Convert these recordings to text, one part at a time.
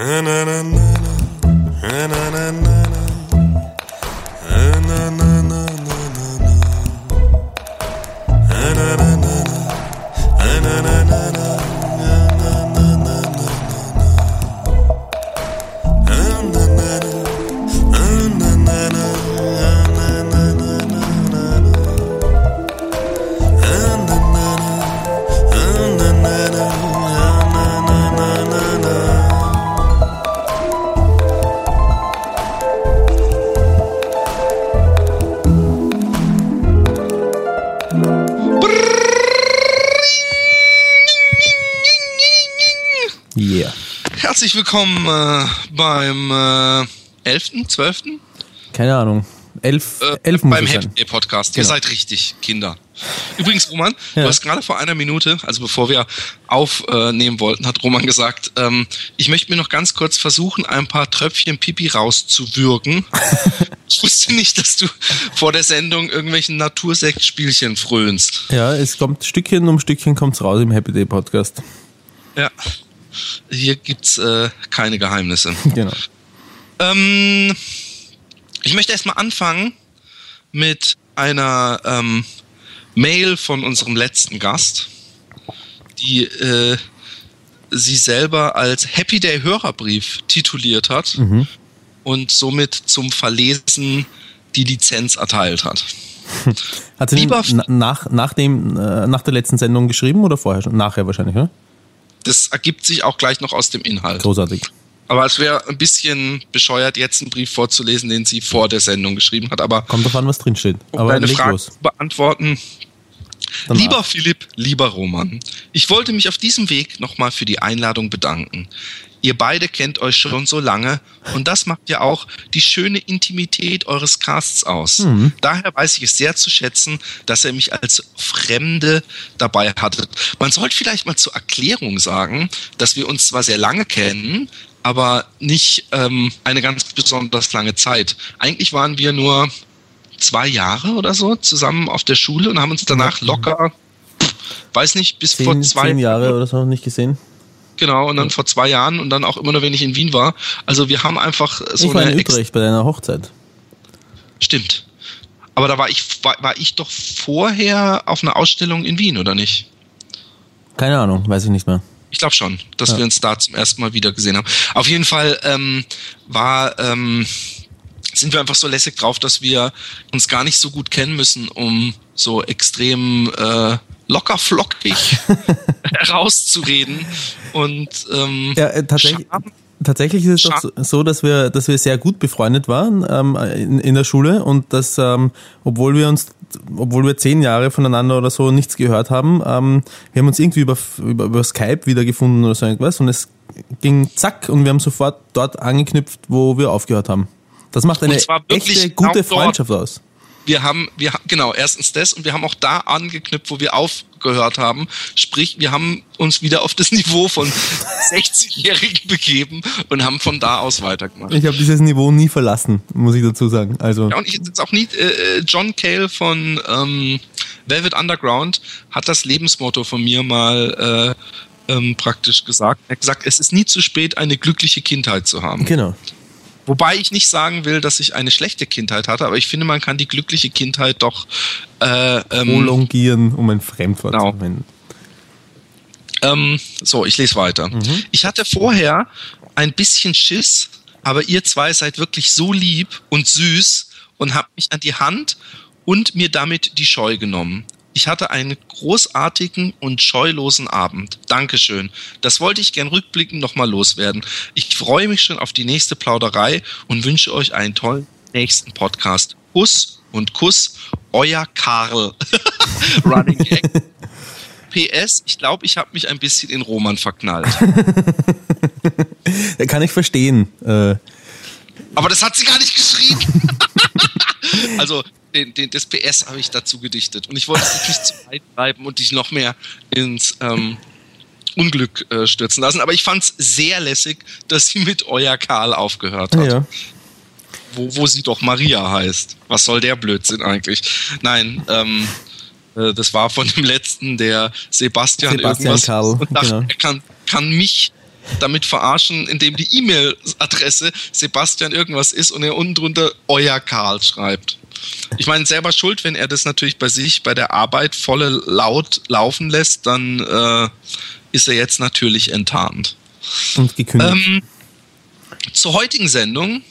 Yeah. Willkommen äh, beim äh, 11., 12. Keine Ahnung. Elf, Äh, elf beim Happy. Day Podcast. Ihr Genau. seid richtig, Kinder. Übrigens, Roman, Ja. du hast gerade vor einer Minute, also bevor wir aufnehmen wollten, hat Roman gesagt, ähm, ich möchte mir noch ganz kurz versuchen, ein paar Tröpfchen Pipi rauszuwürgen. ich wusste nicht, dass du vor der Sendung irgendwelchen Natursektspielchen frönst. Ja, es kommt Stückchen um Stückchen kommt's raus im Happy Day Podcast. Ja. Hier gibt's äh, keine Geheimnisse. Genau. Ähm, ich möchte erstmal anfangen mit einer ähm, Mail von unserem letzten Gast, die äh, sie selber als Happy Day Hörerbrief tituliert hat und somit zum Verlesen die Lizenz erteilt hat. Hat sie Lieber- na- nach, nach, dem, äh, nach der letzten Sendung geschrieben oder vorher schon? Nachher wahrscheinlich, oder? Das ergibt sich auch gleich noch aus dem Inhalt. Großartig. Aber es wäre ein bisschen bescheuert, jetzt einen Brief vorzulesen, den sie vor der Sendung geschrieben hat. Aber Kommt drauf an, was drinsteht. um Aber deine Frage los. zu beantworten, Danach. Lieber Philipp, lieber Roman, ich wollte mich auf diesem Weg nochmal für die Einladung bedanken. Ihr beide kennt euch schon so lange und das macht ja auch die schöne Intimität eures Casts aus. Mhm. Daher weiß ich es sehr zu schätzen, dass ihr mich als Fremde dabei hattet. Man sollte vielleicht mal zur Erklärung sagen, dass wir uns zwar sehr lange kennen, aber nicht ähm, eine ganz besonders lange Zeit. Eigentlich waren wir nur zwei Jahre oder so zusammen auf der Schule und haben uns danach locker, weiß nicht, bis vor Zehn, zwei zehn Jahre oder so nicht gesehen. Genau, und dann vor zwei Jahren und dann auch immer nur, wenn ich in Wien war. Also wir haben einfach so ich war eine in Ex- bei deiner Hochzeit. Stimmt. Aber da war ich, war, war ich doch vorher auf einer Ausstellung in Wien, oder nicht? Keine Ahnung, weiß ich nicht mehr. Ich glaube schon, dass Ja. wir uns da zum ersten Mal wieder gesehen haben. Auf jeden Fall ähm, war, ähm, sind wir einfach so lässig drauf, dass wir uns gar nicht so gut kennen müssen, um so extrem äh, locker flockig herauszureden. Und ähm, Ja, äh, tatsächlich, tatsächlich ist es doch so- so, dass wir, dass wir sehr gut befreundet waren ähm, in, in der Schule und dass, ähm, obwohl wir uns, obwohl wir zehn Jahre voneinander oder so nichts gehört haben, ähm, wir haben uns irgendwie über, über, über Skype wiedergefunden oder so irgendwas und es ging zack und wir haben sofort dort angeknüpft, wo wir aufgehört haben. Das macht eine echte, gute dort. Freundschaft aus. wir haben, wir genau, erstens das und wir haben auch da angeknüpft, wo wir aufgehört haben. Sprich, wir haben uns wieder auf das Niveau von 60-Jährigen begeben und haben von da aus weitergemacht. Ich habe dieses Niveau nie verlassen, muss ich dazu sagen. Also Ja, und ich jetzt auch nie, äh, äh, John Cale von ähm, Velvet Underground hat das Lebensmotto von mir mal äh, ähm, praktisch gesagt. Er hat gesagt, es ist nie zu spät, eine glückliche Kindheit zu haben. genau. Wobei ich nicht sagen will, dass ich eine schlechte Kindheit hatte, aber ich finde, man kann die glückliche Kindheit doch äh, ähm, Prolongieren, um ein Fremdwort Genau. zu verwenden. Ähm, so, ich lese weiter. Ich hatte vorher ein bisschen Schiss, aber ihr zwei seid wirklich so lieb und süß und habt mich an die Hand und mir damit die Scheu genommen. Ich hatte einen großartigen und scheulosen Abend. Dankeschön. Das wollte ich gern rückblickend nochmal loswerden. Ich freue mich schon auf die nächste Plauderei und wünsche euch einen tollen nächsten Podcast. Kuss und Kuss, euer Karl. Running Gag. PS, ich glaube, ich habe mich ein bisschen in Roman verknallt. Kann ich verstehen. Äh, Aber das hat sie gar nicht geschrieben. Also, den, den, das PS habe ich dazu gedichtet. Und ich wollte dich nicht zu weit treiben und dich noch mehr ins ähm, Unglück äh, stürzen lassen. Aber ich fand es sehr lässig, dass sie mit Euer Karl aufgehört hat. ja. Wo, wo sie doch Maria heißt. Was soll der Blödsinn eigentlich? Nein, ähm, äh, das war von dem letzten, der Sebastian, Sebastian irgendwas Karl, und dachte, genau. er kann, kann mich damit verarschen, indem die E-Mail-Adresse Sebastian irgendwas ist und er unten drunter euer Karl schreibt. Ich meine, selber schuld, wenn er das natürlich bei sich bei der Arbeit volle laut laufen lässt, dann äh, ist er jetzt natürlich enttarnt. Und gekündigt. Ähm, zur heutigen Sendung.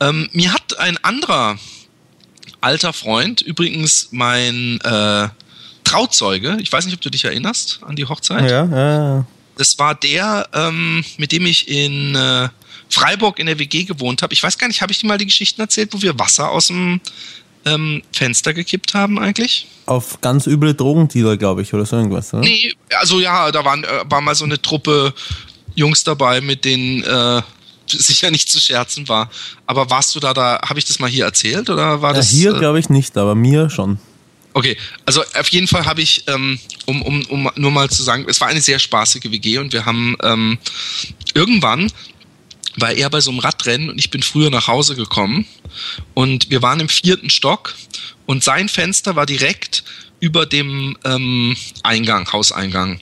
Ähm, mir hat ein anderer alter Freund, übrigens mein äh, Trauzeuge, ich weiß nicht, ob du dich erinnerst an die Hochzeit. Ja, ja, ja. Das war der, ähm, mit dem ich in äh, Freiburg in der WG gewohnt habe. Ich weiß gar nicht, habe ich dir mal die Geschichten erzählt, wo wir Wasser aus dem ähm, Fenster gekippt haben eigentlich? Auf ganz üble Drogendealer, glaube ich, oder so irgendwas, oder? Nee, also ja, da waren, äh, war mal so eine Truppe Jungs dabei, mit denen äh, sicher nicht zu scherzen war. Aber warst du da, da, habe ich das mal hier erzählt oder war das? Ja, hier äh, glaube ich nicht, aber mir schon. Okay, also auf jeden Fall habe ich, ähm, um, um, um nur mal zu sagen, es war eine sehr spaßige WG und wir haben ähm, irgendwann war er bei so einem Radrennen und ich bin früher nach Hause gekommen und wir waren im vierten Stock und sein Fenster war direkt über dem ähm, Eingang, Hauseingang.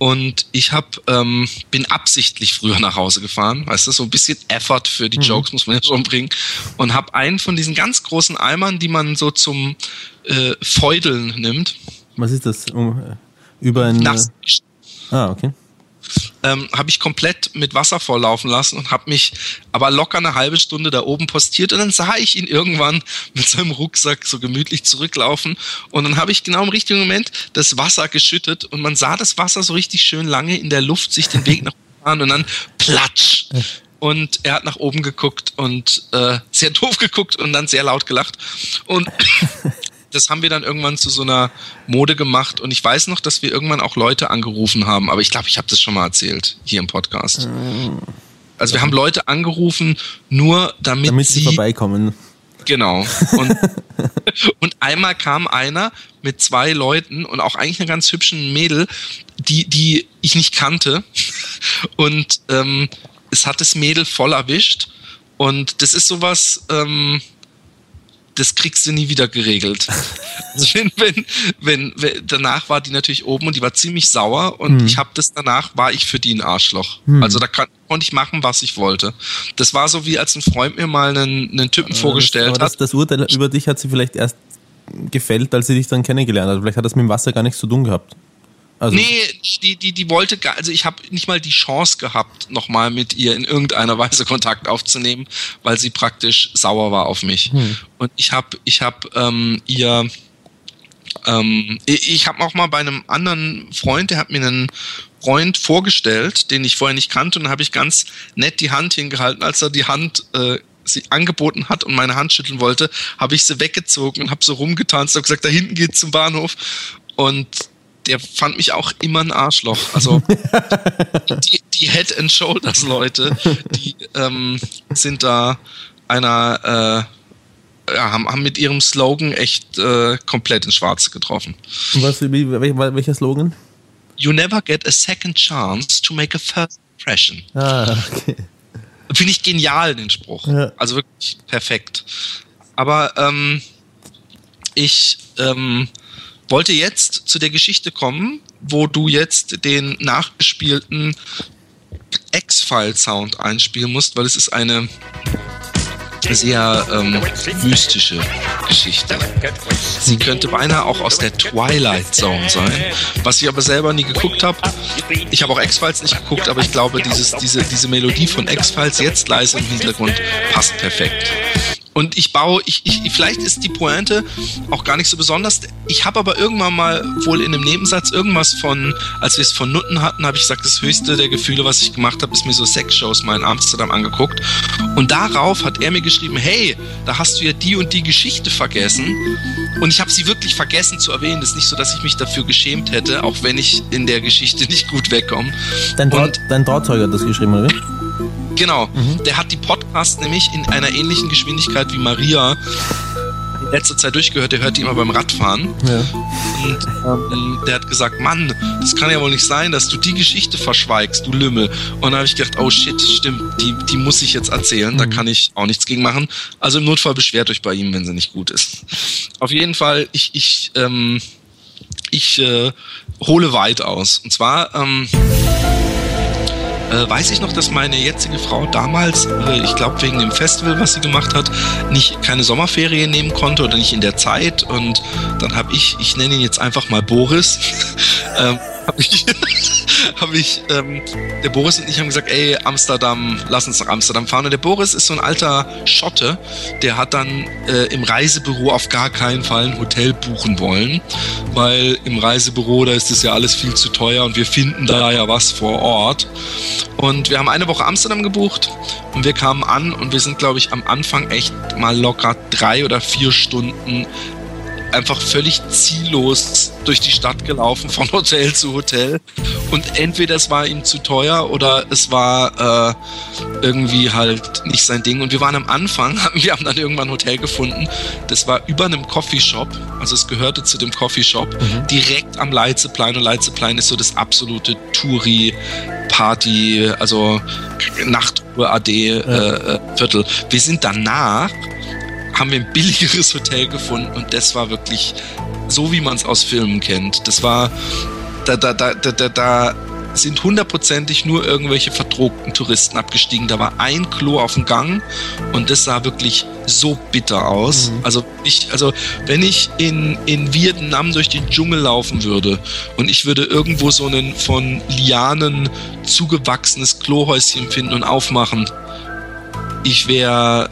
Und ich hab, ähm, bin absichtlich früher nach Hause gefahren, weißt du, so ein bisschen Effort für die mhm. Jokes muss man ja schon bringen. Und habe einen von diesen ganz großen Eimern, die man so zum äh, Feudeln nimmt. Was ist das? Um, äh, über ein. Nass. Ah, okay ähm, habe ich komplett mit Wasser volllaufen lassen und habe mich aber locker eine halbe Stunde da oben postiert und dann sah ich ihn irgendwann mit seinem Rucksack so gemütlich zurücklaufen und dann habe ich genau im richtigen Moment das Wasser geschüttet und man sah das Wasser so richtig schön lange in der Luft sich den Weg nach oben fahren und dann platsch. Und er hat nach oben geguckt und äh, sehr doof geguckt und dann sehr laut gelacht und das haben wir dann irgendwann zu so einer Mode gemacht und ich weiß noch, dass wir irgendwann auch Leute angerufen haben, aber ich glaube, ich habe das schon mal erzählt hier im Podcast. Also wir haben Leute angerufen, nur damit, damit sie, sie vorbeikommen. Genau. Und, und einmal kam einer mit zwei Leuten und auch eigentlich einer ganz hübschen Mädel, die, die ich nicht kannte. Und ähm, es hat das Mädel voll erwischt. Und das ist sowas, ähm, das kriegst du nie wieder geregelt. also wenn, wenn, wenn, wenn, danach war die natürlich oben und die war ziemlich sauer und hm. ich habe das danach, war ich für die ein Arschloch. Hm. Also da kann, konnte ich machen, was ich wollte. Das war so wie als ein Freund mir mal einen, einen Typen äh, vorgestellt das, hat. Das Urteil über dich hat sie vielleicht erst gefällt, als sie dich dann kennengelernt hat. Vielleicht hat das mit dem Wasser gar nichts zu tun gehabt. Also nee, die, die, die wollte gar, also ich habe nicht mal die Chance gehabt, nochmal mit ihr in irgendeiner Weise Kontakt aufzunehmen, weil sie praktisch sauer war auf mich. Hm. Und ich habe ich hab, ähm, ihr, ähm, ich habe auch mal bei einem anderen Freund, der hat mir einen Freund vorgestellt, den ich vorher nicht kannte, und habe ich ganz nett die Hand hingehalten, als er die Hand äh, sie angeboten hat und meine Hand schütteln wollte, habe ich sie weggezogen und habe so rumgetanzt und gesagt, da hinten geht's zum Bahnhof. Und der fand mich auch immer ein Arschloch. Also die, die Head and Shoulders Leute, die ähm, sind da einer äh, ja, haben, haben mit ihrem Slogan echt äh, komplett ins Schwarze getroffen. Was, wie, welcher Slogan? You never get a second chance to make a first impression. Ah, okay. Finde ich genial, den Spruch. Ja. Also wirklich perfekt. Aber ähm, ich ähm, wollte jetzt zu der Geschichte kommen, wo du jetzt den nachgespielten X-File-Sound einspielen musst, weil es ist eine sehr ähm, mystische Geschichte. Sie könnte beinahe auch aus der Twilight Zone sein, was ich aber selber nie geguckt habe. Ich habe auch X-Files nicht geguckt, aber ich glaube, dieses, diese, diese Melodie von X-Files jetzt leise im Hintergrund passt perfekt. Und ich baue, ich, ich, vielleicht ist die Pointe auch gar nicht so besonders. Ich habe aber irgendwann mal wohl in einem Nebensatz irgendwas von, als wir es von Nutten hatten, habe ich gesagt, das höchste der Gefühle, was ich gemacht habe, ist mir so Sexshows mal in Amsterdam angeguckt. Und darauf hat er mir geschrieben, hey, da hast du ja die und die Geschichte vergessen. Und ich habe sie wirklich vergessen zu erwähnen. Das ist nicht so, dass ich mich dafür geschämt hätte, auch wenn ich in der Geschichte nicht gut wegkomme. Dein, Traut, dein Trauzeuger hat das geschrieben, oder? Genau. Mhm. Der hat die Podcasts nämlich in einer ähnlichen Geschwindigkeit wie Maria in letzter Zeit durchgehört. Der hört die immer beim Radfahren. Ja. Und ähm, der hat gesagt, Mann, das kann ja wohl nicht sein, dass du die Geschichte verschweigst, du Lümmel. Und dann habe ich gedacht, oh shit, stimmt, die, die muss ich jetzt erzählen. Mhm. Da kann ich auch nichts gegen machen. Also im Notfall beschwert euch bei ihm, wenn sie nicht gut ist. Auf jeden Fall, ich, ich, ähm, ich äh, hole weit aus. Und zwar, ähm, äh, weiß ich noch, dass meine jetzige Frau damals, äh, ich glaube wegen dem Festival, was sie gemacht hat, nicht keine Sommerferien nehmen konnte oder nicht in der Zeit. Und dann habe ich, ich nenne ihn jetzt einfach mal Boris, ähm, habe ich, hab ich ähm, der Boris und ich haben gesagt, ey, Amsterdam, lass uns nach Amsterdam fahren. Und der Boris ist so ein alter Schotte, der hat dann äh, im Reisebüro auf gar keinen Fall ein Hotel buchen wollen, weil im Reisebüro, da ist es ja alles viel zu teuer und wir finden da ja was vor Ort. Und wir haben eine Woche Amsterdam gebucht und wir kamen an und wir sind, glaube ich, am Anfang echt mal locker drei oder vier Stunden einfach völlig ziellos durch die Stadt gelaufen, von Hotel zu Hotel. Und entweder es war ihm zu teuer oder es war äh, irgendwie halt nicht sein Ding. Und wir waren am Anfang, wir haben dann irgendwann ein Hotel gefunden. Das war über einem Coffeeshop, also es gehörte zu dem Coffeeshop, mhm. direkt am Leitzeplein. Und Leitzeplein ist so das absolute Touri-Party, also Nachtruhe-AD-Viertel. Äh, äh wir sind danach haben wir ein billigeres Hotel gefunden und das war wirklich so, wie man es aus Filmen kennt. Das war, da, da, da, da, da, sind hundertprozentig nur irgendwelche verdruckten Touristen abgestiegen. Da war ein Klo auf dem Gang und das sah wirklich so bitter aus. Mhm. Also ich, also wenn ich in, in Vietnam durch den Dschungel laufen würde und ich würde irgendwo so ein von Lianen zugewachsenes Klohäuschen finden und aufmachen, ich wäre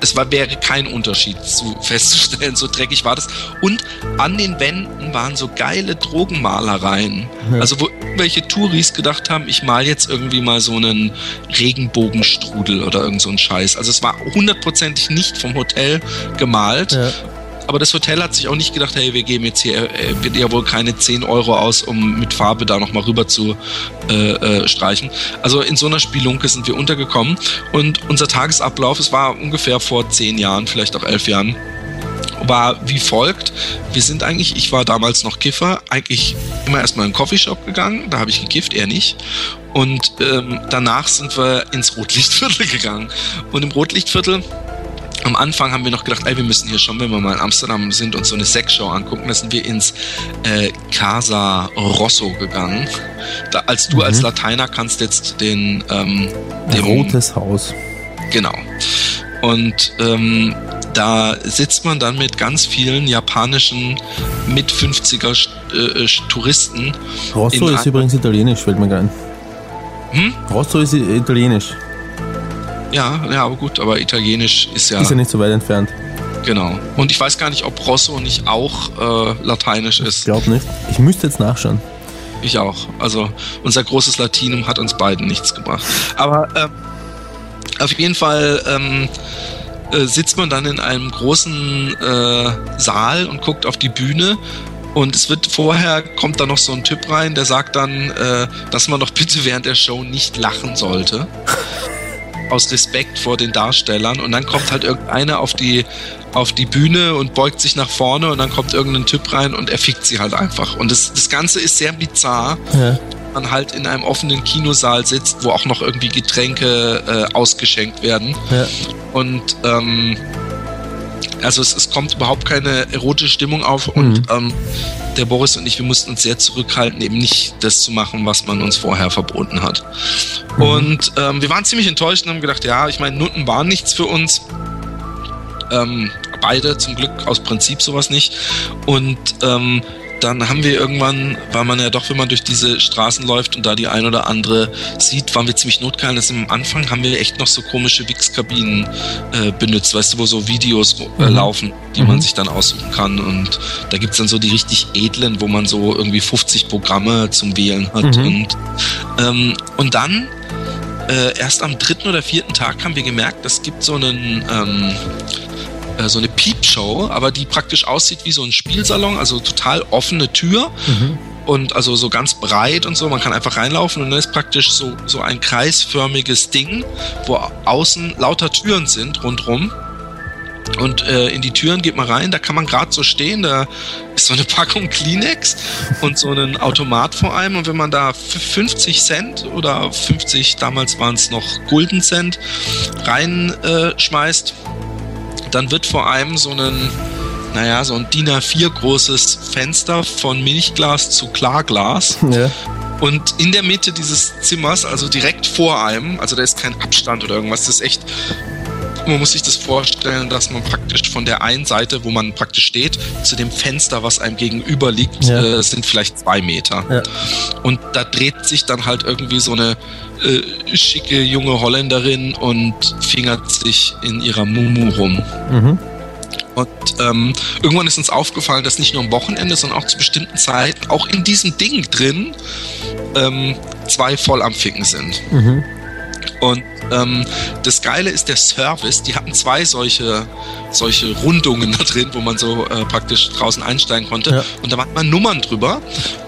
es war, wäre kein Unterschied zu festzustellen, so dreckig war das. Und an den Wänden waren so geile Drogenmalereien. Ja. Also wo irgendwelche Touris gedacht haben, ich mal jetzt irgendwie mal so einen Regenbogenstrudel oder irgend so einen Scheiß. Also es war hundertprozentig nicht vom Hotel gemalt. Ja. Aber das Hotel hat sich auch nicht gedacht, hey, wir geben jetzt hier äh, wird ja wohl keine 10 Euro aus, um mit Farbe da nochmal rüber zu äh, äh, streichen. Also in so einer Spielunke sind wir untergekommen. Und unser Tagesablauf, es war ungefähr vor 10 Jahren, vielleicht auch 11 Jahren, war wie folgt. Wir sind eigentlich, ich war damals noch Kiffer, eigentlich immer erstmal in einen Coffeeshop gegangen, da habe ich gekifft, er nicht. Und ähm, danach sind wir ins Rotlichtviertel gegangen. Und im Rotlichtviertel am Anfang haben wir noch gedacht, ey, wir müssen hier schon, wenn wir mal in Amsterdam sind, uns so eine Sexshow angucken. Da sind wir ins äh, Casa Rosso gegangen. Da, als du mhm. als Lateiner kannst jetzt den, ähm, den Rotes Haus. Genau. Und ähm, da sitzt man dann mit ganz vielen japanischen mit 50er äh, Touristen. Rosso ist übrigens italienisch, fällt mir ein. Hm? Rosso ist italienisch. Ja, ja, aber gut, aber Italienisch ist ja. Ist ja nicht so weit entfernt. Genau. Und ich weiß gar nicht, ob Rosso nicht auch äh, lateinisch ist. Ich glaube nicht. Ich müsste jetzt nachschauen. Ich auch. Also unser großes Latinum hat uns beiden nichts gebracht. Aber äh, auf jeden Fall ähm, äh, sitzt man dann in einem großen äh, Saal und guckt auf die Bühne und es wird vorher kommt da noch so ein Typ rein, der sagt dann, äh, dass man doch bitte während der Show nicht lachen sollte aus Respekt vor den Darstellern und dann kommt halt irgendeiner auf die auf die Bühne und beugt sich nach vorne und dann kommt irgendein Typ rein und er fickt sie halt einfach. Und das, das Ganze ist sehr bizarr. Ja. Man halt in einem offenen Kinosaal sitzt, wo auch noch irgendwie Getränke äh, ausgeschenkt werden. Ja. Und ähm, also es, es, kommt überhaupt keine erotische Stimmung auf und mhm. ähm, der Boris und ich, wir mussten uns sehr zurückhalten, eben nicht das zu machen, was man uns vorher verboten hat. Mhm. Und ähm, wir waren ziemlich enttäuscht und haben gedacht, ja, ich meine, Nutten waren nichts für uns. Ähm, beide zum Glück aus Prinzip sowas nicht. Und ähm, dann haben wir irgendwann, weil man ja doch, wenn man durch diese Straßen läuft und da die ein oder andere sieht, waren wir ziemlich notgeil. Das am Anfang haben wir echt noch so komische Wix-Kabinen äh, benutzt, weißt du, wo so Videos äh, mhm. laufen, die mhm. man sich dann aussuchen kann. Und da gibt es dann so die richtig edlen, wo man so irgendwie 50 Programme zum Wählen hat. Mhm. Und, ähm, und dann äh, erst am dritten oder vierten Tag haben wir gemerkt, es gibt so einen ähm, äh, so eine Peepshow, aber die praktisch aussieht wie so ein Spielsalon, also total offene Tür. Mhm. Und also so ganz breit und so, man kann einfach reinlaufen und dann ist praktisch so, so ein kreisförmiges Ding, wo außen lauter Türen sind rundrum. Und äh, in die Türen geht man rein, da kann man gerade so stehen, da ist so eine Packung Kleenex und so ein Automat vor einem. Und wenn man da 50 Cent oder 50, damals waren es noch Gulden Cent, reinschmeißt, äh, dann wird vor allem so ein, naja, so ein DIN A4 großes Fenster von Milchglas zu Klarglas. Ja. Und in der Mitte dieses Zimmers, also direkt vor einem, also da ist kein Abstand oder irgendwas, das ist echt man muss sich das vorstellen, dass man praktisch von der einen Seite, wo man praktisch steht, zu dem Fenster, was einem gegenüber liegt, ja. äh, sind vielleicht zwei Meter. Ja. Und da dreht sich dann halt irgendwie so eine äh, schicke junge Holländerin und fingert sich in ihrer Mumu rum. Mhm. Und ähm, irgendwann ist uns aufgefallen, dass nicht nur am Wochenende, sondern auch zu bestimmten Zeiten, auch in diesem Ding drin, ähm, zwei voll am Ficken sind. Mhm. Und ähm, das Geile ist der Service. Die hatten zwei solche, solche Rundungen da drin, wo man so äh, praktisch draußen einsteigen konnte. Ja. Und da waren mal Nummern drüber.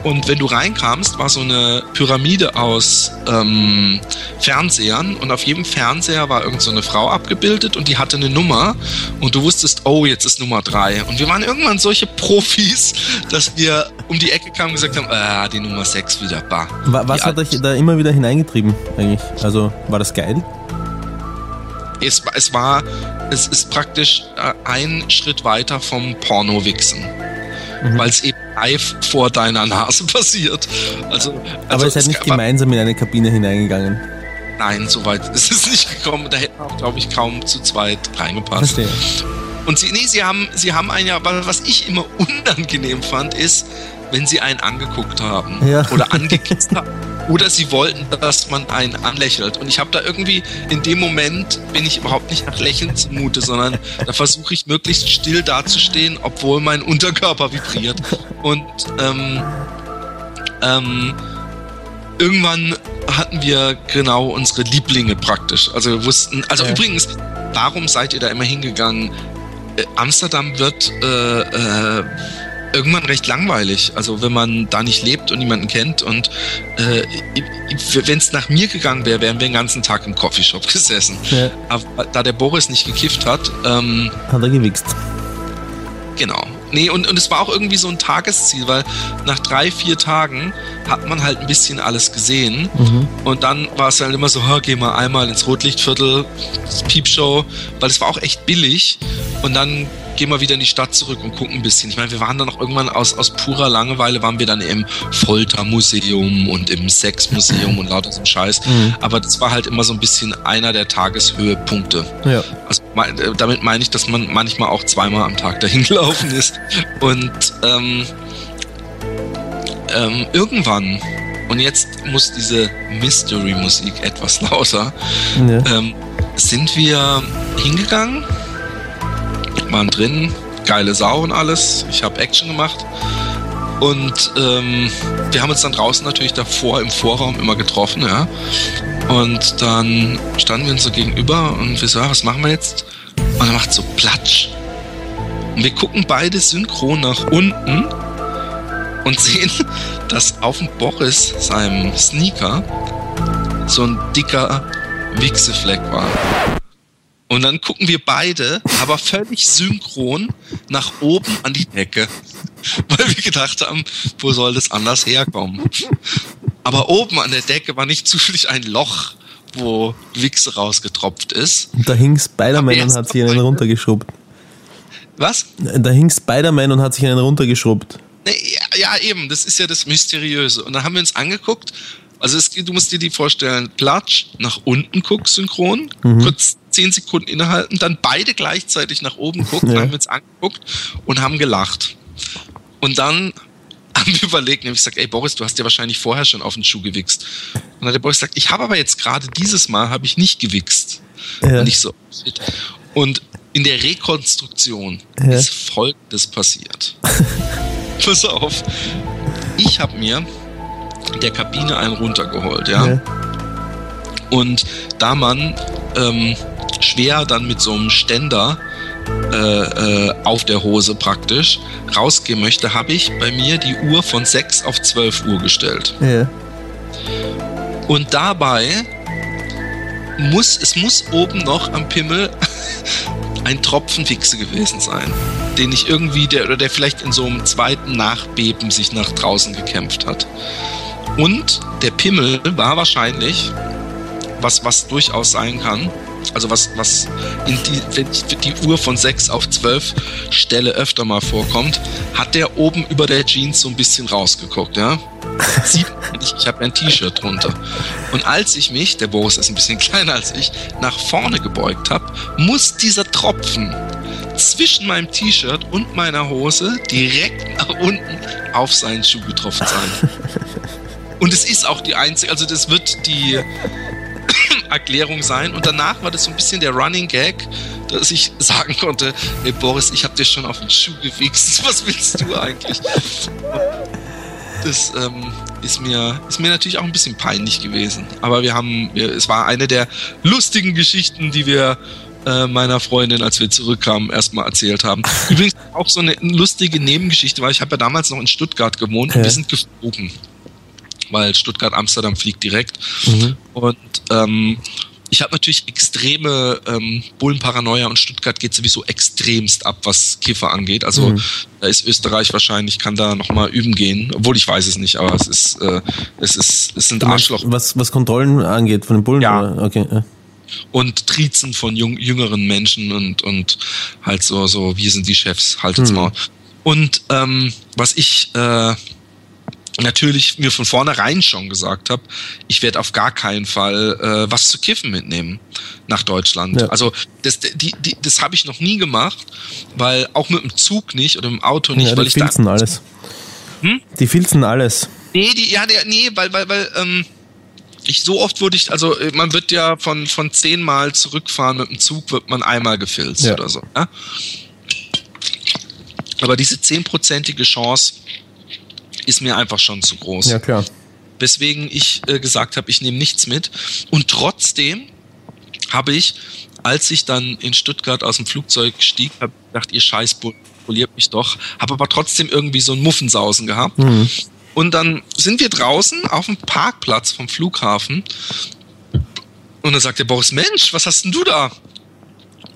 Und wenn du reinkamst, war so eine Pyramide aus ähm, Fernsehern. Und auf jedem Fernseher war irgend so eine Frau abgebildet und die hatte eine Nummer. Und du wusstest, oh, jetzt ist Nummer drei. Und wir waren irgendwann solche Profis, dass wir um die Ecke kamen und gesagt haben, ah, die Nummer sechs wieder, bah. Was hat euch da immer wieder hineingetrieben eigentlich? Also war das geil? Es, es war, es ist praktisch äh, ein Schritt weiter vom Porno-Wichsen. Mhm. Weil es eben live vor deiner Nase passiert. Also, also Aber ihr seid nicht gemeinsam in eine Kabine hineingegangen. Nein, soweit ist es nicht gekommen. Da hätten auch, glaube ich, kaum zu zweit reingepasst. Verstehe. Und sie, nee, sie haben, sie haben ein ja, was ich immer unangenehm fand, ist, wenn sie einen angeguckt haben ja. oder angekisst haben. Oder sie wollten, dass man einen anlächelt. Und ich habe da irgendwie, in dem Moment bin ich überhaupt nicht nach Lächeln zumute, sondern da versuche ich möglichst still dazustehen, obwohl mein Unterkörper vibriert. Und ähm, ähm, irgendwann hatten wir genau unsere Lieblinge praktisch. Also wir wussten, also ja. übrigens, warum seid ihr da immer hingegangen? Äh, Amsterdam wird äh, äh, irgendwann recht langweilig. Also wenn man da nicht lebt und niemanden kennt und äh, wenn es nach mir gegangen wäre, wären wir den ganzen Tag im Coffeeshop gesessen. Ja. Aber da der Boris nicht gekifft hat, ähm, hat er gewichst. Genau. Nee, und, und es war auch irgendwie so ein Tagesziel, weil nach drei, vier Tagen hat man halt ein bisschen alles gesehen. Mhm. Und dann war es halt immer so, geh mal einmal ins Rotlichtviertel, Piepshow, weil es war auch echt billig. Und dann gehen wir wieder in die Stadt zurück und gucken ein bisschen. Ich meine, wir waren dann auch irgendwann aus, aus purer Langeweile, waren wir dann im Foltermuseum und im Sexmuseum und lauter so Scheiß. Mhm. Aber das war halt immer so ein bisschen einer der Tageshöhepunkte. Ja. Also äh, damit meine ich, dass man manchmal auch zweimal am Tag dahin gelaufen ist. Und ähm, ähm, irgendwann, und jetzt muss diese Mystery-Musik etwas lauter, ja. ähm, sind wir hingegangen waren drin, geile Sau und alles. Ich habe Action gemacht. Und ähm, wir haben uns dann draußen natürlich davor im Vorraum immer getroffen, ja. Und dann standen wir uns so gegenüber und wir so, ja, was machen wir jetzt? Und er macht so Platsch. Und wir gucken beide synchron nach unten und sehen, dass auf dem Boris, seinem Sneaker, so ein dicker Wichsefleck war. Und dann gucken wir beide, aber völlig synchron, nach oben an die Decke. Weil wir gedacht haben, wo soll das anders herkommen? Aber oben an der Decke war nicht zufällig ein Loch, wo Wichse rausgetropft ist. Und da hing Spider-Man und hat sich einen runtergeschrubbt. Was? Da hing Spider-Man und hat sich einen runtergeschrubbt. Ja, ja, eben, das ist ja das Mysteriöse. Und dann haben wir uns angeguckt also es, du musst dir die vorstellen, Platsch, nach unten guckst synchron, mhm. kurz zehn Sekunden innehalten, dann beide gleichzeitig nach oben gucken, ja. haben uns angeguckt und haben gelacht. Und dann haben wir überlegt, nämlich gesagt, ey Boris, du hast ja wahrscheinlich vorher schon auf den Schuh gewichst. Und dann hat der Boris gesagt, ich habe aber jetzt gerade dieses Mal habe ich nicht gewichst. Ja. Und ich so, und in der Rekonstruktion ja. ist Folgendes passiert. Pass auf. Ich habe mir der Kabine einen runtergeholt, ja. ja. Und da man ähm, schwer dann mit so einem Ständer äh, äh, auf der Hose praktisch rausgehen möchte, habe ich bei mir die Uhr von 6 auf 12 Uhr gestellt. Ja. Und dabei muss, es muss oben noch am Pimmel ein Tropfen Wichse gewesen sein, den ich irgendwie, der, oder der vielleicht in so einem zweiten Nachbeben sich nach draußen gekämpft hat. Und der Pimmel war wahrscheinlich, was, was durchaus sein kann, also was, was in die, wenn ich die Uhr von 6 auf 12 stelle, öfter mal vorkommt, hat der oben über der Jeans so ein bisschen rausgeguckt, ja. Sieht nicht, ich habe ein T-Shirt drunter. Und als ich mich, der Boris ist ein bisschen kleiner als ich, nach vorne gebeugt habe, muss dieser Tropfen zwischen meinem T-Shirt und meiner Hose direkt nach unten auf seinen Schuh getroffen sein. Und es ist auch die einzige, also das wird die Erklärung sein. Und danach war das so ein bisschen der Running Gag, dass ich sagen konnte, hey Boris, ich habe dir schon auf den Schuh gewichst. Was willst du eigentlich? Das ähm, ist, mir, ist mir natürlich auch ein bisschen peinlich gewesen. Aber wir haben, wir, es war eine der lustigen Geschichten, die wir äh, meiner Freundin, als wir zurückkamen, erstmal erzählt haben. Übrigens auch so eine lustige Nebengeschichte, weil ich habe ja damals noch in Stuttgart gewohnt ja. und wir sind geflogen weil Stuttgart-Amsterdam fliegt direkt. Mhm. Und ähm, ich habe natürlich extreme ähm, Bullenparanoia und Stuttgart geht sowieso extremst ab, was Kiffer angeht. Also mhm. da ist Österreich wahrscheinlich, kann da nochmal üben gehen, obwohl ich weiß es nicht, aber es ist, äh, es ist, es sind Arschloch. Was, was Kontrollen angeht von den Bullen? Ja. Oder? Okay. Ja. Und Trizen von jung, jüngeren Menschen und, und halt so, so, wir sind die Chefs, haltet's mhm. mal. Und ähm, was ich äh, natürlich mir von vornherein schon gesagt habe, ich werde auf gar keinen Fall äh, was zu kiffen mitnehmen nach Deutschland. Ja. Also das, die, die, das habe ich noch nie gemacht, weil auch mit dem Zug nicht oder mit dem Auto nicht, ja, weil die ich filzen da, alles. Hm? Die filzen alles. Nee, die, ja, der, nee, weil, weil, weil, ähm, ich so oft wurde ich, also äh, man wird ja von, von zehnmal zurückfahren mit dem Zug, wird man einmal gefilzt ja. oder so. Ja? Aber diese zehnprozentige Chance, ist mir einfach schon zu groß. Ja, klar. Weswegen ich äh, gesagt habe, ich nehme nichts mit. Und trotzdem habe ich, als ich dann in Stuttgart aus dem Flugzeug stieg, habe gedacht, ihr Scheiß poliert mich doch. Habe aber trotzdem irgendwie so ein Muffensausen gehabt. Mhm. Und dann sind wir draußen auf dem Parkplatz vom Flughafen. Und dann sagt der Boris, Mensch, was hast denn du da?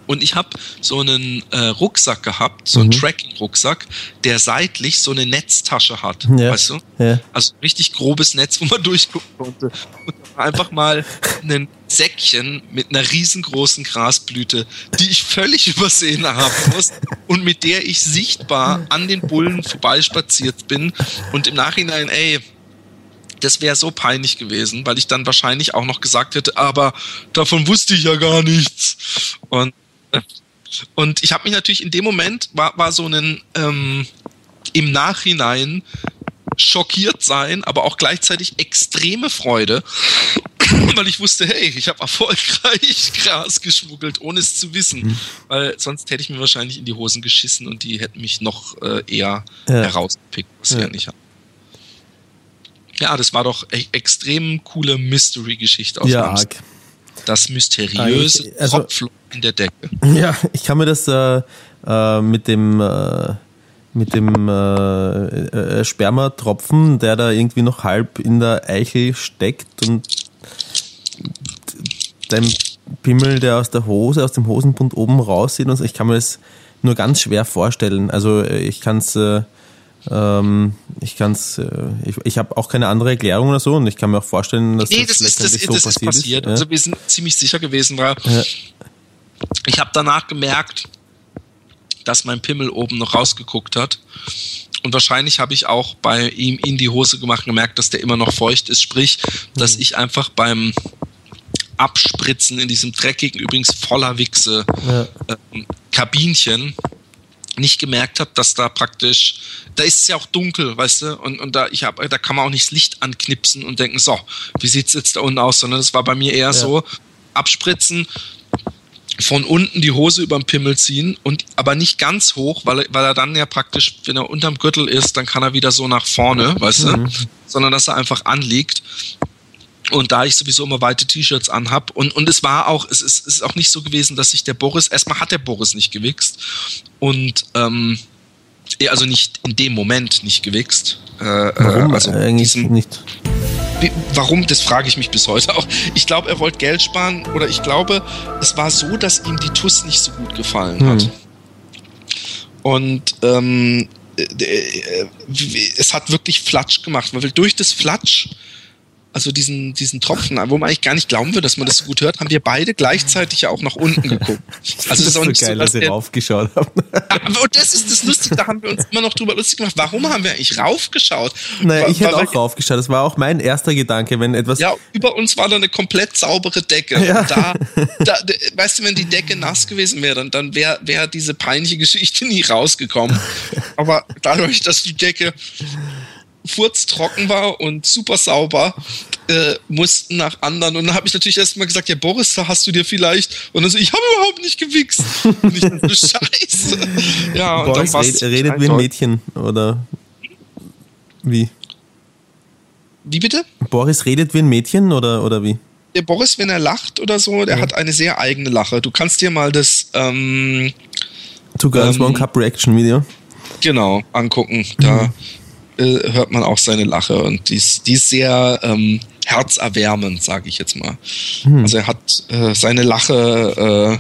Und ich habe so einen äh, Rucksack gehabt, so einen mhm. Tracking-Rucksack, der seitlich so eine Netztasche hat, ja. weißt du? Ja. Also richtig grobes Netz, wo man durchgucken konnte. Und einfach mal ein Säckchen mit einer riesengroßen Grasblüte, die ich völlig übersehen haben muss und mit der ich sichtbar an den Bullen vorbeispaziert bin und im Nachhinein, ey, das wäre so peinlich gewesen, weil ich dann wahrscheinlich auch noch gesagt hätte, aber davon wusste ich ja gar nichts. Und und ich habe mich natürlich in dem Moment, war, war so ein ähm, im Nachhinein schockiert sein, aber auch gleichzeitig extreme Freude, weil ich wusste, hey, ich habe erfolgreich Gras geschmuggelt, ohne es zu wissen. Mhm. Weil sonst hätte ich mir wahrscheinlich in die Hosen geschissen und die hätten mich noch äh, eher ja. herausgepickt, was ja. ja nicht haben. Ja, das war doch e extrem coole Mystery-Geschichte aus ja, Amsterdam. Das mysteriöse ah, also, Tropfloch in der Decke. Ja, ich kann mir das äh, äh, mit dem äh, mit dem äh, äh, Spermatropfen, der da irgendwie noch halb in der Eichel steckt und dein Pimmel, der aus der Hose, aus dem Hosenbund oben raussieht und so. Ich kann mir das nur ganz schwer vorstellen. Also äh, ich kann es äh, ähm, ich kann's, äh, ich, ich habe auch keine andere Erklärung oder so und ich kann mir auch vorstellen, dass nee, das, das, ist, das, so das passiert ist passiert. Ist. Also wir sind ziemlich sicher gewesen, weil ja. ich habe danach gemerkt, dass mein Pimmel oben noch rausgeguckt hat. Und wahrscheinlich habe ich auch bei ihm in die Hose gemacht gemerkt, dass der immer noch feucht ist. Sprich, dass mhm. ich einfach beim Abspritzen in diesem dreckigen, übrigens voller Wichse ja. äh, Kabinchen nicht gemerkt habe, dass da praktisch, da ist es ja auch dunkel, weißt du, und, und da, ich hab, da kann man auch nicht das Licht anknipsen und denken, so, wie sieht's jetzt da unten aus, sondern das war bei mir eher ja. so, abspritzen, von unten die Hose überm Pimmel ziehen und aber nicht ganz hoch, weil, weil er dann ja praktisch, wenn er unterm Gürtel ist, dann kann er wieder so nach vorne, weißt mhm. du, sondern dass er einfach anliegt und da ich sowieso immer weite T-Shirts anhab und, und es war auch, es ist, es ist auch nicht so gewesen, dass sich der Boris, erstmal hat der Boris nicht gewichst und ähm, also nicht in dem Moment nicht gewichst. Äh, warum also eigentlich diesem, nicht? Warum, das frage ich mich bis heute auch. Ich glaube, er wollte Geld sparen oder ich glaube, es war so, dass ihm die TUS nicht so gut gefallen hm. hat. Und ähm, äh, äh, es hat wirklich Flatsch gemacht, weil durch das Flatsch also diesen, diesen Tropfen, wo man eigentlich gar nicht glauben würde, dass man das so gut hört, haben wir beide gleichzeitig ja auch nach unten geguckt. Also das ist auch nicht so geil, so, dass, dass ihr raufgeschaut habt. und das ist das Lustige, da haben wir uns immer noch drüber lustig gemacht. Warum haben wir eigentlich raufgeschaut? Naja, ich hätte auch raufgeschaut. Das war auch mein erster Gedanke, wenn etwas. Ja, über uns war da eine komplett saubere Decke. Ja. Und da, da, weißt du, wenn die Decke nass gewesen wäre, dann, dann wäre wär diese peinliche Geschichte nie rausgekommen. Aber dadurch, dass die Decke furztrocken war und super sauber, äh, mussten nach anderen. Und dann habe ich natürlich erstmal gesagt, ja Boris, da hast du dir vielleicht. Und dann so, ich habe überhaupt nicht gewichst. Und ich so, scheiße. Ja, und Boris dann red, redet wie ein Mädchen, oder wie? Wie bitte? Boris redet wie ein Mädchen, oder, oder wie? Der Boris, wenn er lacht oder so, der ja. hat eine sehr eigene Lache. Du kannst dir mal das ähm, Two Girls ähm, One Cup Reaction Video genau angucken. Da mhm äh, hört man auch seine Lache und die ist, die ist sehr ähm, herzerwärmend, sage ich jetzt mal. Hm. Also er hat äh, seine Lache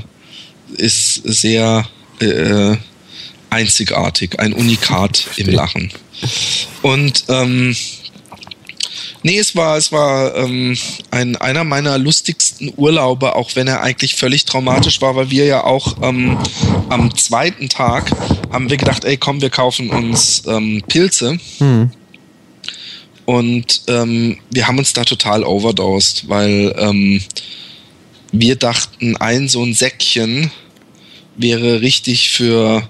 äh, ist sehr äh, einzigartig, ein Unikat im Lachen. Und ähm, Nee, es war, es war ähm, ein, einer meiner lustigsten Urlaube, auch wenn er eigentlich völlig traumatisch war, weil wir ja auch ähm, am zweiten Tag haben wir gedacht, ey komm, wir kaufen uns ähm, Pilze. Hm. Und ähm, wir haben uns da total overdosed, weil ähm, wir dachten, ein so ein Säckchen wäre richtig für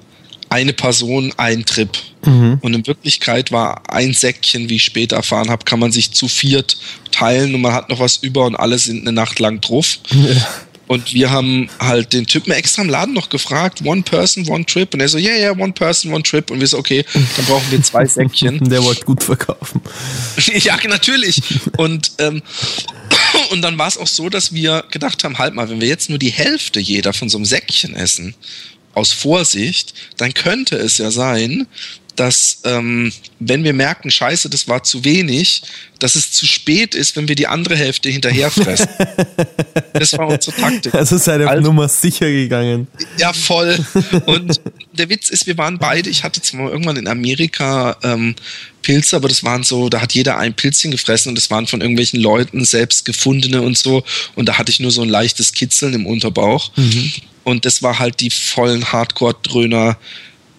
eine Person ein Trip. Mhm. Und in Wirklichkeit war ein Säckchen, wie ich später erfahren habe, kann man sich zu viert teilen und man hat noch was über und alle sind eine Nacht lang drauf. Ja. Und wir haben halt den Typen extra im Laden noch gefragt, one person, one trip. Und er so, ja, yeah, ja, yeah, one person, one trip. Und wir so, okay, dann brauchen wir zwei Säckchen. Der wollte gut verkaufen. ja, natürlich. Und, ähm, und dann war es auch so, dass wir gedacht haben, halt mal, wenn wir jetzt nur die Hälfte jeder von so einem Säckchen essen, aus Vorsicht, dann könnte es ja sein, dass ähm, wenn wir merken, scheiße, das war zu wenig, dass es zu spät ist, wenn wir die andere Hälfte hinterherfressen. das war unsere Taktik. Also seid ihr auf also, Nummer sicher gegangen. Ja, voll. Und der Witz ist, wir waren beide, ich hatte zwar irgendwann in Amerika ähm, Pilze, aber das waren so, da hat jeder ein Pilzchen gefressen und das waren von irgendwelchen Leuten selbst gefundene und so. Und da hatte ich nur so ein leichtes Kitzeln im Unterbauch. Mhm. Und das war halt die vollen Hardcore-Dröhner.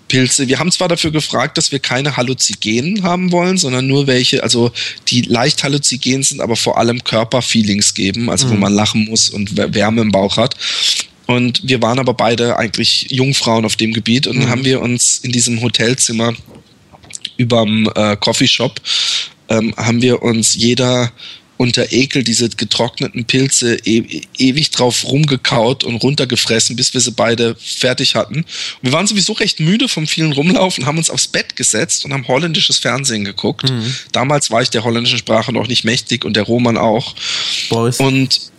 Pilze. Wir haben zwar dafür gefragt, dass wir keine Halluzigenen haben wollen, sondern nur welche, also die leicht halluzigen sind, aber vor allem Körperfeelings geben, also mhm. wo man lachen muss und Wärme im Bauch hat. Und wir waren aber beide eigentlich Jungfrauen auf dem Gebiet und mhm. dann haben wir uns in diesem Hotelzimmer überm äh, Coffeeshop ähm, haben wir uns jeder unter Ekel diese getrockneten Pilze e ewig drauf rumgekaut und runtergefressen, bis wir sie beide fertig hatten. Und wir waren sowieso recht müde vom vielen Rumlaufen, haben uns aufs Bett gesetzt und haben holländisches Fernsehen geguckt. Mhm. Damals war ich der holländischen Sprache noch nicht mächtig und der Roman auch. Boris. Und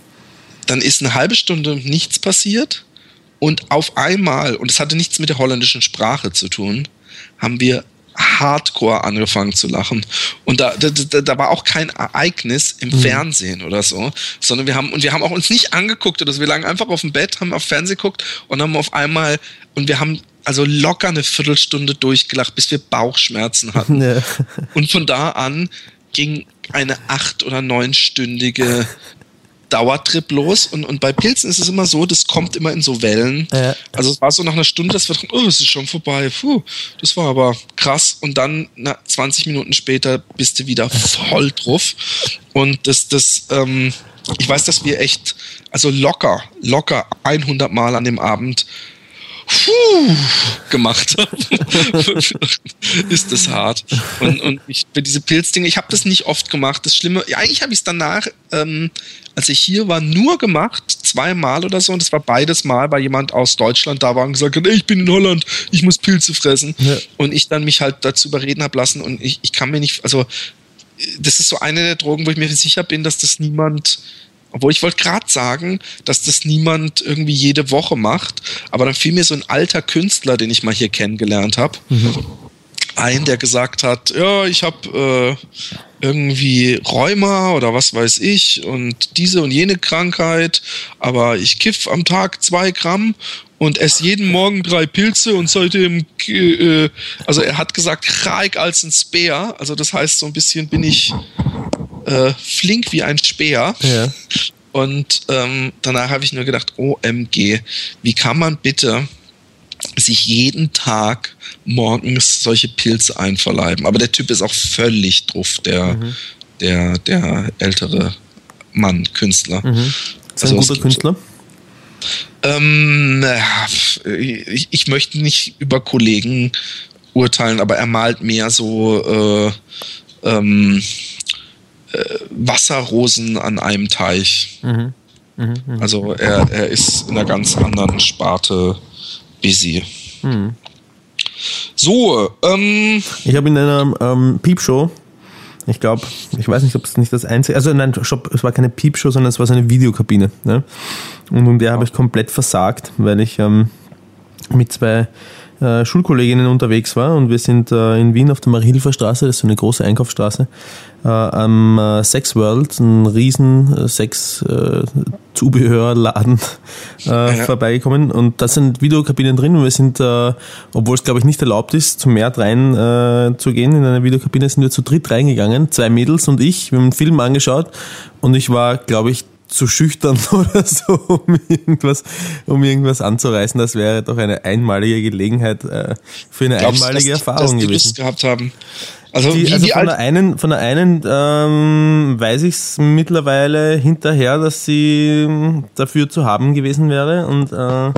dann ist eine halbe Stunde nichts passiert und auf einmal, und es hatte nichts mit der holländischen Sprache zu tun, haben wir hardcore angefangen zu lachen. Und da, da, da war auch kein Ereignis im mhm. Fernsehen oder so, sondern wir haben, und wir haben auch uns nicht angeguckt oder so. Wir lagen einfach auf dem Bett, haben auf Fernsehen geguckt und haben auf einmal, und wir haben also locker eine Viertelstunde durchgelacht, bis wir Bauchschmerzen hatten. Ja. Und von da an ging eine acht- oder neunstündige Dauertrip los und, und bei Pilzen ist es immer so, das kommt immer in so Wellen. Ja. Also es war so nach einer Stunde, das wird, oh, es ist schon vorbei. Puh, das war aber krass. Und dann na, 20 Minuten später bist du wieder voll drauf. Und das, das, ähm, ich weiß, dass wir echt, also locker, locker 100 Mal an dem Abend Puh, gemacht habe, ist das hart. Und, und ich, für diese Pilzdinge, ich habe das nicht oft gemacht. Das Schlimme, ja, eigentlich habe ich es danach, ähm, als ich hier war, nur gemacht, zweimal oder so. Und das war beides Mal, weil jemand aus Deutschland da war und gesagt hat, ey, ich bin in Holland, ich muss Pilze fressen. Ja. Und ich dann mich halt dazu überreden habe lassen. Und ich, ich kann mir nicht, also das ist so eine der Drogen, wo ich mir sicher bin, dass das niemand obwohl ich wollte gerade sagen, dass das niemand irgendwie jede Woche macht, aber dann fiel mir so ein alter Künstler, den ich mal hier kennengelernt habe, mhm. ein, der gesagt hat, ja, ich habe äh, irgendwie Rheuma oder was weiß ich und diese und jene Krankheit, aber ich kiff am Tag zwei Gramm und esse jeden Morgen drei Pilze und seitdem, äh, also er hat gesagt, reich als ein Speer, also das heißt so ein bisschen bin ich äh, flink wie ein Speer. Ja. Und ähm, danach habe ich nur gedacht, OMG, wie kann man bitte sich jeden Tag morgens solche Pilze einverleiben? Aber der Typ ist auch völlig drauf, der, Mhm. der, der ältere Mann, Künstler. Mhm. Ist ein Also es guter Künstler? Ähm, ich, ich möchte nicht über Kollegen urteilen, aber er malt mehr so äh, ähm, äh, Wasserrosen an einem Teich. Mhm. Also er, er ist in einer ganz anderen Sparte busy. Mhm. So, ähm, Ich habe in einer ähm, Piepshow, ich glaube, ich weiß nicht, ob es nicht das einzige, also nein, stopp, es war keine Piepshow, sondern es war so eine Videokabine. Ne? Und in der habe ich komplett versagt, weil ich ähm, mit zwei äh, Schulkolleginnen unterwegs war und wir sind äh, in Wien auf der Marie-Hilfer Straße, das ist so eine große Einkaufsstraße, äh, am äh, Sex World, ein riesen äh, Sex-Zubehörladen äh, Ja. vorbeigekommen. Und da sind Videokabinen drin und wir sind, äh, obwohl es glaube ich nicht erlaubt ist, zum Mehr rein äh, zu gehen. In eine Videokabine, sind wir zu dritt reingegangen, zwei Mädels und ich, wir haben einen Film angeschaut und ich war, glaube ich, zu schüchtern oder so, um irgendwas, um irgendwas anzureißen. Das wäre doch eine einmalige Gelegenheit äh, für eine glaubst einmalige dass, Erfahrung dass die gewesen. Lust gehabt haben? Also, Die, also von der einen, von der einen ähm, weiß ich es mittlerweile hinterher, dass sie ähm, dafür zu haben gewesen wäre und äh,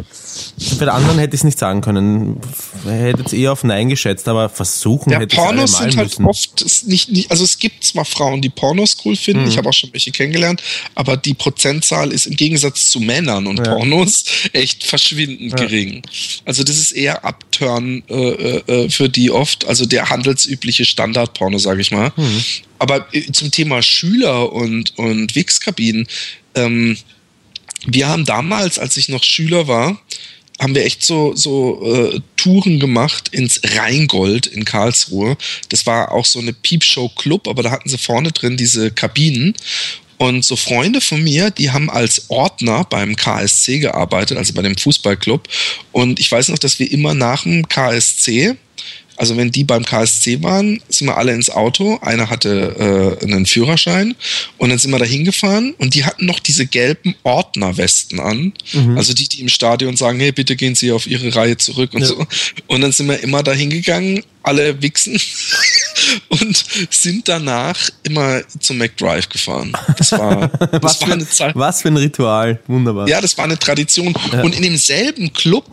bei der anderen hätte ich es nicht sagen können. Hätte es eher auf Nein geschätzt, aber versuchen Ja, hätte ich es Pornos sind halt müssen. oft nicht, nicht, also es gibt zwar Frauen, die Pornos cool finden, Mhm. ich habe auch schon welche kennengelernt, aber die Prozentzahl ist im Gegensatz zu Männern und Ja. Pornos echt verschwindend gering. Also das ist eher Upturn äh, äh, äh, für die oft, also der handelsübliche Standardporno, sage ich mal. Mhm. Aber äh, zum Thema Schüler und, und Wix-Kabinen, ähm, wir haben damals, als ich noch Schüler war, haben wir echt so, so äh, Touren gemacht ins Rheingold in Karlsruhe. Das war auch so eine Peepshow-Club, aber da hatten sie vorne drin diese Kabinen. Und so Freunde von mir, die haben als Ordner beim KSC gearbeitet, also bei dem Fußballclub. Und ich weiß noch, dass wir immer nach dem KSC also wenn die beim KSC waren, sind wir alle ins Auto. Einer hatte äh, einen Führerschein und dann sind wir da hingefahren und die hatten noch diese gelben Ordnerwesten an. Also die, die im Stadion sagen, hey, bitte gehen Sie auf Ihre Reihe zurück und Ja. so. Und dann sind wir immer da hingegangen, alle wichsen und sind danach immer zum McDrive gefahren. Das war, das Was war eine Zeit. was für ein Ritual. Wunderbar. Ja, das war eine Tradition. Und in demselben Club,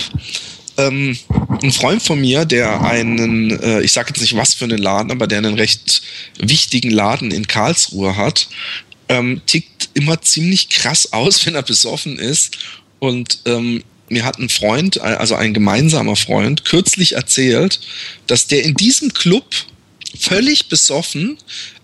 ähm, ein Freund von mir, der einen, äh, ich sage jetzt nicht was für einen Laden, aber der einen recht wichtigen Laden in Karlsruhe hat, ähm, tickt immer ziemlich krass aus, wenn er besoffen ist. Und ähm, mir hat ein Freund, also ein gemeinsamer Freund, kürzlich erzählt, dass der in diesem Club völlig besoffen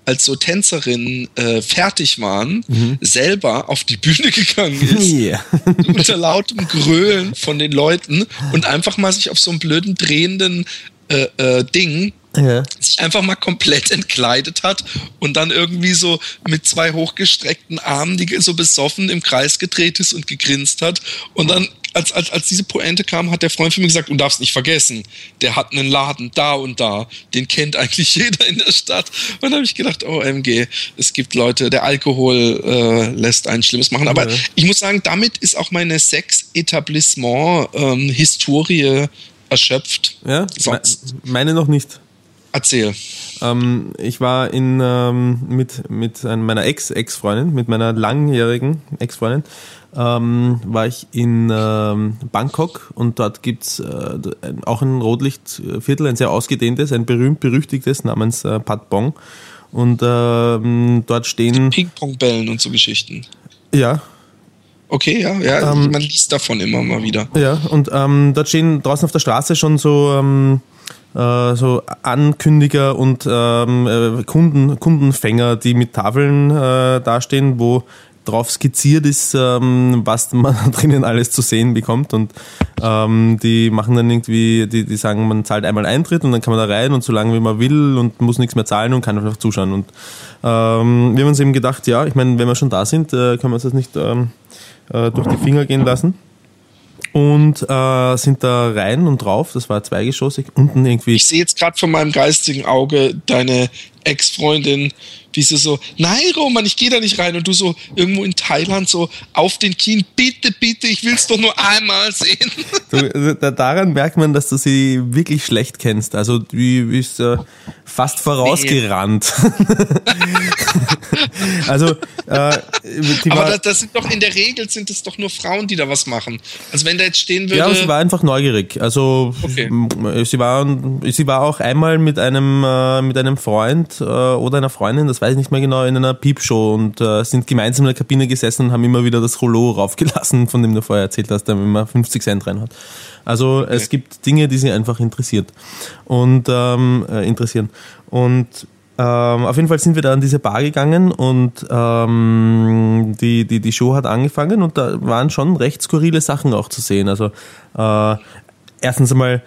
als so Tänzerinnen äh, fertig waren, selber auf die Bühne gegangen ist Yeah. unter lautem Grölen von den Leuten und einfach mal sich auf so einem blöden drehenden äh, äh, Ding ja. sich einfach mal komplett entkleidet hat und dann irgendwie so mit zwei hochgestreckten Armen, die so besoffen im Kreis gedreht ist und gegrinst hat. Und dann, als, als, als diese Pointe kam, hat der Freund für mich gesagt, du darfst nicht vergessen, der hat einen Laden da und da, den kennt eigentlich jeder in der Stadt. Und dann habe ich gedacht, oh MG, es gibt Leute, der Alkohol äh, lässt einen Schlimmes machen. Aber Ja. ich muss sagen, damit ist auch meine Sex-Etablissement-Historie erschöpft. ja? Sonst- Me- Meine noch nicht. Erzähl. Ähm, ich war in, ähm, mit, mit ein- meiner Ex-Ex-Freundin, mit meiner langjährigen Ex-Freundin, ähm, war ich in ähm, Bangkok und dort gibt's äh, ein- auch ein Rotlichtviertel, ein sehr ausgedehntes, ein berühmt-berüchtigtes namens äh, Pat Bong. Und ähm, dort stehen, Ping-Pong-Bällen und so Geschichten. ja, Okay, ja, ja, Ähm, man liest davon immer mal wieder. Ja, und ähm, dort stehen draußen auf der Straße schon so, ähm, äh, so Ankündiger und ähm, äh, Kunden, Kundenfänger, die mit Tafeln äh, dastehen, wo drauf skizziert ist, ähm, was man drinnen alles zu sehen bekommt. Und ähm, die machen dann irgendwie, die, die sagen, man zahlt einmal Eintritt und dann kann man da rein und so lange wie man will und muss nichts mehr zahlen und kann einfach zuschauen. Und ähm, wir haben uns eben gedacht, ja, ich meine, wenn wir schon da sind, äh, können wir uns das nicht äh, durch die Finger gehen lassen und äh, sind da rein und drauf. Das war zweigeschossig. Unten irgendwie. Ich sehe jetzt gerade von meinem geistigen Auge deine Ex-Freundin, wie sie so, nein, Roman, ich gehe da nicht rein. Und du so irgendwo in Thailand so auf den Knien, bitte, bitte, ich will es doch nur einmal sehen. Du, also daran merkt man, dass du sie wirklich schlecht kennst. Also wie ist äh, fast vorausgerannt. also äh, aber das, das, sind doch in der Regel sind es doch nur Frauen, die da was machen. Also wenn da jetzt stehen würde. Ja, sie war einfach neugierig. Also okay. sie war sie war auch einmal mit einem äh, mit einem Freund äh, oder einer Freundin, das weiß ich nicht mehr genau, in einer Piepshow und äh, sind gemeinsam in der Kabine gesessen und haben immer wieder das Rollo raufgelassen, von dem du vorher erzählt hast, der immer 50 Cent rein hat. Also okay. es gibt Dinge, die sie einfach interessiert und ähm, äh, interessieren und ähm, auf jeden Fall sind wir da an diese Bar gegangen und ähm, die, die, die Show hat angefangen und da waren schon recht skurrile Sachen auch zu sehen. Also äh, erstens einmal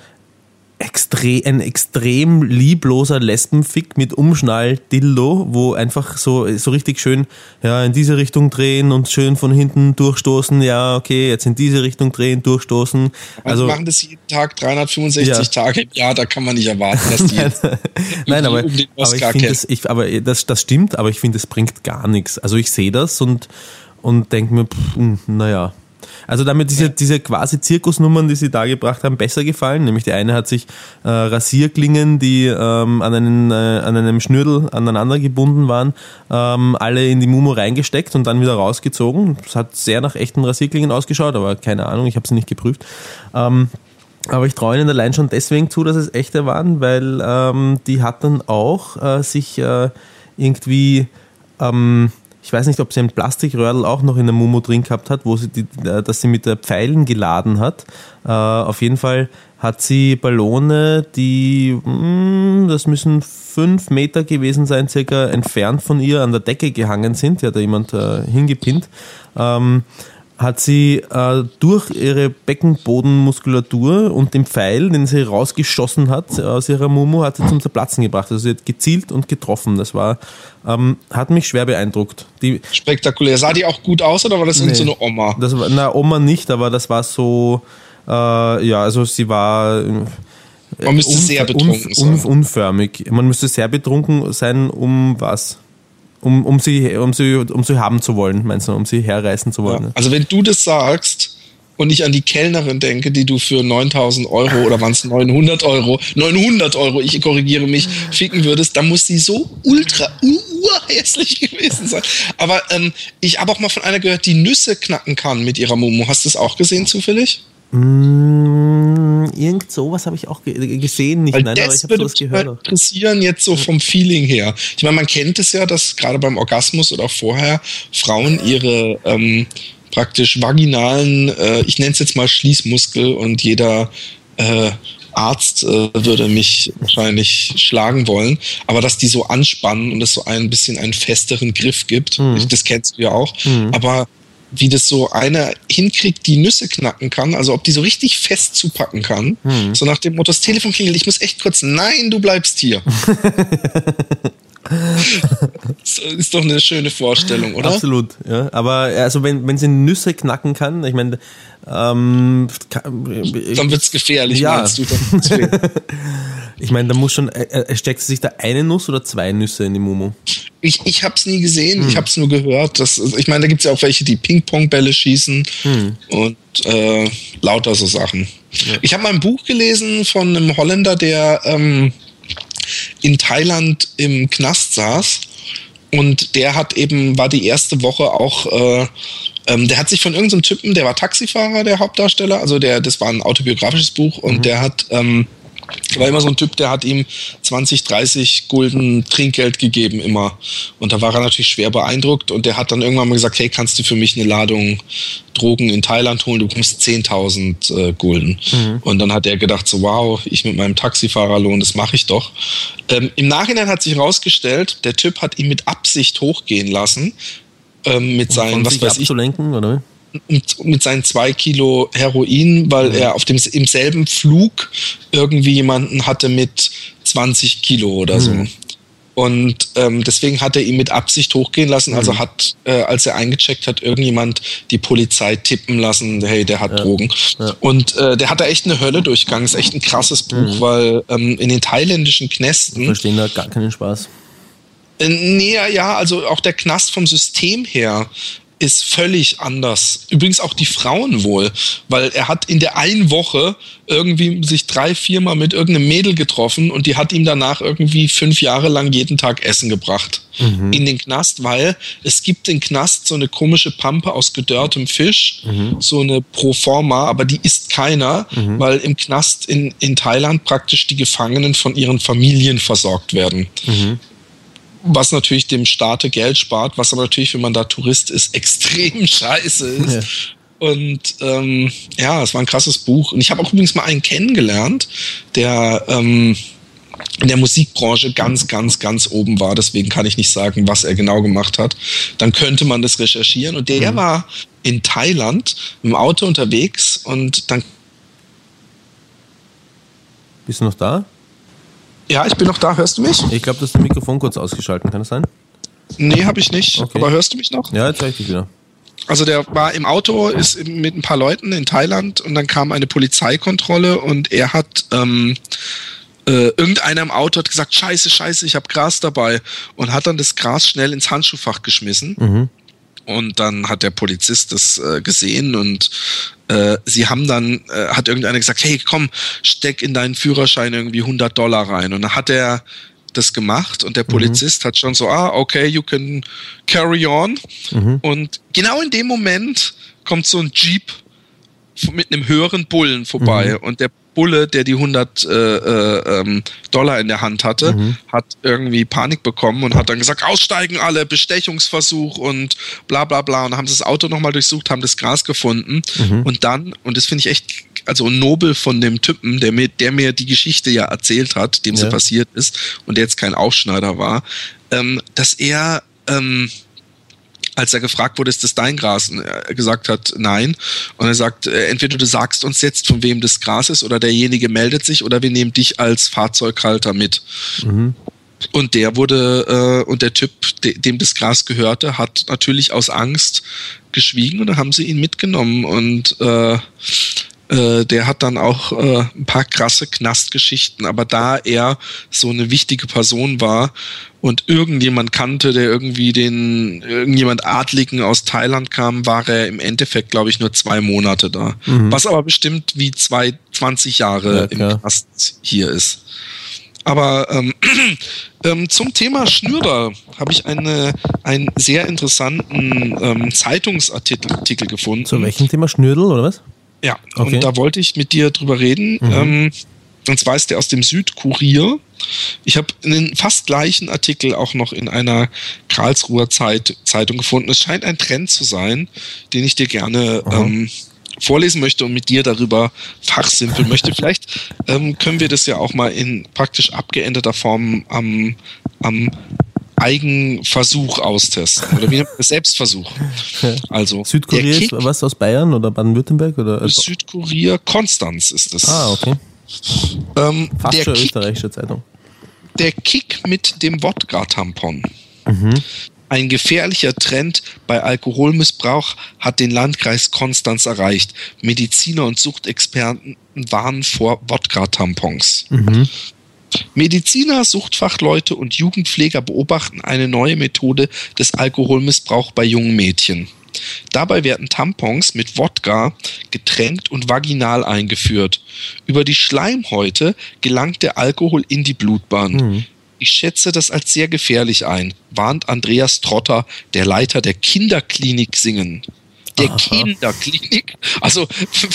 extrem, ein extrem liebloser Lesbenfick mit Umschnall-Dildo, wo einfach so, so richtig schön ja, in diese Richtung drehen und schön von hinten durchstoßen. Ja, okay, jetzt in diese Richtung drehen, durchstoßen. Also, also machen das jeden Tag 365 ja. Tage im Jahr, da kann man nicht erwarten, dass die Nein, aber, um aber, ich das, ich, aber das, das stimmt, aber ich finde, es bringt gar nichts. Also ich sehe das und, und denke mir, pff, hm, naja, also damit diese, diese quasi Zirkusnummern, die sie da gebracht haben, besser gefallen. Nämlich die eine hat sich äh, Rasierklingen, die ähm, an, einen, äh, an einem Schnürdel aneinander gebunden waren, ähm, alle in die Mumu reingesteckt und dann wieder rausgezogen. Das hat sehr nach echten Rasierklingen ausgeschaut, aber keine Ahnung, ich habe sie nicht geprüft. Ähm, aber ich traue ihnen allein schon deswegen zu, dass es echte waren, weil ähm, die hat dann auch äh, sich äh, irgendwie ähm, ich weiß nicht, ob sie ein Plastikröhrl auch noch in der Mumu drin gehabt hat, wo sie die, äh, dass sie mit der Pfeilen geladen hat. Äh, auf jeden Fall hat sie Ballone, die, mh, hm, das müssen fünf Meter gewesen sein, circa entfernt von ihr an der Decke gehangen sind. Die hat da jemand äh, hingepinnt. Ähm, hat sie äh, durch ihre Beckenbodenmuskulatur und den Pfeil, den sie rausgeschossen hat aus ihrer Mumu, hat sie zum Zerplatzen gebracht. Also sie hat gezielt und getroffen. Das war, ähm, hat mich schwer beeindruckt. Die, Spektakulär. Sah die auch gut aus oder war das nee, so eine Oma? Das war, na, Oma nicht, aber das war so, äh, ja, also sie war. Äh, Man müsste sehr betrunken un, sein. unförmig. Man müsste sehr betrunken sein, um was? Um, um, sie, um, sie, um sie haben zu wollen, meinst du, um sie herreißen zu wollen. Ja. Also wenn du das sagst und ich an die Kellnerin denke, die du für 9000 Euro oder waren es 900 Euro, 900 Euro, ich korrigiere mich, ficken würdest, dann muss sie so ultra, urhässlich gewesen sein. Aber ähm, ich habe auch mal von einer gehört, die Nüsse knacken kann mit ihrer Momo. Hast du das auch gesehen zufällig? Mm, irgend sowas habe ich auch gesehen, nicht, Weil nein, das aber ich habe sowas gehört. interessieren jetzt so vom Feeling her. Ich meine, man kennt es ja, dass gerade beim Orgasmus oder auch vorher Frauen ihre ähm, praktisch vaginalen, äh, ich nenne es jetzt mal Schließmuskel und jeder äh, Arzt äh, würde mich wahrscheinlich schlagen wollen, aber dass die so anspannen und es so ein bisschen einen festeren Griff gibt, mhm. das kennst du ja auch, mhm. aber wie das so einer hinkriegt, die Nüsse knacken kann, also ob die so richtig fest zupacken kann. Hm. So nach dem Motto, das Telefon klingelt, ich muss echt kurz, nein, du bleibst hier. ist doch eine schöne Vorstellung, oder? Absolut, ja. Aber also wenn, wenn sie Nüsse knacken kann, ich meine, ähm, kann, dann wird's gefährlich, ja. meinst du? ich meine, da muss schon, äh, äh, steckt sie sich da eine Nuss oder zwei Nüsse in die Mumu? Ich, ich habe es nie gesehen, hm. ich habe es nur gehört. Das, ich meine, da gibt es ja auch welche, die Ping-Pong-Bälle schießen hm. und äh, lauter so Sachen. Ja. Ich habe mal ein Buch gelesen von einem Holländer, der ähm, in Thailand im Knast saß. Und der hat eben, war die erste Woche auch, äh, ähm, der hat sich von irgendeinem Typen, der war Taxifahrer, der Hauptdarsteller, also der, das war ein autobiografisches Buch und mhm. der hat ähm, war immer so ein Typ, der hat ihm 20, 30 Gulden Trinkgeld gegeben immer. Und da war er natürlich schwer beeindruckt und der hat dann irgendwann mal gesagt, hey, kannst du für mich eine Ladung Drogen in Thailand holen, du bekommst 10.000 äh, Gulden. Mhm. Und dann hat er gedacht, so wow, ich mit meinem Taxifahrerlohn, das mache ich doch. Ähm, Im Nachhinein hat sich herausgestellt, der Typ hat ihn mit Absicht hochgehen lassen, ähm, mit seinen, was weiß ich. Oder? Mit seinen zwei Kilo Heroin, weil mhm. er auf dem im selben Flug irgendwie jemanden hatte mit 20 Kilo oder so. Mhm. Und ähm, deswegen hat er ihn mit Absicht hochgehen lassen. Also mhm. hat, äh, als er eingecheckt hat, irgendjemand die Polizei tippen lassen, hey, der hat ja. Drogen. Ja. Und äh, der hat da echt eine Hölle durchgegangen. Ist echt ein krasses Buch, mhm. weil ähm, in den thailändischen Knästen. Verstehen da gar keinen Spaß Äh, nee, ja, also auch der Knast vom System her ist völlig anders. Übrigens auch die Frauen wohl, weil er hat in der einen Woche irgendwie sich drei, viermal mit irgendeinem Mädel getroffen und die hat ihm danach irgendwie fünf Jahre lang jeden Tag Essen gebracht mhm. in den Knast, weil es gibt im Knast so eine komische Pampe aus gedörrtem Fisch, mhm. so eine Proforma, aber die isst keiner, mhm. weil im Knast in, in Thailand praktisch die Gefangenen von ihren Familien versorgt werden. Was natürlich dem Staate Geld spart, was aber natürlich, wenn man da Tourist ist, extrem scheiße ist. Ja. Und ähm, ja, es war ein krasses Buch. Und ich habe auch übrigens mal einen kennengelernt, der ähm, in der Musikbranche ganz, ganz, ganz oben war. Deswegen kann ich nicht sagen, was er genau gemacht hat. Dann könnte man das recherchieren. Und der mhm. war in Thailand im Auto unterwegs und dann. Bist du noch da? Ja, ich bin noch da. Hörst du mich? Ich glaube, du hast das Mikrofon kurz ausgeschalten. Kann das sein? Nee, habe ich nicht. Okay. Aber hörst du mich noch? Ja, jetzt höre ich dich wieder. Also der war im Auto, ist mit ein paar Leuten in Thailand und dann kam eine Polizeikontrolle und er hat ähm, äh, irgendeiner im Auto hat gesagt, scheiße, scheiße, ich habe Gras dabei und hat dann das Gras schnell ins Handschuhfach geschmissen. Mhm. Und dann hat der Polizist das äh, gesehen und äh, sie haben dann, äh, hat irgendeiner gesagt, hey, komm, steck in deinen Führerschein irgendwie 100 Dollar rein. Und dann hat er das gemacht und der mhm. Polizist mhm. hat schon so, ah, okay, you can carry on. Mhm. Und genau in dem Moment kommt so ein Jeep mit einem höheren Bullen vorbei mhm. und der Bulle, der die 100 äh, äh, ähm, Dollar in der Hand hatte, mhm. hat irgendwie Panik bekommen und hat dann gesagt, aussteigen alle, Bestechungsversuch und bla bla bla. Und haben sie das Auto nochmal durchsucht, haben das Gras gefunden. Mhm. Und dann, und das finde ich echt, also nobel von dem Typen, der mir, der mir die Geschichte ja erzählt hat, dem ja. sie passiert ist und der jetzt kein Aufschneider war, ähm, dass er ähm, als er gefragt wurde, ist das dein Gras? Und er gesagt hat, nein. Und er sagt, äh, entweder du sagst uns jetzt, von wem das Gras ist, oder derjenige meldet sich, oder wir nehmen dich als Fahrzeughalter mit. Mhm. Und der wurde, äh, und der Typ, de, dem das Gras gehörte, hat natürlich aus Angst geschwiegen und dann haben sie ihn mitgenommen. Und äh, äh, der hat dann auch äh, ein paar krasse Knastgeschichten, aber da er so eine wichtige Person war und irgendjemand kannte, der irgendwie den, irgendjemand Adligen aus Thailand kam, war er im Endeffekt, glaube ich, nur zwei Monate da. Mhm. Was aber bestimmt wie zwei, 20 Jahre ja, im Knast hier ist. Aber ähm, ähm, zum Thema Schnürder habe ich eine, einen sehr interessanten ähm, Zeitungsartikel gefunden. Zu welchem Thema Schnürdel oder was? Ja, okay. und da wollte ich mit dir drüber reden. Mhm. Ähm, und zwar ist der aus dem Südkurier. Ich habe einen fast gleichen Artikel auch noch in einer Karlsruher Zeit, Zeitung gefunden. Es scheint ein Trend zu sein, den ich dir gerne ähm, vorlesen möchte und mit dir darüber fachsimpeln möchte. Vielleicht ähm, können wir das ja auch mal in praktisch abgeänderter Form am, am Eigenversuch austesten. Oder wie nennt man das? Selbstversuch. Also, Südkorea ist was aus Bayern oder Baden-Württemberg? oder? Südkorea, Konstanz ist das. Ah, okay. Ähm, Fast der schon Kick, österreichische Zeitung. Der Kick mit dem Wodka-Tampon. Mhm. Ein gefährlicher Trend bei Alkoholmissbrauch hat den Landkreis Konstanz erreicht. Mediziner und Suchtexperten warnen vor Wodka-Tampons. Mhm. Mediziner, Suchtfachleute und Jugendpfleger beobachten eine neue Methode des Alkoholmissbrauchs bei jungen Mädchen. Dabei werden Tampons mit Wodka getränkt und vaginal eingeführt. Über die Schleimhäute gelangt der Alkohol in die Blutbahn. Mhm. Ich schätze das als sehr gefährlich ein, warnt Andreas Trotter, der Leiter der Kinderklinik Singen der Aha. Kinderklinik. Also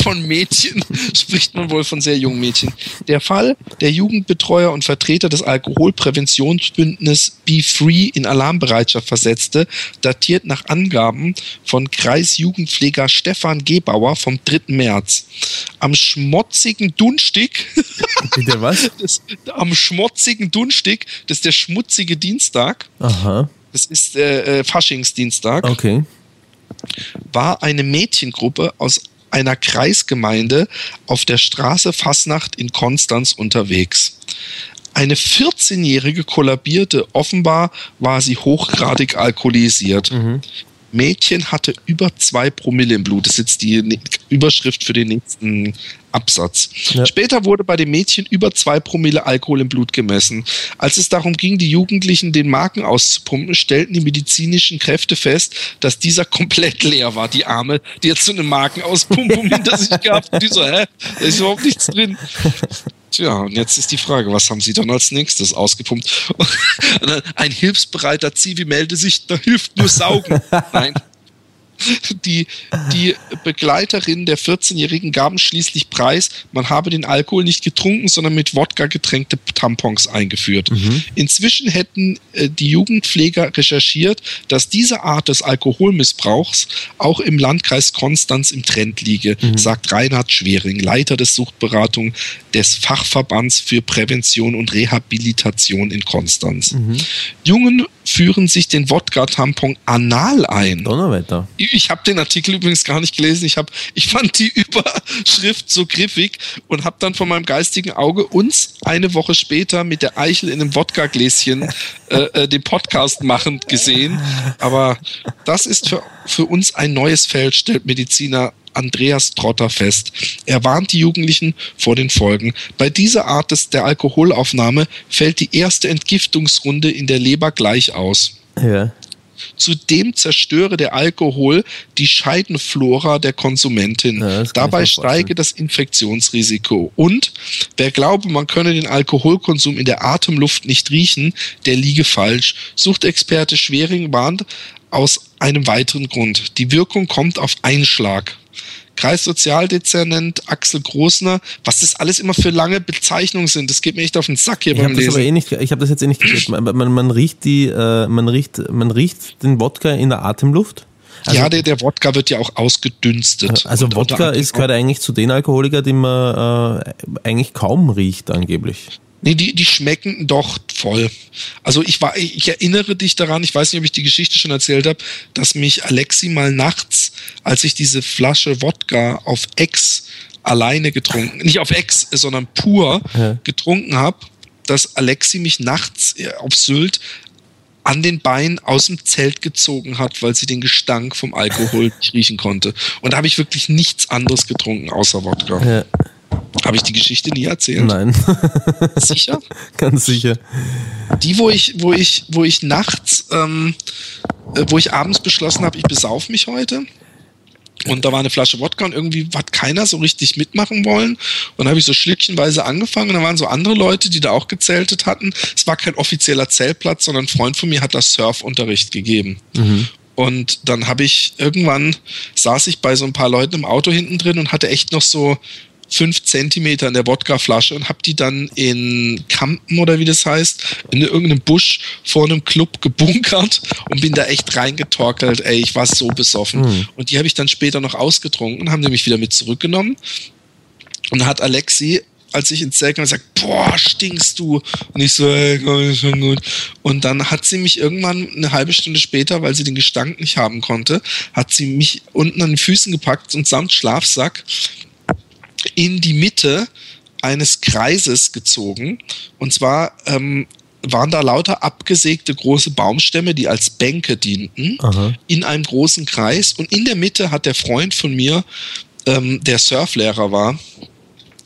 von Mädchen spricht man wohl von sehr jungen Mädchen. Der Fall der Jugendbetreuer und Vertreter des Alkoholpräventionsbündnis Be Free in Alarmbereitschaft versetzte, datiert nach Angaben von Kreisjugendpfleger Stefan Gebauer vom 3. März. Am schmutzigen Dunstig. Bitte was? Das, am schmutzigen Dunstig, das ist der schmutzige Dienstag. Aha. Das ist äh, äh Faschingsdienstag. Okay war eine Mädchengruppe aus einer Kreisgemeinde auf der Straße Fasnacht in Konstanz unterwegs. Eine 14-Jährige kollabierte, offenbar war sie hochgradig alkoholisiert. Mhm. Mädchen hatte über zwei Promille im Blut. Das ist jetzt die Überschrift für den nächsten Absatz. Ja. Später wurde bei dem Mädchen über zwei Promille Alkohol im Blut gemessen. Als es darum ging, die Jugendlichen den Magen auszupumpen, stellten die medizinischen Kräfte fest, dass dieser komplett leer war. Die Arme, die jetzt so eine Magenauspumpen hinter sich gehabt die so, hä, da ist überhaupt nichts drin. Tja, und jetzt ist die Frage, was haben Sie dann als nächstes ausgepumpt? Ein hilfsbereiter Zivi melde sich, da hilft nur Saugen. Nein. Die, die Begleiterin der 14-Jährigen gaben schließlich preis, man habe den Alkohol nicht getrunken, sondern mit Wodka getränkte Tampons eingeführt. Mhm. Inzwischen hätten äh, die Jugendpfleger recherchiert, dass diese Art des Alkoholmissbrauchs auch im Landkreis Konstanz im Trend liege, mhm. sagt Reinhard Schwering, Leiter des Suchtberatung des Fachverbands für Prävention und Rehabilitation in Konstanz. Mhm. Jungen führen sich den Wodka-Tampon anal ein. Donnerwetter. Ich habe den Artikel übrigens gar nicht gelesen. Ich, hab, ich fand die Überschrift so griffig und habe dann von meinem geistigen Auge uns eine Woche später mit der Eichel in einem Wodka-Gläschen äh, äh, den Podcast machend gesehen. Aber das ist für, für uns ein neues Feld, stellt Mediziner Andreas Trotter fest. Er warnt die Jugendlichen vor den Folgen. Bei dieser Art des, der Alkoholaufnahme fällt die erste Entgiftungsrunde in der Leber gleich aus. Ja. Zudem zerstöre der Alkohol die Scheidenflora der Konsumentin. Ja, Dabei steige das Infektionsrisiko. Und wer glaube, man könne den Alkoholkonsum in der Atemluft nicht riechen, der liege falsch. Suchtexperte Schwering warnt aus einem weiteren Grund. Die Wirkung kommt auf Einschlag. Kreissozialdezernent Axel Großner, was das alles immer für lange Bezeichnungen sind. Das geht mir echt auf den Sack hier ich beim Lesen. Eh nicht, ich habe das jetzt eh nicht gehört. Man, man, man, riecht die, äh, man riecht, man riecht den Wodka in der Atemluft. Also, ja, der, der Wodka wird ja auch ausgedünstet. Also Wodka ist gehört eigentlich zu den Alkoholikern, die man äh, eigentlich kaum riecht angeblich. Nee, die, die schmecken doch voll. Also ich war, ich erinnere dich daran, ich weiß nicht, ob ich die Geschichte schon erzählt habe, dass mich Alexi mal nachts, als ich diese Flasche Wodka auf Ex alleine getrunken, nicht auf Ex, sondern pur ja. getrunken habe, dass Alexi mich nachts äh, auf Sylt an den Beinen aus dem Zelt gezogen hat, weil sie den Gestank vom Alkohol riechen konnte. Und da habe ich wirklich nichts anderes getrunken außer Wodka. Ja. Habe ich die Geschichte nie erzählt? Nein. Sicher? Ganz sicher. Die, wo ich, wo ich, wo ich nachts, ähm, äh, wo ich abends beschlossen habe, ich besauf mich heute. Und da war eine Flasche Wodka und irgendwie hat keiner so richtig mitmachen wollen. Und dann habe ich so schlückchenweise angefangen und da waren so andere Leute, die da auch gezeltet hatten. Es war kein offizieller Zeltplatz, sondern ein Freund von mir hat da Surfunterricht gegeben. Mhm. Und dann habe ich irgendwann saß ich bei so ein paar Leuten im Auto hinten drin und hatte echt noch so fünf Zentimeter in der Wodkaflasche und habe die dann in Kampen oder wie das heißt, in irgendeinem Busch vor einem Club gebunkert und bin da echt reingetorkelt. Ey, ich war so besoffen. Mhm. Und die habe ich dann später noch ausgetrunken, haben die mich wieder mit zurückgenommen. Und hat Alexi als ich ins Zelt kam, gesagt, boah, stinkst du. Und ich so, ey, komm, ist schon gut. Und dann hat sie mich irgendwann eine halbe Stunde später, weil sie den Gestank nicht haben konnte, hat sie mich unten an den Füßen gepackt und samt Schlafsack in die Mitte eines Kreises gezogen. Und zwar ähm, waren da lauter abgesägte große Baumstämme, die als Bänke dienten, Aha. in einem großen Kreis. Und in der Mitte hat der Freund von mir, ähm, der Surflehrer war,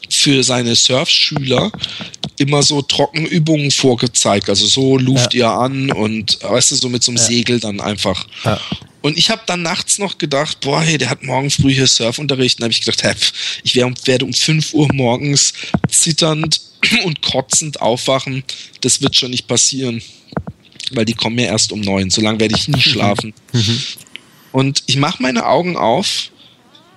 für seine Surfschüler immer so Trockenübungen vorgezeigt. Also so luft ja. ihr an und weißt du, so mit so einem ja. Segel dann einfach. Ja. Und ich habe dann nachts noch gedacht, boah, hey, der hat morgen früh hier Surfunterricht. Dann habe ich gedacht, hey, ich werde um 5 Uhr morgens zitternd und kotzend aufwachen. Das wird schon nicht passieren. Weil die kommen ja erst um neun. So lange werde ich nie schlafen. Mhm. und ich mache meine Augen auf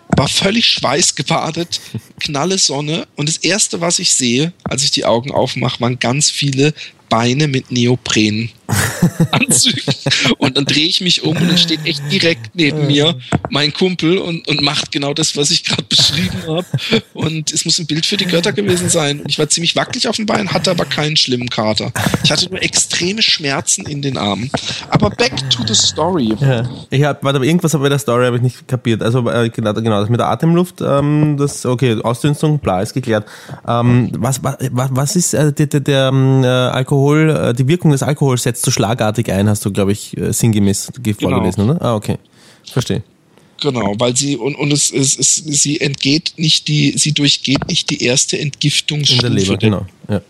war völlig schweißgebadet, knalle Sonne. Und das erste, was ich sehe, als ich die Augen aufmache, waren ganz viele Beine mit Neopren Anzügen. und dann drehe ich mich um und dann steht echt direkt neben mir mein Kumpel und, und macht genau das, was ich gerade beschrieben habe. Und es muss ein Bild für die Götter gewesen sein. Und ich war ziemlich wackelig auf dem Bein, hatte aber keinen schlimmen Kater. Ich hatte nur extreme Schmerzen in den Armen. Aber back to the story. Ja. Ich hab, warte, irgendwas bei der Story habe ich nicht kapiert. Also äh, genau, genau, das mit der Atemluft, ähm, das, okay, Ausdünstung, bla, ist geklärt. Ähm, was, was, was ist äh, der, der, der ähm, äh, Alkohol, äh, die Wirkung des Alkohols setzt so schlagartig ein, hast du, glaube ich, äh, sinngemäß genau. vorgelesen, oder? Ah, okay. verstehe. Genau, weil sie und, und es, es, es sie entgeht nicht die, sie durchgeht nicht die erste Entgiftungsstufe. In der Leber, genau. Ja.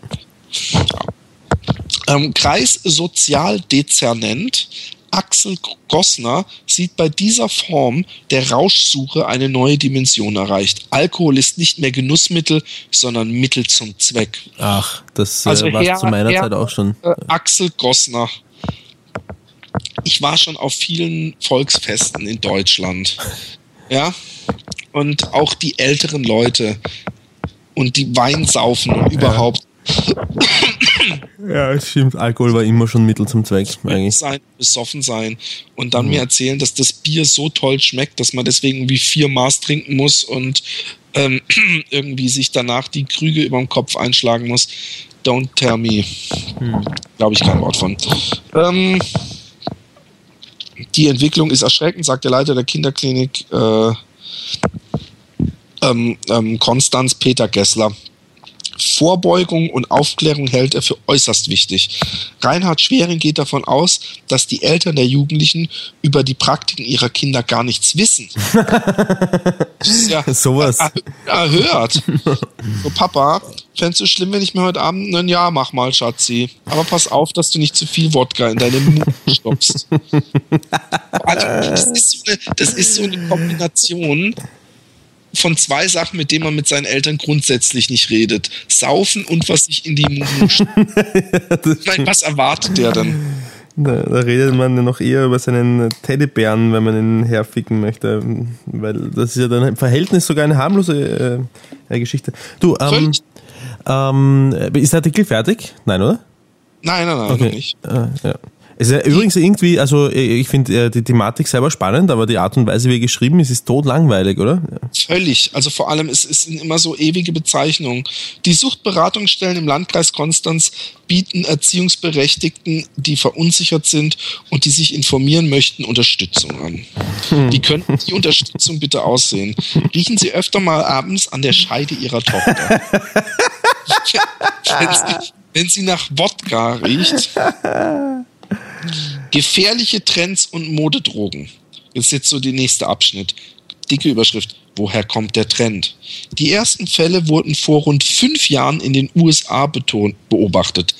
Ähm, Kreissozialdezernent Axel Gossner sieht bei dieser Form der Rauschsuche eine neue Dimension erreicht. Alkohol ist nicht mehr Genussmittel, sondern Mittel zum Zweck. Ach, das äh, also war zu meiner Herr, Zeit auch schon. Äh, Axel Gossner. Ich war schon auf vielen Volksfesten in Deutschland. Ja. Und auch die älteren Leute und die Weinsaufen und überhaupt. Ja, es stimmt. Alkohol war immer schon Mittel zum Zweck, eigentlich. Sein, besoffen sein und dann mhm. mir erzählen, dass das Bier so toll schmeckt, dass man deswegen wie vier Maß trinken muss und ähm, irgendwie sich danach die Krüge über dem Kopf einschlagen muss. Don't tell me. Mhm. Glaube ich kein Wort von. Ähm, die Entwicklung ist erschreckend, sagt der Leiter der Kinderklinik äh, ähm, ähm, Konstanz Peter Gessler. Vorbeugung und Aufklärung hält er für äußerst wichtig. Reinhard Schwering geht davon aus, dass die Eltern der Jugendlichen über die Praktiken ihrer Kinder gar nichts wissen. das ist ja Sowas. erhört. So, Papa, fändest du schlimm, wenn ich mir heute Abend ein Ja mach mal, Schatzi. Aber pass auf, dass du nicht zu viel Wodka in deine Mund stopfst. das, ist so eine, das ist so eine Kombination von zwei Sachen, mit denen man mit seinen Eltern grundsätzlich nicht redet. Saufen und was sich in die Mund meine, was erwartet der dann? Da, da, redet man noch eher über seinen Teddybären, wenn man ihn herficken möchte. Weil das ist ja dann im Verhältnis sogar eine harmlose äh, äh Geschichte. Du, ähm, ähm, ist der Artikel fertig? Nein, oder? Nein, nein, nein, okay. noch nicht. Ah, ja. Es ist ja übrigens irgendwie, also ich finde äh, die Thematik selber spannend, aber die Art und Weise, wie geschrieben ist, ist totlangweilig, oder? Völlig. Also vor allem, es, es sind immer so ewige Bezeichnungen. Die Suchtberatungsstellen im Landkreis Konstanz bieten Erziehungsberechtigten, die verunsichert sind und die sich informieren möchten, Unterstützung an. Hm. Wie könnten die Unterstützung bitte aussehen? Riechen Sie öfter mal abends an der Scheide Ihrer Tochter. wenn, sie, wenn sie nach Wodka riecht, Gefährliche Trends und Modedrogen. Ist jetzt so der nächste Abschnitt. Dicke Überschrift. Woher kommt der Trend? Die ersten Fälle wurden vor rund fünf Jahren in den USA beobachtet.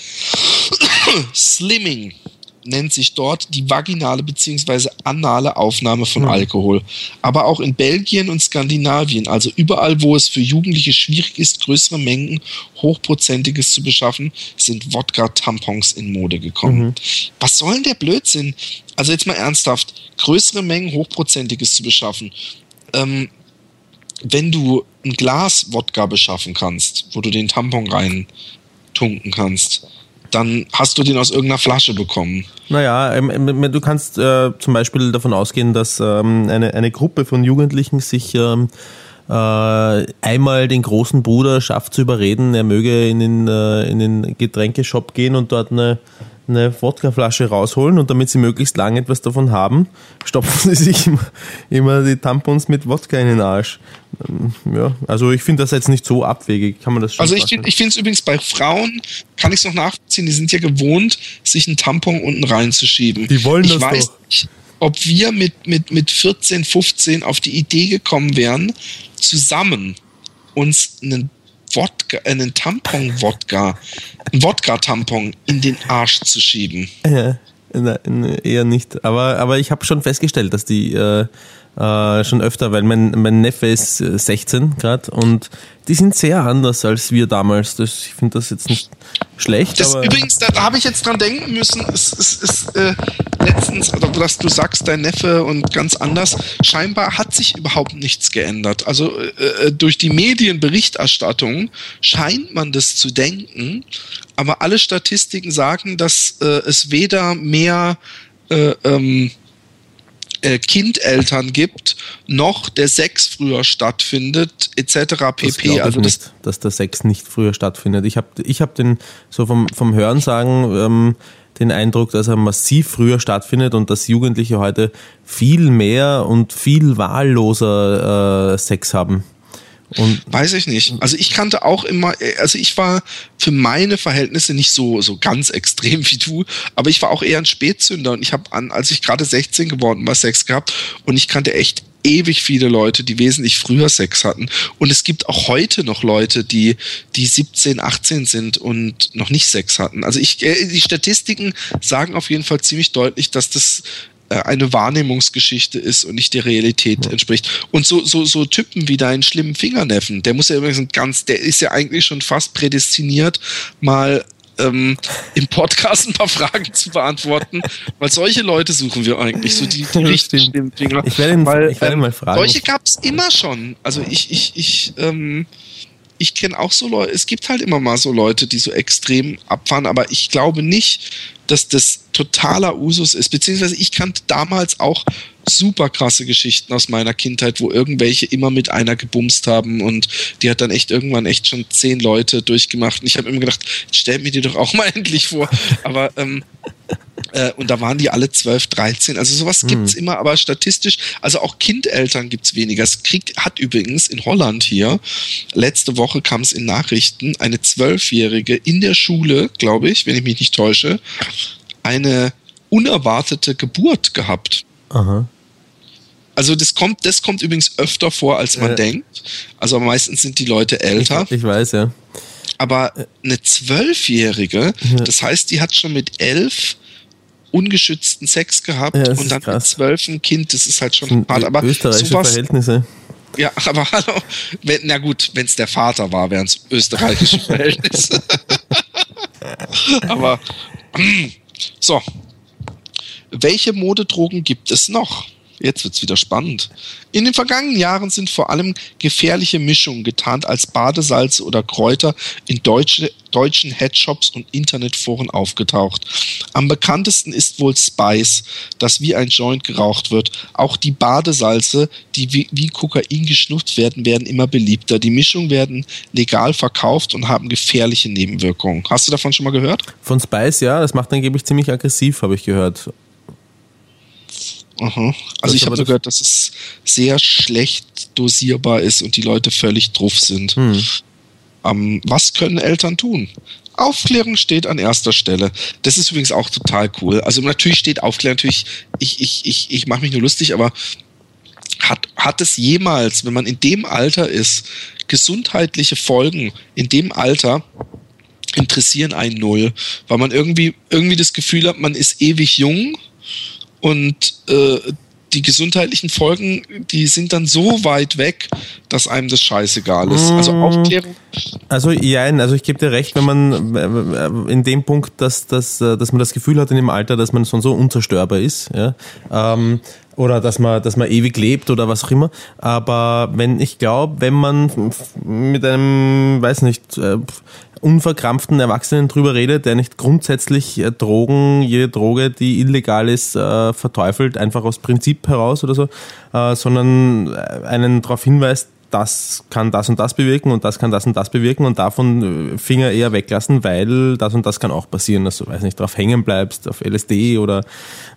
Slimming nennt sich dort die vaginale bzw. anale Aufnahme von mhm. Alkohol. Aber auch in Belgien und Skandinavien, also überall, wo es für Jugendliche schwierig ist, größere Mengen hochprozentiges zu beschaffen, sind Wodka-Tampons in Mode gekommen. Mhm. Was soll denn der Blödsinn? Also jetzt mal ernsthaft, größere Mengen hochprozentiges zu beschaffen. Ähm, wenn du ein Glas Wodka beschaffen kannst, wo du den Tampon rein tunken kannst, dann hast du den aus irgendeiner Flasche bekommen. Naja, ähm, ähm, du kannst äh, zum Beispiel davon ausgehen, dass ähm, eine, eine Gruppe von Jugendlichen sich ähm, äh, einmal den großen Bruder schafft zu überreden, er möge in den, äh, in den Getränkeshop gehen und dort eine eine Wodkaflasche rausholen und damit sie möglichst lange etwas davon haben, stopfen sie sich immer, immer die Tampons mit Wodka in den Arsch. Ähm, ja, also ich finde das jetzt nicht so abwegig, kann man das schon Also ich, ich finde es übrigens bei Frauen, kann ich es noch nachvollziehen, die sind ja gewohnt, sich einen Tampon unten reinzuschieben. Die wollen ich das weiß doch. Nicht, ob wir mit, mit, mit 14, 15 auf die Idee gekommen wären, zusammen uns einen Wodka, einen Tampon-Wodka, einen Wodka-Tampon in den Arsch zu schieben. Ja, eher nicht. Aber, aber ich habe schon festgestellt, dass die äh, äh, schon öfter, weil mein, mein Neffe ist 16 äh, gerade und die sind sehr anders als wir damals. Das, ich finde das jetzt nicht schlecht. Das übrigens, da, da habe ich jetzt dran denken müssen, es ist äh, letztens, also, dass du sagst, dein Neffe und ganz anders, scheinbar hat sich überhaupt nichts geändert. Also äh, äh, durch die Medienberichterstattung scheint man das zu denken, aber alle Statistiken sagen, dass äh, es weder mehr äh, ähm, äh, Kindeltern gibt, noch der Sex früher stattfindet, etc. pp. Das also das nicht, dass der Sex nicht früher stattfindet. Ich habe ich hab den so vom, vom Hörensagen ähm, den Eindruck, dass er massiv früher stattfindet und dass Jugendliche heute viel mehr und viel wahlloser äh, Sex haben. Und Weiß ich nicht. Also ich kannte auch immer, also ich war für meine Verhältnisse nicht so, so ganz extrem wie du, aber ich war auch eher ein Spätzünder und ich habe an, als ich gerade 16 geworden war, Sex gehabt und ich kannte echt ewig viele Leute, die wesentlich früher Sex hatten. Und es gibt auch heute noch Leute, die, die 17, 18 sind und noch nicht Sex hatten. Also ich, äh, die Statistiken sagen auf jeden Fall ziemlich deutlich, dass das äh, eine Wahrnehmungsgeschichte ist und nicht der Realität ja. entspricht. Und so, so, so Typen wie deinen schlimmen Fingerneffen, der muss ja übrigens ein ganz, der ist ja eigentlich schon fast prädestiniert, mal ähm, im Podcast ein paar Fragen zu beantworten, weil solche Leute suchen wir eigentlich, so die, die richtig schlimmen Finger. Ich werde ihn, weil, ich werde ihn mal fragen. Solche gab es immer schon. Also ich, ich, ich, ähm, ich kenne auch so Leute, es gibt halt immer mal so Leute, die so extrem abfahren, aber ich glaube nicht, dass das totaler Usus ist. Beziehungsweise ich kannte damals auch super krasse Geschichten aus meiner Kindheit, wo irgendwelche immer mit einer gebumst haben und die hat dann echt irgendwann echt schon zehn Leute durchgemacht. Und ich habe immer gedacht, stell mir die doch auch mal endlich vor. Aber ähm, äh, und da waren die alle 12, 13. Also sowas hm. gibt's immer, aber statistisch, also auch Kindeltern gibt's weniger. Es kriegt, hat übrigens in Holland hier, letzte Woche kam es in Nachrichten, eine Zwölfjährige in der Schule, glaube ich, wenn ich mich nicht täusche, eine unerwartete Geburt gehabt. Aha. Also das kommt, das kommt übrigens öfter vor, als man ja. denkt. Also meistens sind die Leute älter. Ich, ich weiß, ja. Aber eine Zwölfjährige, ja. das heißt, die hat schon mit elf ungeschützten Sex gehabt ja, und dann krass. mit zwölf ein Kind, das ist halt schon hart. Aber österreichische sowas, Verhältnisse. Ja, aber hallo, wenn, na gut, wenn es der Vater war, wären es österreichische Verhältnisse. aber so. Welche Modedrogen gibt es noch? Jetzt wird's wieder spannend. In den vergangenen Jahren sind vor allem gefährliche Mischungen getarnt als Badesalze oder Kräuter in deutsche, deutschen Headshops und Internetforen aufgetaucht. Am bekanntesten ist wohl Spice, das wie ein Joint geraucht wird. Auch die Badesalze, die wie, wie Kokain geschnupft werden, werden immer beliebter. Die Mischungen werden legal verkauft und haben gefährliche Nebenwirkungen. Hast du davon schon mal gehört? Von Spice, ja. Das macht angeblich ziemlich aggressiv, habe ich gehört. Aha. Also ich habe gehört, dass es sehr schlecht dosierbar ist und die Leute völlig druff sind. Hm. Ähm, was können Eltern tun? Aufklärung steht an erster Stelle. Das ist übrigens auch total cool. Also natürlich steht Aufklärung, natürlich, ich, ich, ich, ich mache mich nur lustig, aber hat, hat es jemals, wenn man in dem Alter ist, gesundheitliche Folgen in dem Alter interessieren einen null, weil man irgendwie, irgendwie das Gefühl hat, man ist ewig jung und äh, die gesundheitlichen Folgen, die sind dann so weit weg, dass einem das scheißegal ist. Also mm. Aufklärung. Also ja, also ich gebe dir recht, wenn man äh, in dem Punkt, dass, dass, äh, dass man das Gefühl hat in dem Alter, dass man so, so unzerstörbar ist, ja, ähm, oder dass man, dass man ewig lebt oder was auch immer. Aber wenn ich glaube, wenn man mit einem, weiß nicht, äh, unverkrampften Erwachsenen drüber redet, der nicht grundsätzlich äh, Drogen, jede Droge, die illegal ist, äh, verteufelt, einfach aus Prinzip heraus oder so, äh, sondern einen darauf hinweist, das kann das und das bewirken und das kann das und das bewirken und davon Finger eher weglassen, weil das und das kann auch passieren, dass du, weiß nicht, drauf hängen bleibst, auf LSD oder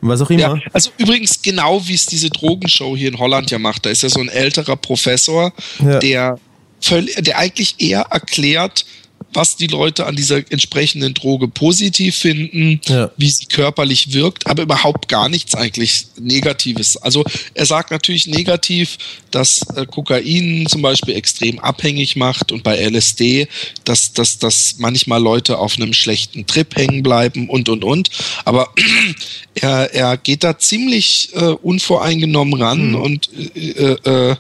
was auch immer. Ja, also übrigens genau wie es diese Drogenshow hier in Holland ja macht, da ist ja so ein älterer Professor, ja. der völlig, der eigentlich eher erklärt, was die Leute an dieser entsprechenden Droge positiv finden, ja. wie sie körperlich wirkt, aber überhaupt gar nichts eigentlich Negatives. Also er sagt natürlich negativ, dass äh, Kokain zum Beispiel extrem abhängig macht und bei LSD, dass, dass, dass manchmal Leute auf einem schlechten Trip hängen bleiben und und und. Aber er, er geht da ziemlich äh, unvoreingenommen ran mhm. und äh, äh,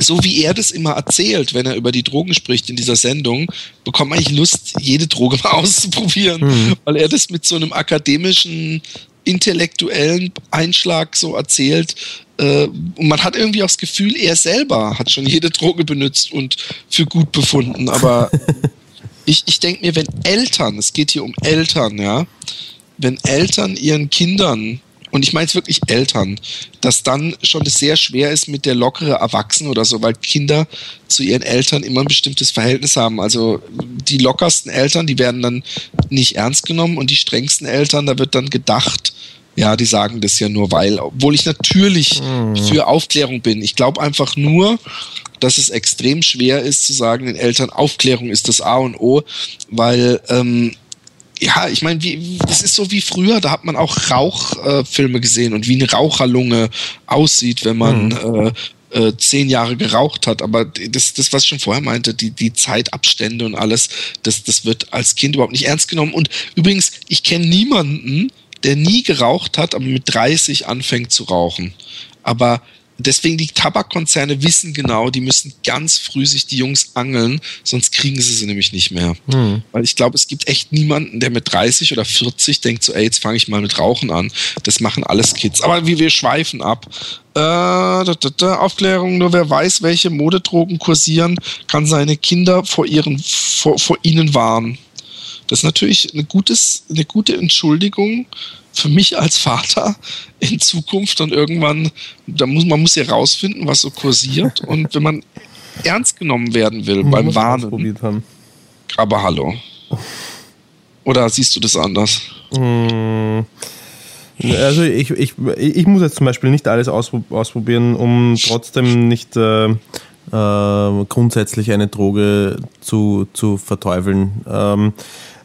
so wie er das immer erzählt, wenn er über die Drogen spricht in dieser Sendung, bekommt man eigentlich Lust, jede Droge mal auszuprobieren, mhm. weil er das mit so einem akademischen, intellektuellen Einschlag so erzählt. Äh, und man hat irgendwie auch das Gefühl, er selber hat schon jede Droge benutzt und für gut befunden. Aber ich, ich denke mir, wenn Eltern, es geht hier um Eltern, ja, wenn Eltern ihren Kindern und ich meine es wirklich Eltern, dass dann schon es sehr schwer ist mit der lockere Erwachsenen oder so, weil Kinder zu ihren Eltern immer ein bestimmtes Verhältnis haben. Also die lockersten Eltern, die werden dann nicht ernst genommen und die strengsten Eltern, da wird dann gedacht, Ja, die sagen das ja nur, weil, obwohl ich natürlich mhm. für Aufklärung bin. Ich glaube einfach nur, dass es extrem schwer ist zu sagen den Eltern, Aufklärung ist das A und O, weil ähm, ja, ich meine, das ist so wie früher, da hat man auch Rauchfilme äh, gesehen und wie eine Raucherlunge aussieht, wenn man mhm. äh, äh, zehn Jahre geraucht hat. Aber das, das, was ich schon vorher meinte, die, die Zeitabstände und alles, das, das wird als Kind überhaupt nicht ernst genommen. Und übrigens, ich kenne niemanden, der nie geraucht hat, aber mit 30 anfängt zu rauchen. Aber deswegen die Tabakkonzerne wissen genau, die müssen ganz früh sich die Jungs angeln, sonst kriegen sie sie nämlich nicht mehr. Hm. Weil ich glaube, es gibt echt niemanden, der mit 30 oder 40 denkt so, ey, jetzt fange ich mal mit Rauchen an. Das machen alles Kids. Aber wie wir schweifen ab. Äh, da, da, da, Aufklärung, nur wer weiß, welche Modedrogen kursieren, kann seine Kinder vor, ihren, vor, vor ihnen warnen. Das ist natürlich eine, gutes, eine gute Entschuldigung für mich als Vater in Zukunft und irgendwann, da muss man muss ja rausfinden, was so kursiert und wenn man ernst genommen werden will man beim Warnen. Aber hallo. Oder siehst du das anders? Hm. Also ich, ich, ich muss jetzt zum Beispiel nicht alles ausprobieren, um trotzdem nicht äh, äh, grundsätzlich eine Droge zu, zu verteufeln. Ähm,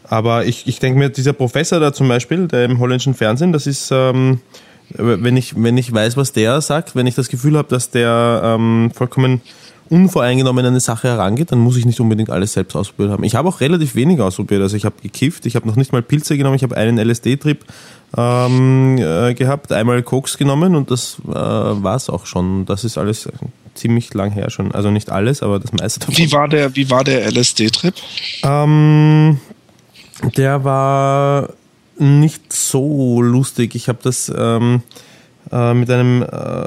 aber ich, ich denke mir, dieser Professor da zum Beispiel, der im holländischen Fernsehen, das ist, ähm, wenn, ich, wenn ich weiß, was der sagt, wenn ich das Gefühl habe, dass der ähm, vollkommen unvoreingenommen an eine Sache herangeht, dann muss ich nicht unbedingt alles selbst ausprobiert haben. Ich habe auch relativ wenig ausprobiert. Also ich habe gekifft, ich habe noch nicht mal Pilze genommen, ich habe einen LSD-Trip ähm, äh, gehabt, einmal Koks genommen und das äh, war es auch schon. Das ist alles ziemlich lang her schon. Also nicht alles, aber das meiste davon. Wie war der, wie war der LSD-Trip? Ähm, der war nicht so lustig. Ich habe das ähm, äh, mit einem, äh,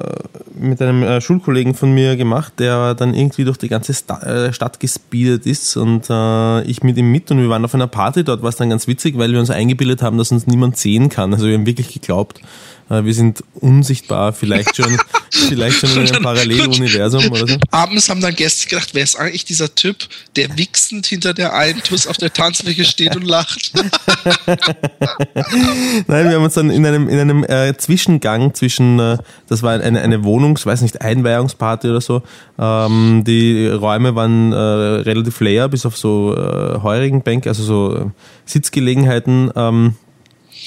mit einem äh, Schulkollegen von mir gemacht, der dann irgendwie durch die ganze Sta äh, Stadt gespeedet ist und äh, ich mit ihm mit und wir waren auf einer Party. Dort war es dann ganz witzig, weil wir uns eingebildet haben, dass uns niemand sehen kann. Also wir haben wirklich geglaubt, wir sind unsichtbar, vielleicht schon, vielleicht schon in einem Paralleluniversum oder so. Abends haben dann Gäste gedacht, wer ist eigentlich dieser Typ, der wichsend hinter der Eintus auf der Tanzfläche steht und lacht? Nein, wir haben uns dann in einem, in einem äh, Zwischengang zwischen, äh, das war eine, eine Wohnungs-, weiß nicht, Einweihungsparty oder so. Ähm, die Räume waren äh, relativ leer, bis auf so äh, heurigen Bänke, also so äh, Sitzgelegenheiten. Ähm,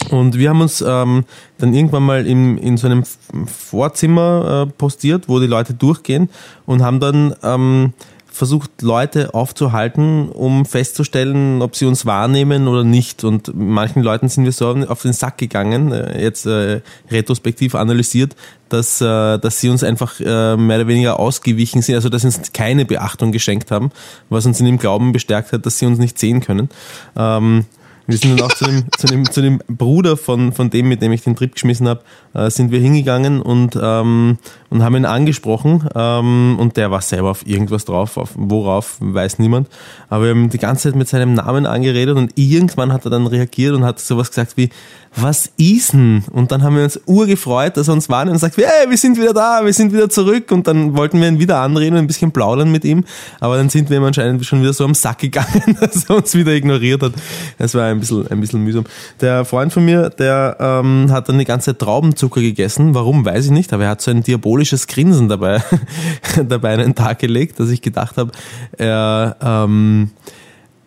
und wir haben uns ähm, dann irgendwann mal in, in so einem Vorzimmer äh, postiert, wo die Leute durchgehen und haben dann ähm, versucht, Leute aufzuhalten, um festzustellen, ob sie uns wahrnehmen oder nicht. Und manchen Leuten sind wir so auf den Sack gegangen, äh, jetzt äh, retrospektiv analysiert, dass, äh, dass sie uns einfach äh, mehr oder weniger ausgewichen sind, also dass sie uns keine Beachtung geschenkt haben, was uns in dem Glauben bestärkt hat, dass sie uns nicht sehen können. Ähm, wir sind dann auch zu dem, zu dem, zu dem Bruder von, von dem, mit dem ich den Trip geschmissen habe, äh, sind wir hingegangen und, ähm, und haben ihn angesprochen. Ähm, und der war selber auf irgendwas drauf, auf worauf weiß niemand. Aber wir haben die ganze Zeit mit seinem Namen angeredet und irgendwann hat er dann reagiert und hat sowas gesagt wie, was ist denn? Und dann haben wir uns urgefreut, dass er uns warnt und sagt, hey, wir sind wieder da, wir sind wieder zurück. Und dann wollten wir ihn wieder anreden und ein bisschen plaudern mit ihm. Aber dann sind wir ihm anscheinend schon wieder so am Sack gegangen, dass er uns wieder ignoriert hat. Das war ein bisschen, ein bisschen mühsam. Der Freund von mir, der ähm, hat dann die ganze Traubenzucker gegessen. Warum, weiß ich nicht. Aber er hat so ein diabolisches Grinsen dabei, dabei einen Tag gelegt, dass ich gedacht habe, er... Ähm,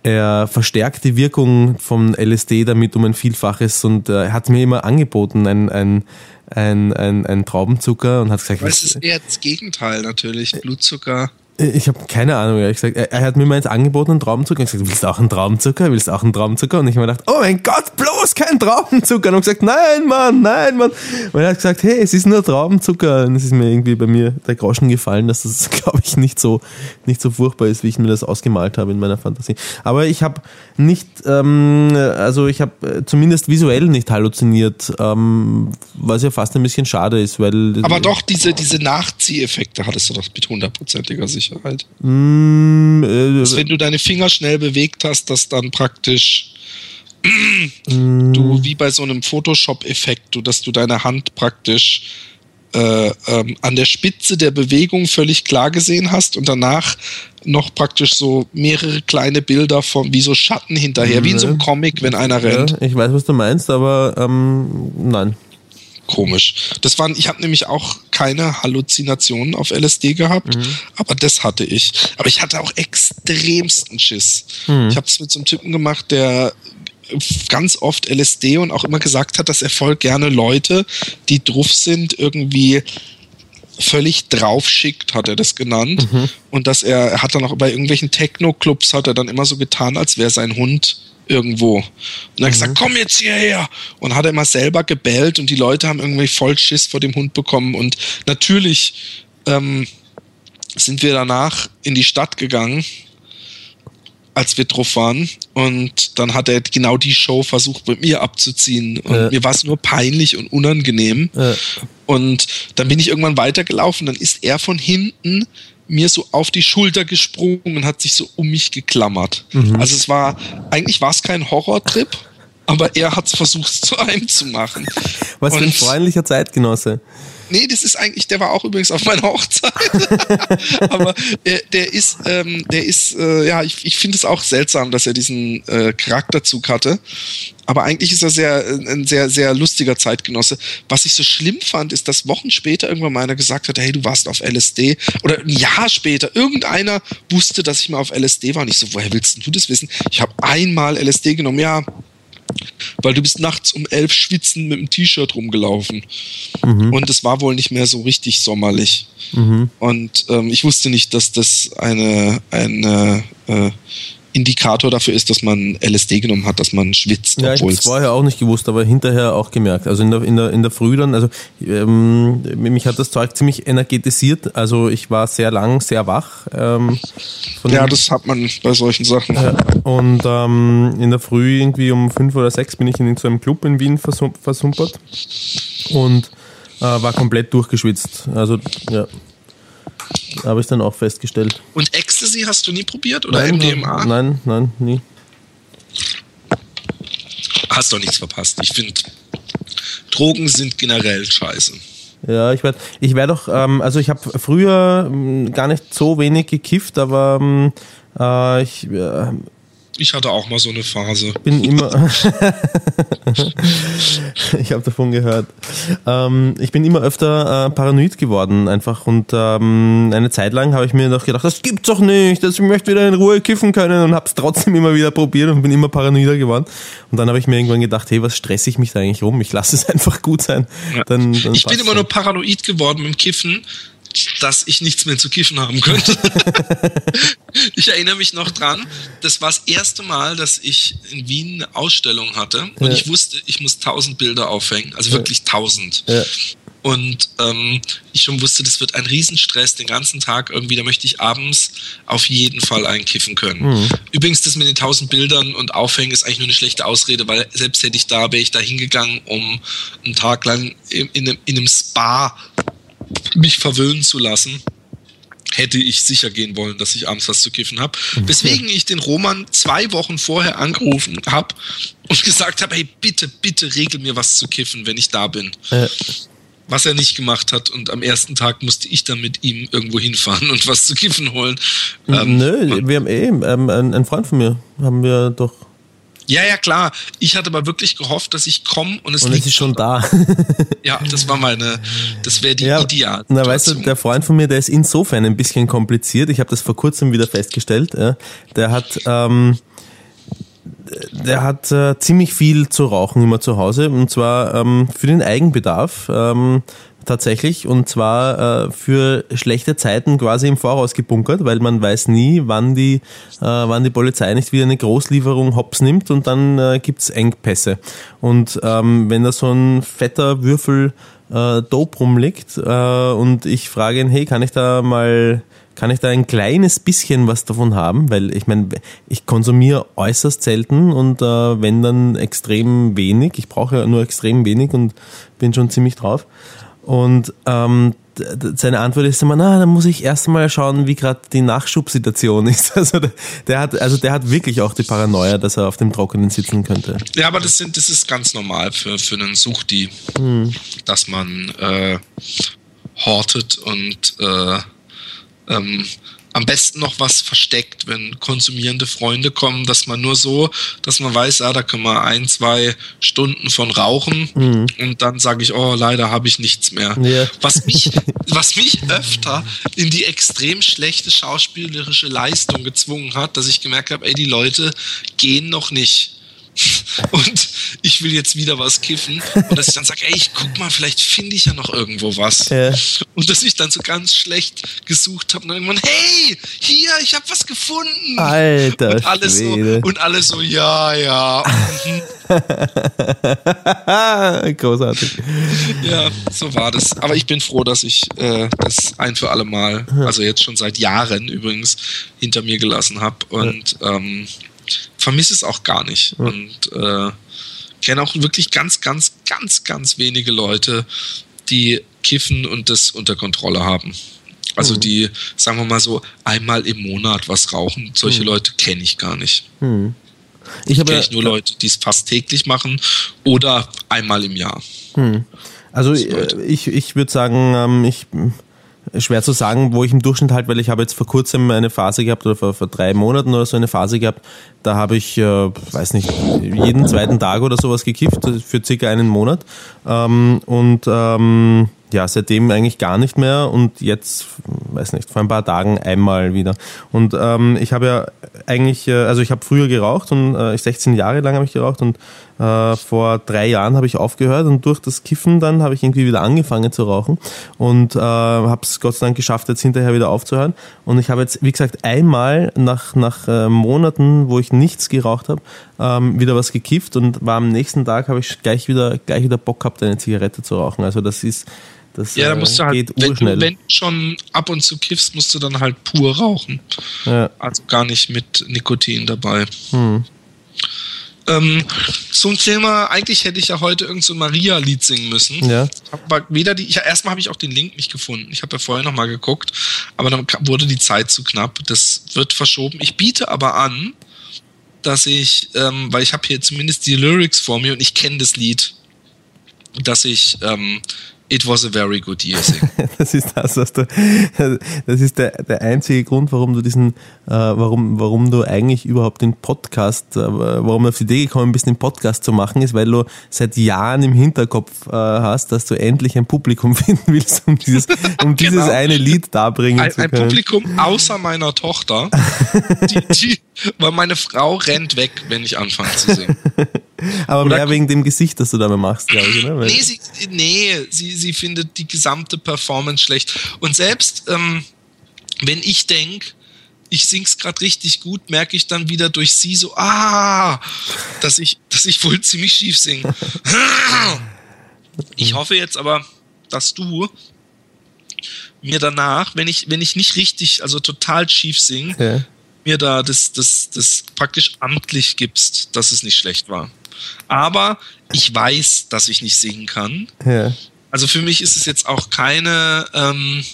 er verstärkt die Wirkung von LSD damit um ein Vielfaches und äh, er hat mir immer angeboten, ein, ein, ein, ein, ein Traubenzucker und hat gesagt... Es ist eher das Gegenteil natürlich, Blutzucker. Ich habe keine Ahnung, ehrlich gesagt. Er, er, hat mir mal jetzt angeboten, einen Traubenzucker. Ich habe gesagt, willst du auch einen Traubenzucker? Willst du auch einen Traubenzucker? Und ich habe mir gedacht, oh mein Gott, bloß kein Traubenzucker. Und ich gesagt, nein, Mann, nein, Mann. Und er hat gesagt, hey, es ist nur Traubenzucker. Und es ist mir irgendwie bei mir der Groschen gefallen, dass das, glaube ich, nicht so, nicht so furchtbar ist, wie ich mir das ausgemalt habe in meiner Fantasie. Aber ich habe nicht, ähm, also ich habe äh, zumindest visuell nicht halluziniert, ähm, was ja fast ein bisschen schade ist, weil... Aber doch, diese, diese Nachzieheffekte hattest du doch mit hundertprozentiger Sicherheit. Sicherheit. Mm, äh, dass, wenn du deine Finger schnell bewegt hast, dass dann praktisch mm. du wie bei so einem Photoshop-Effekt, du, dass du deine Hand praktisch äh, ähm, an der Spitze der Bewegung völlig klar gesehen hast und danach noch praktisch so mehrere kleine Bilder von wie so Schatten hinterher, wie in so einem Comic, wenn einer rennt. Ja, ich weiß, was du meinst, aber ähm, nein. Komisch. Das waren, ich habe nämlich auch keine Halluzinationen auf LSD gehabt, mhm. aber das hatte ich. Aber ich hatte auch extremsten Schiss. Mhm. Ich habe es mit so einem Typen gemacht, der ganz oft LSD und auch immer gesagt hat, dass er voll gerne Leute, die drauf sind, irgendwie völlig drauf schickt, hat er das genannt. Mhm. Und dass er, er hat dann auch bei irgendwelchen Techno-Clubs hat er dann immer so getan, als wäre sein Hund irgendwo. Und hat mhm. gesagt, komm jetzt hierher. Und hat er immer selber gebellt und die Leute haben irgendwie voll Schiss vor dem Hund bekommen. Und natürlich ähm, sind wir danach in die Stadt gegangen als wir drauf waren. Und dann hat er genau die Show versucht, mit mir abzuziehen. Und ja. mir war es nur peinlich und unangenehm. Ja. Und dann bin ich irgendwann weitergelaufen. Dann ist er von hinten mir so auf die Schulter gesprungen und hat sich so um mich geklammert. Mhm. Also es war, eigentlich war es kein Horrortrip, aber er hat es versucht zu einem zu machen. Was für ein freundlicher Zeitgenosse. Nee, das ist eigentlich, der war auch übrigens auf meiner Hochzeit. Aber der, der ist, ähm, der ist, äh, ja, ich, ich finde es auch seltsam, dass er diesen äh, Charakterzug hatte. Aber eigentlich ist er sehr, äh, ein sehr, sehr lustiger Zeitgenosse. Was ich so schlimm fand, ist, dass Wochen später irgendwann mal einer gesagt hat, hey, du warst auf LSD. Oder ein Jahr später, irgendeiner wusste, dass ich mal auf LSD war. Und ich so, woher willst du das wissen? Ich habe einmal LSD genommen. Ja, weil du bist nachts um elf schwitzend mit dem T-Shirt rumgelaufen. Mhm. Und es war wohl nicht mehr so richtig sommerlich. Mhm. Und ähm, ich wusste nicht, dass das eine, eine äh, Indikator dafür ist, dass man LSD genommen hat, dass man schwitzt. Ja, ich habe es vorher auch nicht gewusst, aber hinterher auch gemerkt. Also in der, in der, in der Früh dann, also ähm, mich hat das Zeug ziemlich energetisiert. Also ich war sehr lang, sehr wach. Ähm, ja, das hat man bei solchen Sachen. Äh, und ähm, in der Früh irgendwie um fünf oder sechs bin ich in so einem Club in Wien versum versumpert und äh, war komplett durchgeschwitzt. Also ja. Habe ich dann auch festgestellt. Und Ecstasy hast du nie probiert oder nein, MDMA? Nein, nein, nie. Hast doch nichts verpasst. Ich finde, Drogen sind generell scheiße. Ja, ich werde ich werd auch, ähm, also ich habe früher ähm, gar nicht so wenig gekifft, aber ähm, äh, ich äh, ich hatte auch mal so eine Phase. Bin immer. ich habe davon gehört. Ähm, ich bin immer öfter äh, paranoid geworden, einfach. Und ähm, eine Zeit lang habe ich mir doch gedacht, das gibt's doch nicht, dass ich möchte wieder in Ruhe kiffen können und habe es trotzdem immer wieder probiert und bin immer paranoider geworden. Und dann habe ich mir irgendwann gedacht, hey, was stresse ich mich da eigentlich rum? Ich lasse es einfach gut sein. Ja. Dann, dann ich bin immer nur paranoid geworden mit dem Kiffen dass ich nichts mehr zu kiffen haben könnte. ich erinnere mich noch dran, das war das erste Mal, dass ich in Wien eine Ausstellung hatte und ja. ich wusste, ich muss tausend Bilder aufhängen, also wirklich tausend. Ja. Und ähm, ich schon wusste, das wird ein Riesenstress den ganzen Tag irgendwie. Da möchte ich abends auf jeden Fall einkiffen können. Mhm. Übrigens, das mit den tausend Bildern und Aufhängen ist eigentlich nur eine schlechte Ausrede, weil selbst hätte ich da, wäre ich da hingegangen, um einen Tag lang in, in, einem, in einem Spa mich verwöhnen zu lassen, hätte ich sicher gehen wollen, dass ich abends was zu kiffen habe. Mhm. Weswegen ich den Roman zwei Wochen vorher angerufen habe und gesagt habe, hey, bitte, bitte regel mir was zu kiffen, wenn ich da bin. Äh. Was er nicht gemacht hat und am ersten Tag musste ich dann mit ihm irgendwo hinfahren und was zu kiffen holen. Ähm, Nö, wir haben eh, ähm, ein Freund von mir haben wir doch ja, ja, klar. Ich hatte aber wirklich gehofft, dass ich komme und es und liegt. ist schon da. ja, das war meine, das wäre die ja, Ideal. Na, weißt du, der Freund von mir, der ist insofern ein bisschen kompliziert. Ich habe das vor kurzem wieder festgestellt. Der hat, ähm, der hat äh, ziemlich viel zu rauchen immer zu Hause und zwar ähm, für den Eigenbedarf. Ähm, tatsächlich und zwar äh, für schlechte Zeiten quasi im Voraus gebunkert, weil man weiß nie, wann die, äh, wann die Polizei nicht wieder eine Großlieferung hops nimmt und dann äh, gibt's Engpässe. Und ähm, wenn da so ein fetter Würfel äh, Dope rumliegt äh, und ich frage ihn, hey, kann ich da mal kann ich da ein kleines bisschen was davon haben, weil ich meine, ich konsumiere äußerst selten und äh, wenn dann extrem wenig. Ich brauche ja nur extrem wenig und bin schon ziemlich drauf. Und ähm, seine Antwort ist immer, na, dann muss ich erst mal schauen, wie gerade die Nachschubsituation ist. Also der, der, hat, also der hat wirklich auch die Paranoia, dass er auf dem Trockenen sitzen könnte. Ja, aber das sind, das ist ganz normal für, für einen Suchti, hm. dass man äh, hortet und äh, ähm, am besten noch was versteckt, wenn konsumierende Freunde kommen, dass man nur so, dass man weiß, ah, da können wir ein, zwei Stunden von rauchen mhm. und dann sage ich, oh, leider habe ich nichts mehr. Ja. Was, mich, was mich öfter in die extrem schlechte schauspielerische Leistung gezwungen hat, dass ich gemerkt habe, ey, die Leute gehen noch nicht und ich will jetzt wieder was kiffen und dass ich dann sage, ey, ich guck mal, vielleicht finde ich ja noch irgendwo was. Ja. Und dass ich dann so ganz schlecht gesucht habe und irgendwann, hey, hier, ich habe was gefunden. Alter, und alle so und alle so, ja, ja. Großartig. Ja, so war das. Aber ich bin froh, dass ich äh, das ein für alle Mal, also jetzt schon seit Jahren übrigens, hinter mir gelassen habe und ähm, vermisse es auch gar nicht. Mhm. Und äh, kenne auch wirklich ganz, ganz, ganz, ganz wenige Leute, die kiffen und das unter Kontrolle haben. Also mhm. die, sagen wir mal so, einmal im Monat was rauchen. Solche mhm. Leute kenne ich gar nicht. Mhm. Ich, kenne nur Leute, die es fast täglich machen oder einmal im Jahr. Hm. Also äh, ich, ich würde sagen, ähm, ich schwer zu sagen, wo ich im Durchschnitt halt, weil ich habe jetzt vor kurzem eine Phase gehabt oder vor, vor drei Monaten oder so eine Phase gehabt, da habe ich, äh, weiß nicht, jeden zweiten Tag oder sowas gekifft für circa einen Monat. Ähm, und ähm, ja, seitdem eigentlich gar nicht mehr und jetzt, weiß nicht, vor ein paar Tagen einmal wieder. Und ähm, ich habe ja eigentlich, äh, also ich habe früher geraucht und äh, 16 Jahre lang habe ich geraucht und äh, vor drei Jahren habe ich aufgehört und durch das Kiffen dann habe ich irgendwie wieder angefangen zu rauchen und äh, habe es Gott sei Dank geschafft, jetzt hinterher wieder aufzuhören. Und ich habe jetzt, wie gesagt, einmal nach, nach äh, Monaten, wo ich nichts geraucht habe, ähm, wieder was gekifft und war am nächsten Tag, habe ich gleich wieder, gleich wieder Bock gehabt, eine Zigarette zu rauchen. Also das ist das ja, da musst du halt, wenn du, wenn du schon ab und zu kiffst, musst du dann halt pur rauchen. Ja. Also gar nicht mit Nikotin dabei. Hm. Ähm, zum Thema, eigentlich hätte ich ja heute irgendein so Maria-Lied singen müssen. Ja. Aber weder die, ich, erstmal habe ich auch den Link nicht gefunden. Ich habe ja vorher nochmal geguckt, aber dann wurde die Zeit zu knapp. Das wird verschoben. Ich biete aber an, dass ich, ähm, weil ich habe hier zumindest die Lyrics vor mir und ich kenne das Lied, dass ich ähm, It was a very good year. das ist das, was du, das ist der, der einzige Grund, warum du diesen, äh, warum, warum du eigentlich überhaupt den Podcast, äh, warum du auf die Idee gekommen bist, den Podcast zu machen, ist, weil du seit Jahren im Hinterkopf äh, hast, dass du endlich ein Publikum finden willst, um dieses, um dieses genau. eine Lied darbringen ein, zu können. Ein Publikum außer meiner Tochter, die, die, weil meine Frau rennt weg, wenn ich anfange zu singen. Aber Oder mehr wegen dem Gesicht, das du dabei machst, glaube ich, oder? Nee, sie, nee sie, sie findet die gesamte Performance schlecht. Und selbst ähm, wenn ich denke, ich sing's gerade richtig gut, merke ich dann wieder durch sie so, ah, dass ich, dass ich wohl ziemlich schief singe. Ich hoffe jetzt aber, dass du mir danach, wenn ich, wenn ich nicht richtig, also total schief singe, ja. Mir da das, das, das praktisch amtlich gibst, dass es nicht schlecht war. Aber ich weiß, dass ich nicht singen kann. Ja. Also für mich ist es jetzt auch keine ähm,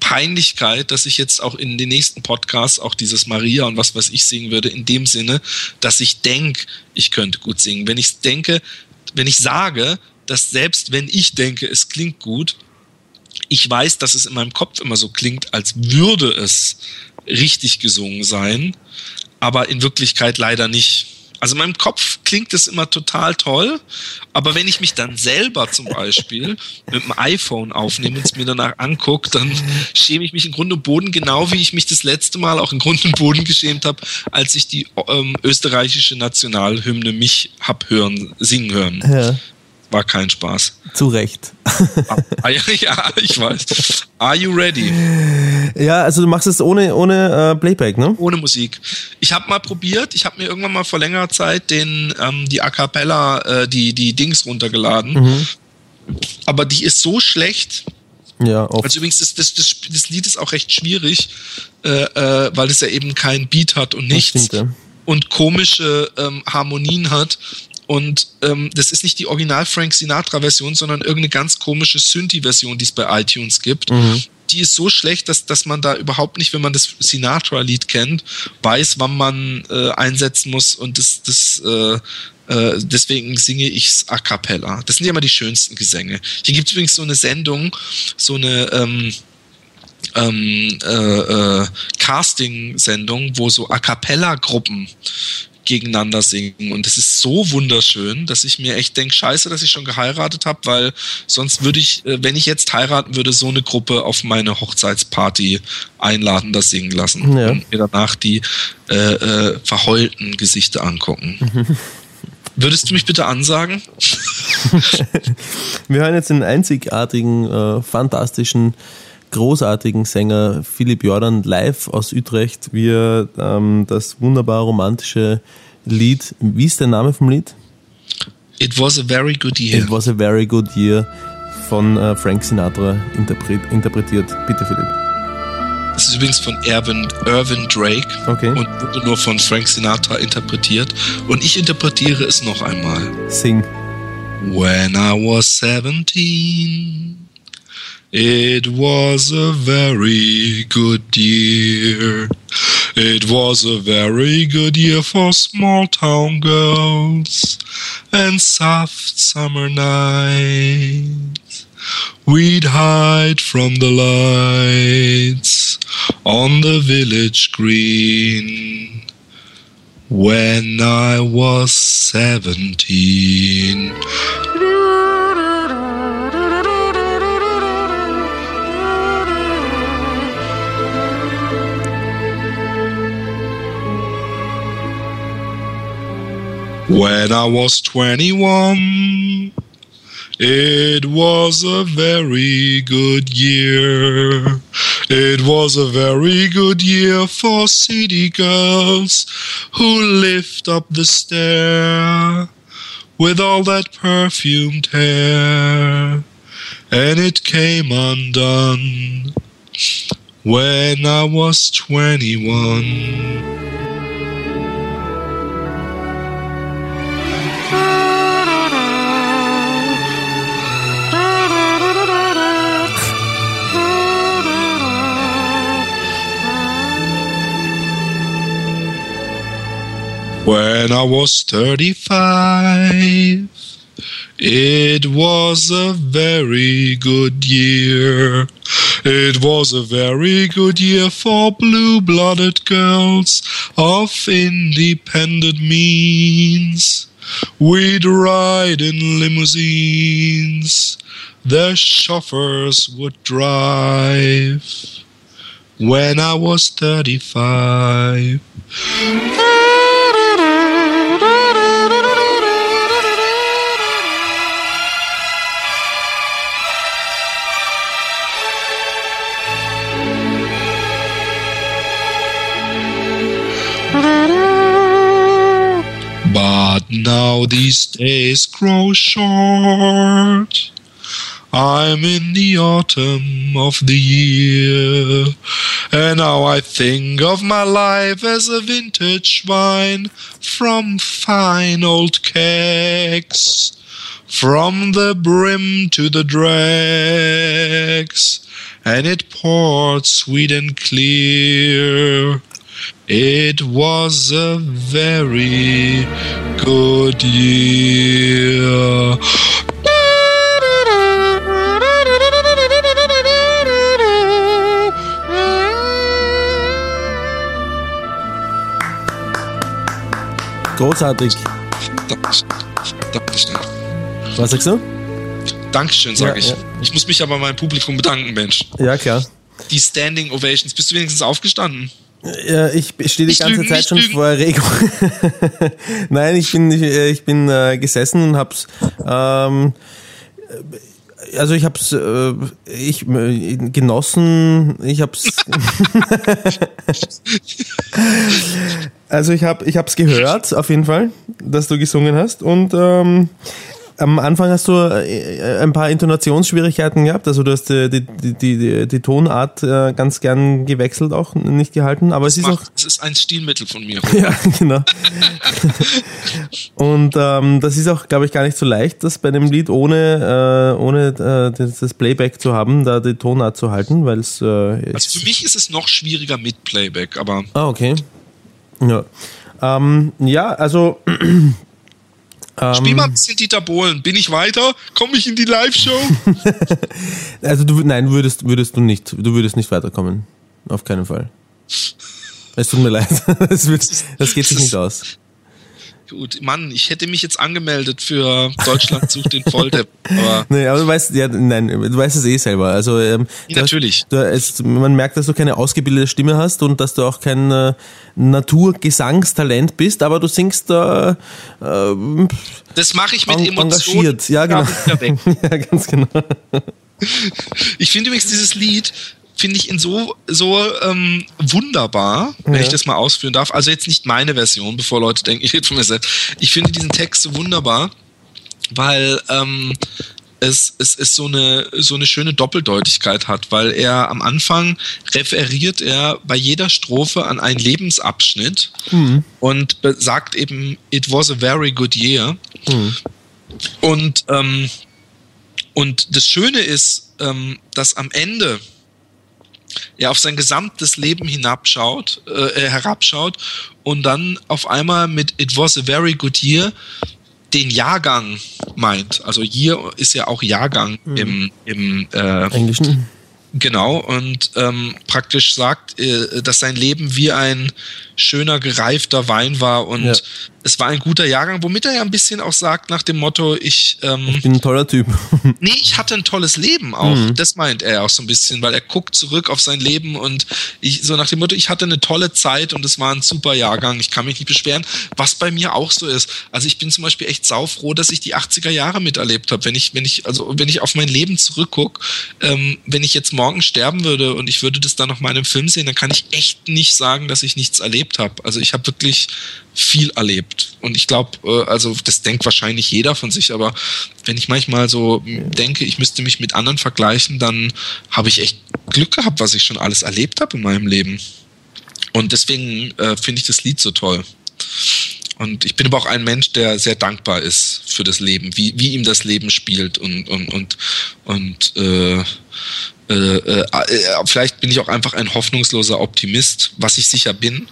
Peinlichkeit, dass ich jetzt auch in den nächsten Podcasts auch dieses Maria und was was ich singen würde, in dem Sinne, dass ich denke, ich könnte gut singen. Wenn ich denke, wenn ich sage, dass selbst wenn ich denke, es klingt gut, ich weiß, dass es in meinem Kopf immer so klingt, als würde es richtig gesungen sein, aber in Wirklichkeit leider nicht. Also in meinem Kopf klingt es immer total toll, aber wenn ich mich dann selber zum Beispiel mit dem iPhone aufnehme und es mir danach angucke, dann schäme ich mich in Grund und Boden genau wie ich mich das letzte Mal auch in Grund und Boden geschämt habe, als ich die ähm, österreichische Nationalhymne mich hab hören, singen hören. Ja war kein Spaß. Zu Recht. Ah, ja, ich weiß. Are you ready? Ja, also du machst es ohne, ohne äh, Playback, ne? Ohne Musik. Ich habe mal probiert, ich habe mir irgendwann mal vor längerer Zeit den, ähm, die A Cappella, äh, die, die Dings runtergeladen. Mhm. Aber die ist so schlecht. Ja, oft. Also übrigens, das, das, das, das Lied ist auch recht schwierig, äh, äh, weil es ja eben keinen Beat hat und nichts. Stimmt, ja. Und komische ähm, Harmonien hat. Und ähm, das ist nicht die Original Frank Sinatra-Version, sondern irgendeine ganz komische Synthi-Version, die es bei iTunes gibt. Mhm. Die ist so schlecht, dass, dass man da überhaupt nicht, wenn man das Sinatra-Lied kennt, weiß, wann man äh, einsetzen muss. Und das, das äh, äh, deswegen singe ich es a cappella. Das sind ja immer die schönsten Gesänge. Hier gibt es übrigens so eine Sendung, so eine ähm, ähm, äh, äh, Casting-Sendung, wo so A cappella-Gruppen gegeneinander singen. Und es ist so wunderschön, dass ich mir echt denke, scheiße, dass ich schon geheiratet habe, weil sonst würde ich, äh, wenn ich jetzt heiraten würde, so eine Gruppe auf meine Hochzeitsparty einladen, das singen lassen ja. und mir danach die äh, äh, verheulten Gesichter angucken. Würdest du mich bitte ansagen? Wir hören jetzt den einzigartigen, äh, fantastischen, großartigen Sänger Philipp Jordan live aus Utrecht, wie er ähm, das wunderbar romantische Lied, wie ist der Name vom Lied? It was a very good year. It was a very good year von äh, Frank Sinatra interpretiert. Bitte Philipp. Das ist übrigens von Irvin, Irvin Drake okay. und wurde nur von Frank Sinatra interpretiert. Und ich interpretiere es noch einmal. Sing. When I was 17, it was a very good year. It was a very good year for small town girls and soft summer nights. We'd hide from the lights on the village green when I was seventeen. When I was 21, it was a very good year. It was a very good year for city girls who lift up the stair with all that perfumed hair. And it came undone when I was 21. When I was 35, it was a very good year. It was a very good year for blue blooded girls of independent means. We'd ride in limousines, the chauffeurs would drive. When I was 35, now these days grow short. I'm in the autumn of the year, and now I think of my life as a vintage wine from fine old kegs, from the brim to the dregs, and it poured sweet and clear. It was a very good year. Großartig. Dankeschön. Dankeschön. Was sagst du? Dankeschön, sage Ja, ich. ja. Ich muss mich aber meinem Publikum bedanken, Mensch. Ja, klar. Die Standing Ovations. Bist du wenigstens aufgestanden? Ja, ich stehe die Nicht ganze lügen, Zeit schon lügen. vor Erregung. Nein, ich bin, ich, äh, ich bin äh, gesessen und hab's, ähm, äh, also ich hab's, äh, ich äh, genossen, ich hab's, also ich hab, ich hab's gehört, auf jeden Fall, dass du gesungen hast und, ähm, am Anfang hast du äh, ein paar Intonationsschwierigkeiten gehabt, also du hast äh, die, die, die, die, Tonart äh, ganz gern gewechselt auch, nicht gehalten, aber es ist auch Mach, das ist ein Stilmittel von mir. ja, genau. Und ähm, das ist auch, glaube ich, gar nicht so leicht, das bei dem Lied ohne, äh, ohne äh, das das Playback zu haben, da die Tonart zu halten, weil es. Äh, Also es- für mich ist es noch schwieriger mit Playback, aber ah, okay. Ja. Ähm, ja, also Spiel mal ein bisschen Dieter Bohlen. Bin ich weiter? Komme ich in die Live-Show? also du, nein, würdest, würdest du nicht. Du würdest nicht weiterkommen. Auf keinen Fall. Es tut mir leid. Das, wird, das geht sich nicht aus. Gut, Mann, ich hätte mich jetzt angemeldet für Deutschland sucht den Volldepp. Aber nee, aber du weißt, ja, nein, du weißt es eh selber. Also ähm, natürlich. Hast, du, es, man merkt, dass du keine ausgebildete Stimme hast und dass du auch kein äh, Naturgesangstalent bist, aber du singst da. Äh, äh, das mache ich mit Emotionen. Engagiert, ja genau. ja, ganz genau. Ich finde übrigens dieses Lied finde ich ihn so, so ähm, wunderbar, wenn ja. ich das mal ausführen darf. Also jetzt nicht meine Version, bevor Leute denken, ich rede von mir selbst. Ich finde diesen Text so wunderbar, weil ähm, es, es, es so, eine, so eine schöne Doppeldeutigkeit hat, weil er am Anfang referiert er bei jeder Strophe an einen Lebensabschnitt mhm. und sagt eben, it was a very good year. Mhm. Und, ähm, und das Schöne ist, ähm, dass am Ende er auf sein gesamtes Leben hinabschaut, äh, äh, herabschaut und dann auf einmal mit It was a very good year den Jahrgang meint. Also Year ist ja auch Jahrgang mhm. im, im äh, Englischen. Genau, und ähm, praktisch sagt, äh, dass sein Leben wie ein schöner, gereifter Wein war und ja. Es war ein guter Jahrgang, womit er ja ein bisschen auch sagt nach dem Motto, ich, ähm, ich bin ein toller Typ. nee, ich hatte ein tolles Leben auch. Mhm. Das meint er auch so ein bisschen, weil er guckt zurück auf sein Leben und ich, so nach dem Motto, ich hatte eine tolle Zeit und es war ein super Jahrgang, ich kann mich nicht beschweren, was bei mir auch so ist. Also ich bin zum Beispiel echt saufroh, dass ich die 80er Jahre miterlebt habe. Wenn ich, wenn ich, also wenn ich auf mein Leben zurückgucke, ähm, wenn ich jetzt morgen sterben würde und ich würde das dann noch mal in einem Film sehen, dann kann ich echt nicht sagen, dass ich nichts erlebt erlebt habe. Also ich habe wirklich viel erlebt. Und ich glaube, äh, also das denkt wahrscheinlich jeder von sich, aber wenn ich manchmal so denke, ich müsste mich mit anderen vergleichen, dann habe ich echt Glück gehabt, was ich schon alles erlebt habe in meinem Leben. Und deswegen äh, finde ich das Lied so toll. Und ich bin aber auch ein Mensch, der sehr dankbar ist für das Leben, wie, wie ihm das Leben spielt und, und, und, und äh, äh, äh, äh, vielleicht bin ich auch einfach ein hoffnungsloser Optimist, was ich sicher bin.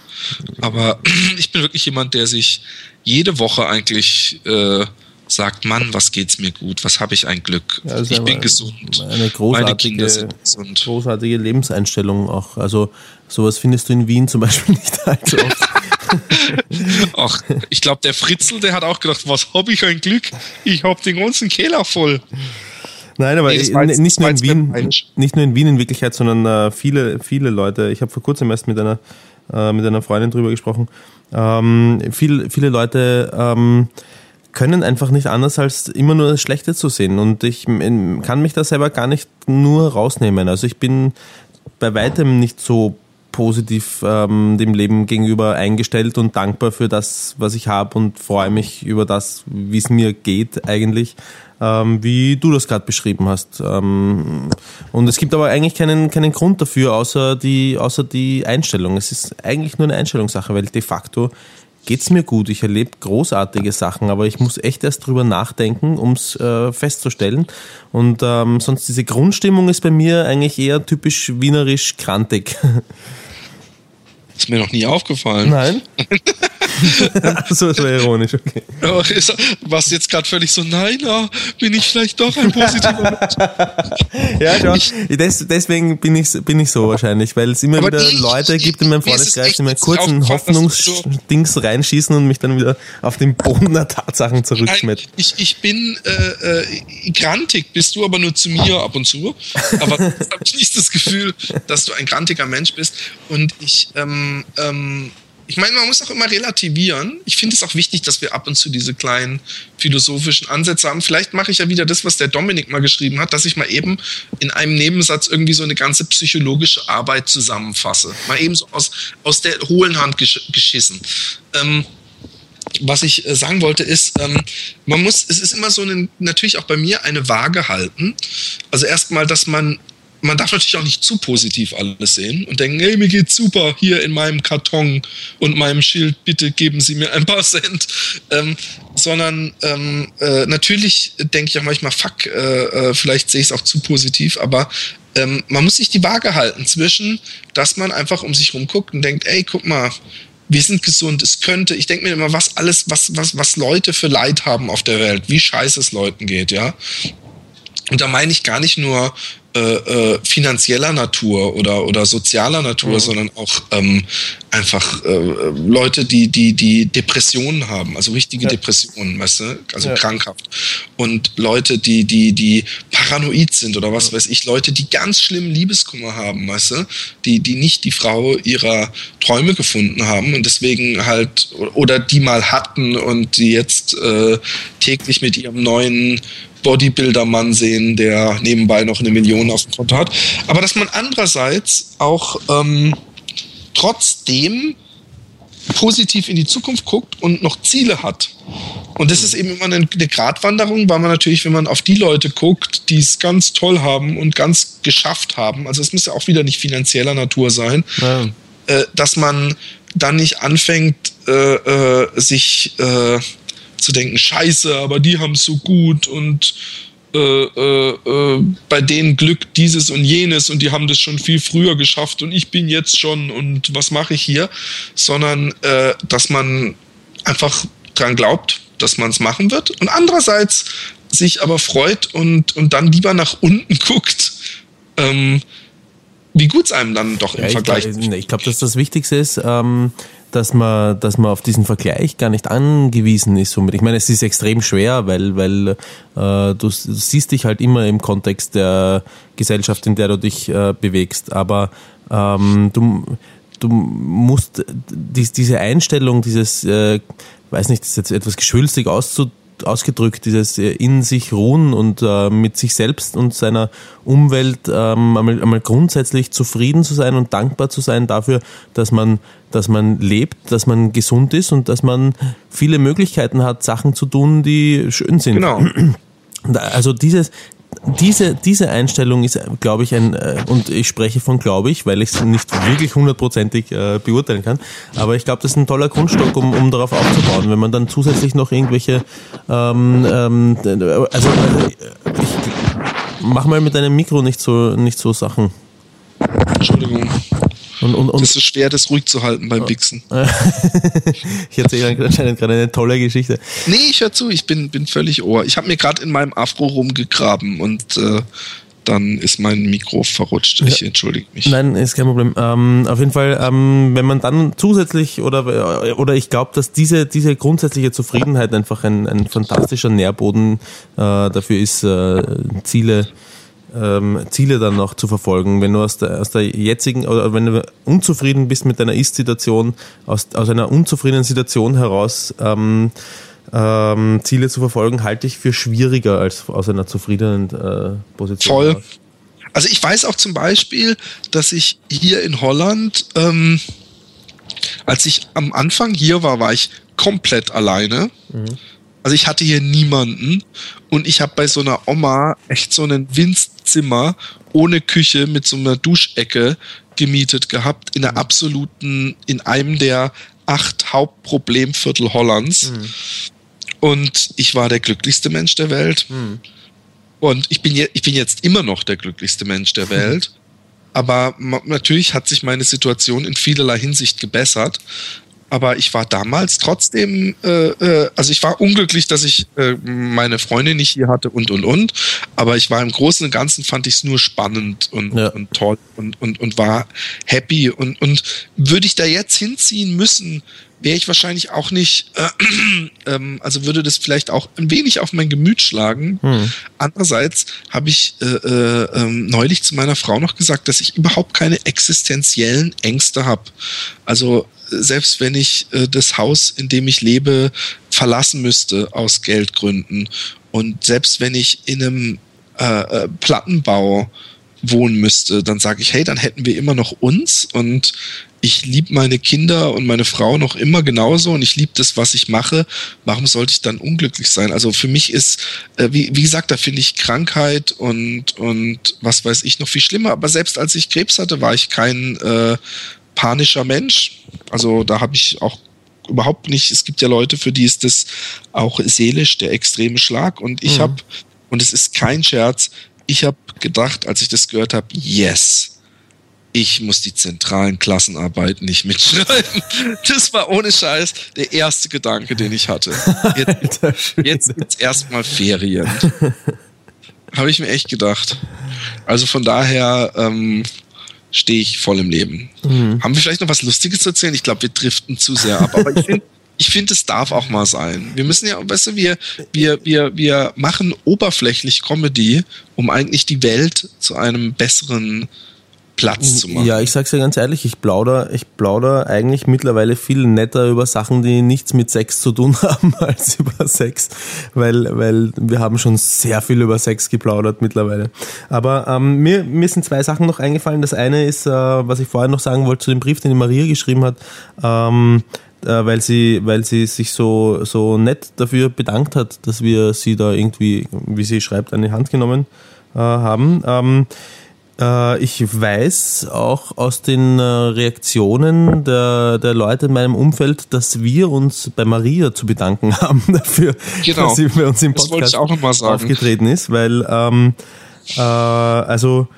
Aber ich bin wirklich jemand, der sich jede Woche eigentlich äh, sagt, Mann, was geht's mir gut, was habe ich ein Glück, ja, ich bin gesund, eine großartige, gesund. großartige Lebenseinstellung auch. Also sowas findest du in Wien zum Beispiel nicht allzu oft. Ach, ich glaube, der Fritzl, der hat auch gedacht, was habe ich ein Glück, ich habe den ganzen Keller voll. Nein, aber nee, jetzt, nicht, nur in Wien, nicht nur in Wien in Wirklichkeit, sondern äh, viele, viele Leute. Ich habe vor kurzem erst mit einer, äh, mit einer Freundin drüber gesprochen. Ähm, viel, viele Leute ähm, können einfach nicht anders, als immer nur das Schlechte zu sehen. Und ich kann mich da selber gar nicht nur rausnehmen. Also ich bin bei weitem nicht so positiv ähm, dem Leben gegenüber eingestellt und dankbar für das, was ich habe und freue mich über das, wie es mir geht eigentlich ähm, wie du das gerade beschrieben hast. Ähm, und es gibt aber eigentlich keinen, keinen Grund dafür, außer die, außer die Einstellung. Es ist eigentlich nur eine Einstellungssache, weil de facto geht's mir gut. Ich erlebe großartige Sachen, aber ich muss echt erst drüber nachdenken, ums äh, festzustellen. Und ähm, sonst diese Grundstimmung ist bei mir eigentlich eher typisch wienerisch krantig. Ist mir noch nie aufgefallen. Nein. so, das war ironisch, okay. Was jetzt gerade völlig so, nein, oh, bin ich vielleicht doch ein positiver Mensch. ja, schon. Ich, Des, deswegen bin ich, bin ich so wahrscheinlich, weil es immer wieder ich, Leute gibt in meinem Freundeskreis, die mir kurzen Hoffnungsdings so Reinschießen und mich dann wieder auf den Boden der Tatsachen zurückschmettern. Ich, ich bin äh, äh, grantig, bist du aber nur zu mir ab und zu. Aber habe ich nicht das Gefühl, dass du ein grantiger Mensch bist. Und ich ähm, ähm, ich meine, man muss auch immer relativieren. Ich finde es auch wichtig, dass wir ab und zu diese kleinen philosophischen Ansätze haben. Vielleicht mache ich ja wieder das, was der Dominik mal geschrieben hat, dass ich mal eben in einem Nebensatz irgendwie so eine ganze psychologische Arbeit zusammenfasse. Mal eben so aus, aus der hohlen Hand gesch geschissen. Ähm, was ich äh, sagen wollte ist, ähm, man muss, es ist immer so eine, natürlich auch bei mir eine Waage halten. Also erstmal, dass man man darf natürlich auch nicht zu positiv alles sehen und denken, hey, mir geht's super hier in meinem Karton und meinem Schild, bitte geben Sie mir ein paar Cent. Ähm, sondern ähm, äh, natürlich denke ich auch manchmal, fuck, äh, äh, vielleicht sehe ich es auch zu positiv, aber ähm, man muss sich die Waage halten zwischen, dass man einfach um sich rum guckt und denkt, ey, guck mal, wir sind gesund, es könnte, ich denke mir immer, was alles, was, was, was Leute für Leid haben auf der Welt, wie scheiße es Leuten geht, ja. Und da meine ich gar nicht nur äh, äh, finanzieller Natur oder, oder sozialer Natur, mhm. sondern auch ähm, einfach äh, Leute, die, die, die Depressionen haben, also richtige ja. Depressionen, weißt du, also ja. krankhaft. Und Leute, die, die, die paranoid sind oder was ja. weiß ich, Leute, die ganz schlimmen Liebeskummer haben, weißt du, die, die nicht die Frau ihrer Träume gefunden haben und deswegen halt, oder die mal hatten und die jetzt äh, täglich mit ihrem neuen Bodybuilder-Mann sehen, der nebenbei noch eine Million auf dem Konto hat. Aber dass man andererseits auch ähm, trotzdem positiv in die Zukunft guckt und noch Ziele hat. Und das ist eben immer eine, eine Gratwanderung, weil man natürlich, wenn man auf die Leute guckt, die es ganz toll haben und ganz geschafft haben, also es muss ja auch wieder nicht finanzieller Natur sein, ja. äh, dass man dann nicht anfängt, äh, äh, sich äh, zu denken, scheiße, aber die haben es so gut und äh, äh, äh, bei denen Glück dieses und jenes und die haben das schon viel früher geschafft und ich bin jetzt schon und was mache ich hier, sondern äh, dass man einfach dran glaubt, dass man es machen wird und andererseits sich aber freut und, und dann lieber nach unten guckt. Ähm, wie gut es einem dann doch im ja, Vergleich ist. Ich glaube, dass das Wichtigste ist, ähm, dass man, dass man auf diesen Vergleich gar nicht angewiesen ist. Ich meine, es ist extrem schwer, weil, weil äh, du, siehst dich halt immer im Kontext der Gesellschaft, in der du dich äh, bewegst. Aber ähm, du, du musst dies, diese Einstellung, dieses, äh, weiß nicht, das ist jetzt etwas geschwülstig auszudrücken, ausgedrückt, dieses äh, in sich ruhen und äh, mit sich selbst und seiner Umwelt ähm, einmal, einmal grundsätzlich zufrieden zu sein und dankbar zu sein dafür, dass man, dass man lebt, dass man gesund ist und dass man viele Möglichkeiten hat, Sachen zu tun, die schön sind. Genau. Also dieses, diese, diese Einstellung ist, glaube ich, ein, äh, und ich spreche von glaube ich, weil ich es nicht wirklich hundertprozentig äh, beurteilen kann, aber ich glaube, das ist ein toller Grundstock, um, um darauf aufzubauen. Wenn man dann zusätzlich noch irgendwelche, ähm, ähm, also ich mach mal mit deinem Mikro nicht so, nicht so Sachen. Entschuldigung. Und, und, und das ist schwer, das ruhig zu halten beim Wichsen. ich erzähle anscheinend gerade eine tolle Geschichte. Nee, ich höre zu, ich bin, bin völlig ohr. Ich habe mir gerade in meinem Afro rumgegraben und äh, dann ist mein Mikro verrutscht. Ich ja. entschuldige mich. Nein, ist kein Problem. Ähm, auf jeden Fall, ähm, wenn man dann zusätzlich oder oder ich glaube, dass diese diese grundsätzliche Zufriedenheit einfach ein, ein fantastischer Nährboden äh, dafür ist, äh, Ziele ähm, Ziele dann noch zu verfolgen. Wenn du aus der, aus der jetzigen oder wenn du unzufrieden bist mit deiner Ist-Situation, aus, aus einer unzufriedenen Situation heraus ähm, ähm, Ziele zu verfolgen, halte ich für schwieriger als aus einer zufriedenen äh, Position. Voll. Heraus. Also ich weiß auch zum Beispiel, dass ich hier in Holland, ähm, als ich am Anfang hier war, war ich komplett alleine. Mhm. Also ich hatte hier niemanden und ich habe bei so einer Oma echt so ein Windzimmer ohne Küche mit so einer Duschecke gemietet gehabt in der absoluten, in einem der acht Hauptproblemviertel Hollands. Mhm. Und ich war der glücklichste Mensch der Welt. Mhm. Und ich bin, je, ich bin jetzt immer noch der glücklichste Mensch der Welt. Mhm. Aber natürlich hat sich meine Situation in vielerlei Hinsicht gebessert aber ich war damals trotzdem, äh, äh, also ich war unglücklich, dass ich äh, meine Freundin nicht hier hatte und und und. Aber ich war im Großen und Ganzen fand ich es nur spannend und, ja. und toll und, und, und war happy. Und, und würde ich da jetzt hinziehen müssen, wäre ich wahrscheinlich auch nicht, äh, ähm, also würde das vielleicht auch ein wenig auf mein Gemüt schlagen. Hm. Andererseits habe ich äh, äh, ähm, neulich zu meiner Frau noch gesagt, dass ich überhaupt keine existenziellen Ängste habe. Also selbst wenn ich äh, das Haus, in dem ich lebe, verlassen müsste aus Geldgründen und selbst wenn ich in einem äh, äh Plattenbau wohnen müsste, dann sage ich, hey, dann hätten wir immer noch uns und ich liebe meine Kinder und meine Frau noch immer genauso und ich liebe das, was ich mache. Warum sollte ich dann unglücklich sein? Also für mich ist, äh, wie, wie gesagt, da finde ich Krankheit und, und was weiß ich noch viel schlimmer. Aber selbst als ich Krebs hatte, war ich kein äh, panischer Mensch. Also da habe ich auch überhaupt nicht, es gibt ja Leute, für die ist das auch seelisch der extreme Schlag. Und ich mhm. habe, und es ist kein Scherz, ich habe gedacht, als ich das gehört habe, yes, ich muss die zentralen Klassenarbeiten nicht mitschreiben. Das war ohne Scheiß der erste Gedanke, den ich hatte. Jetzt, jetzt gibt's erstmal Ferien. Habe ich mir echt gedacht. Also von daher ähm, stehe ich voll im Leben. Mhm. Haben wir vielleicht noch was Lustiges zu erzählen? Ich glaube, wir driften zu sehr ab. Aber ich finde, ich finde, es darf auch mal sein. Wir müssen ja, weißt du, wir, wir, wir, wir machen oberflächlich Comedy, um eigentlich die Welt zu einem besseren Platz zu machen. Ja, ich sag's ja ganz ehrlich, ich plauder, ich plauder eigentlich mittlerweile viel netter über Sachen, die nichts mit Sex zu tun haben, als über Sex, weil, weil wir haben schon sehr viel über Sex geplaudert mittlerweile. Aber ähm, mir, mir sind zwei Sachen noch eingefallen. Das eine ist, äh, was ich vorher noch sagen wollte zu dem Brief, den die Maria geschrieben hat. Ähm, äh, weil sie, weil sie sich so, so nett dafür bedankt hat, dass wir sie da irgendwie, wie sie schreibt, die Hand genommen äh, haben. Ähm, äh, ich weiß auch aus den äh, Reaktionen der, der Leute in meinem Umfeld, dass wir uns bei Maria zu bedanken haben dafür, genau. dass sie bei uns im Podcast aufgetreten ist, weil ähm, äh, also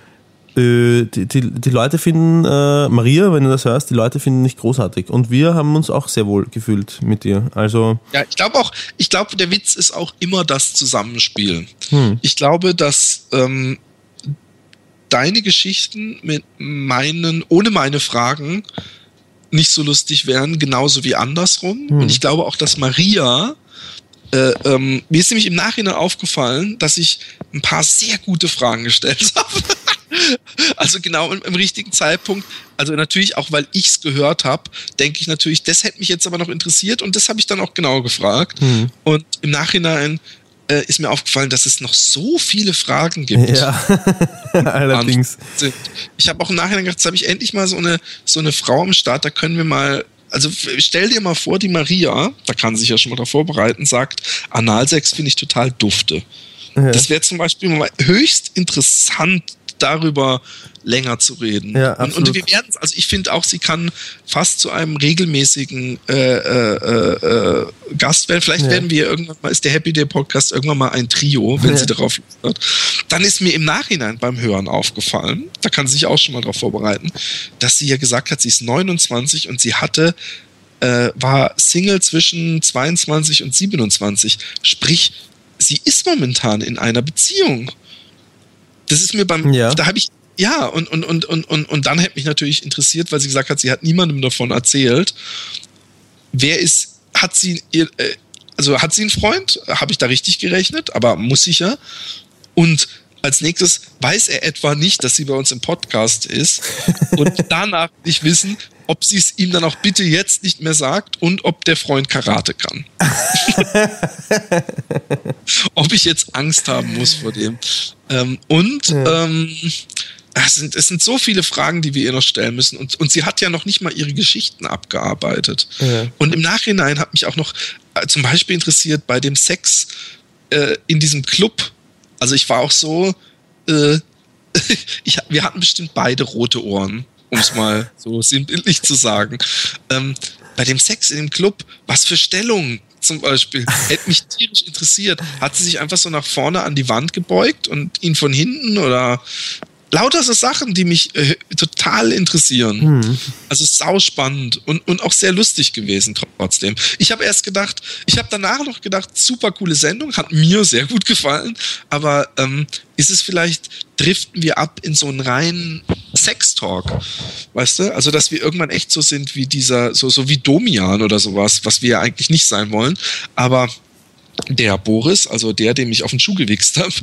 äh, die, die, die Leute finden, äh, Maria, wenn du das hörst, die Leute finden dich großartig. Und wir haben uns auch sehr wohl gefühlt mit dir. Also. Ja, ich glaube auch, ich glaube, der Witz ist auch immer das Zusammenspiel. Hm. Ich glaube, dass ähm, deine Geschichten mit meinen, ohne meine Fragen nicht so lustig wären, genauso wie andersrum. Hm. Und ich glaube auch, dass Maria äh, ähm, mir ist nämlich im Nachhinein aufgefallen, dass ich ein paar sehr gute Fragen gestellt habe. also genau im, im, richtigen Zeitpunkt. Also natürlich auch, weil ich es gehört habe, denke ich natürlich, das hätte mich jetzt aber noch interessiert und das habe ich dann auch genau gefragt. Mhm. Und im Nachhinein äh, ist mir aufgefallen, dass es noch so viele Fragen gibt. Ja, allerdings. Ich habe auch im Nachhinein gedacht, jetzt habe ich endlich mal so eine, so eine Frau am Start, da können wir mal also stell dir mal vor, die Maria, da kann sich ja schon mal darauf vorbereiten, sagt, Analsex finde ich total dufte. Ja. Das wäre zum Beispiel mal höchst interessant, darüber länger zu reden. Ja, und, und, wir werden also ich finde auch, sie kann fast zu einem regelmäßigen äh, äh, äh, Gast werden. Vielleicht ja. werden wir irgendwann mal, ist der Happy Day Podcast irgendwann mal ein Trio, wenn ja. sie darauf hört. Dann ist mir im Nachhinein beim Hören aufgefallen, da kann sie sich auch schon mal darauf vorbereiten, dass sie ja gesagt hat, sie ist 29 und sie hatte äh, war Single zwischen 22 und 27. Sprich, sie ist momentan in einer Beziehung. Das ist mir beim, ja. da habe ich, ja, und, und, und, und, und, und dann hätte mich natürlich interessiert, weil sie gesagt hat, sie hat niemandem davon erzählt. Wer ist, hat sie, ihr, äh, also hat sie einen Freund? Habe ich da richtig gerechnet? Aber muss ich ja. Und als nächstes weiß er etwa nicht, dass sie bei uns im Podcast ist und danach nicht wissen, ob sie es ihm dann auch bitte jetzt nicht mehr sagt und ob der Freund Karate kann. ob ich jetzt Angst haben muss vor dem. Ähm, und ja. ähm, es sind, es sind so viele Fragen, die wir ihr noch stellen müssen. Und, und sie hat ja noch nicht mal ihre Geschichten abgearbeitet. Ja. Und im Nachhinein hat mich auch noch äh, zum Beispiel interessiert bei dem Sex äh, in diesem Club. Also ich war auch so, äh, ich, wir hatten bestimmt beide rote Ohren um es mal so sinnbildlich zu sagen. Ähm, bei dem Sex in dem Club, was für Stellungen zum Beispiel, hätte mich tierisch interessiert. Hat sie sich einfach so nach vorne an die Wand gebeugt und ihn von hinten oder lauter so Sachen, die mich äh, total interessieren. Mhm. Also sau spannend und, und auch sehr lustig gewesen trotzdem. Ich habe erst gedacht, ich habe danach noch gedacht, super coole Sendung, hat mir sehr gut gefallen, aber ähm, ist es vielleicht, driften wir ab in so einen reinen Sex-Talk, weißt du? Also, dass wir irgendwann echt so sind wie dieser, so, so wie Domian oder sowas, was wir ja eigentlich nicht sein wollen, aber der Boris, also der, dem ich auf den Schuh gewichst habe,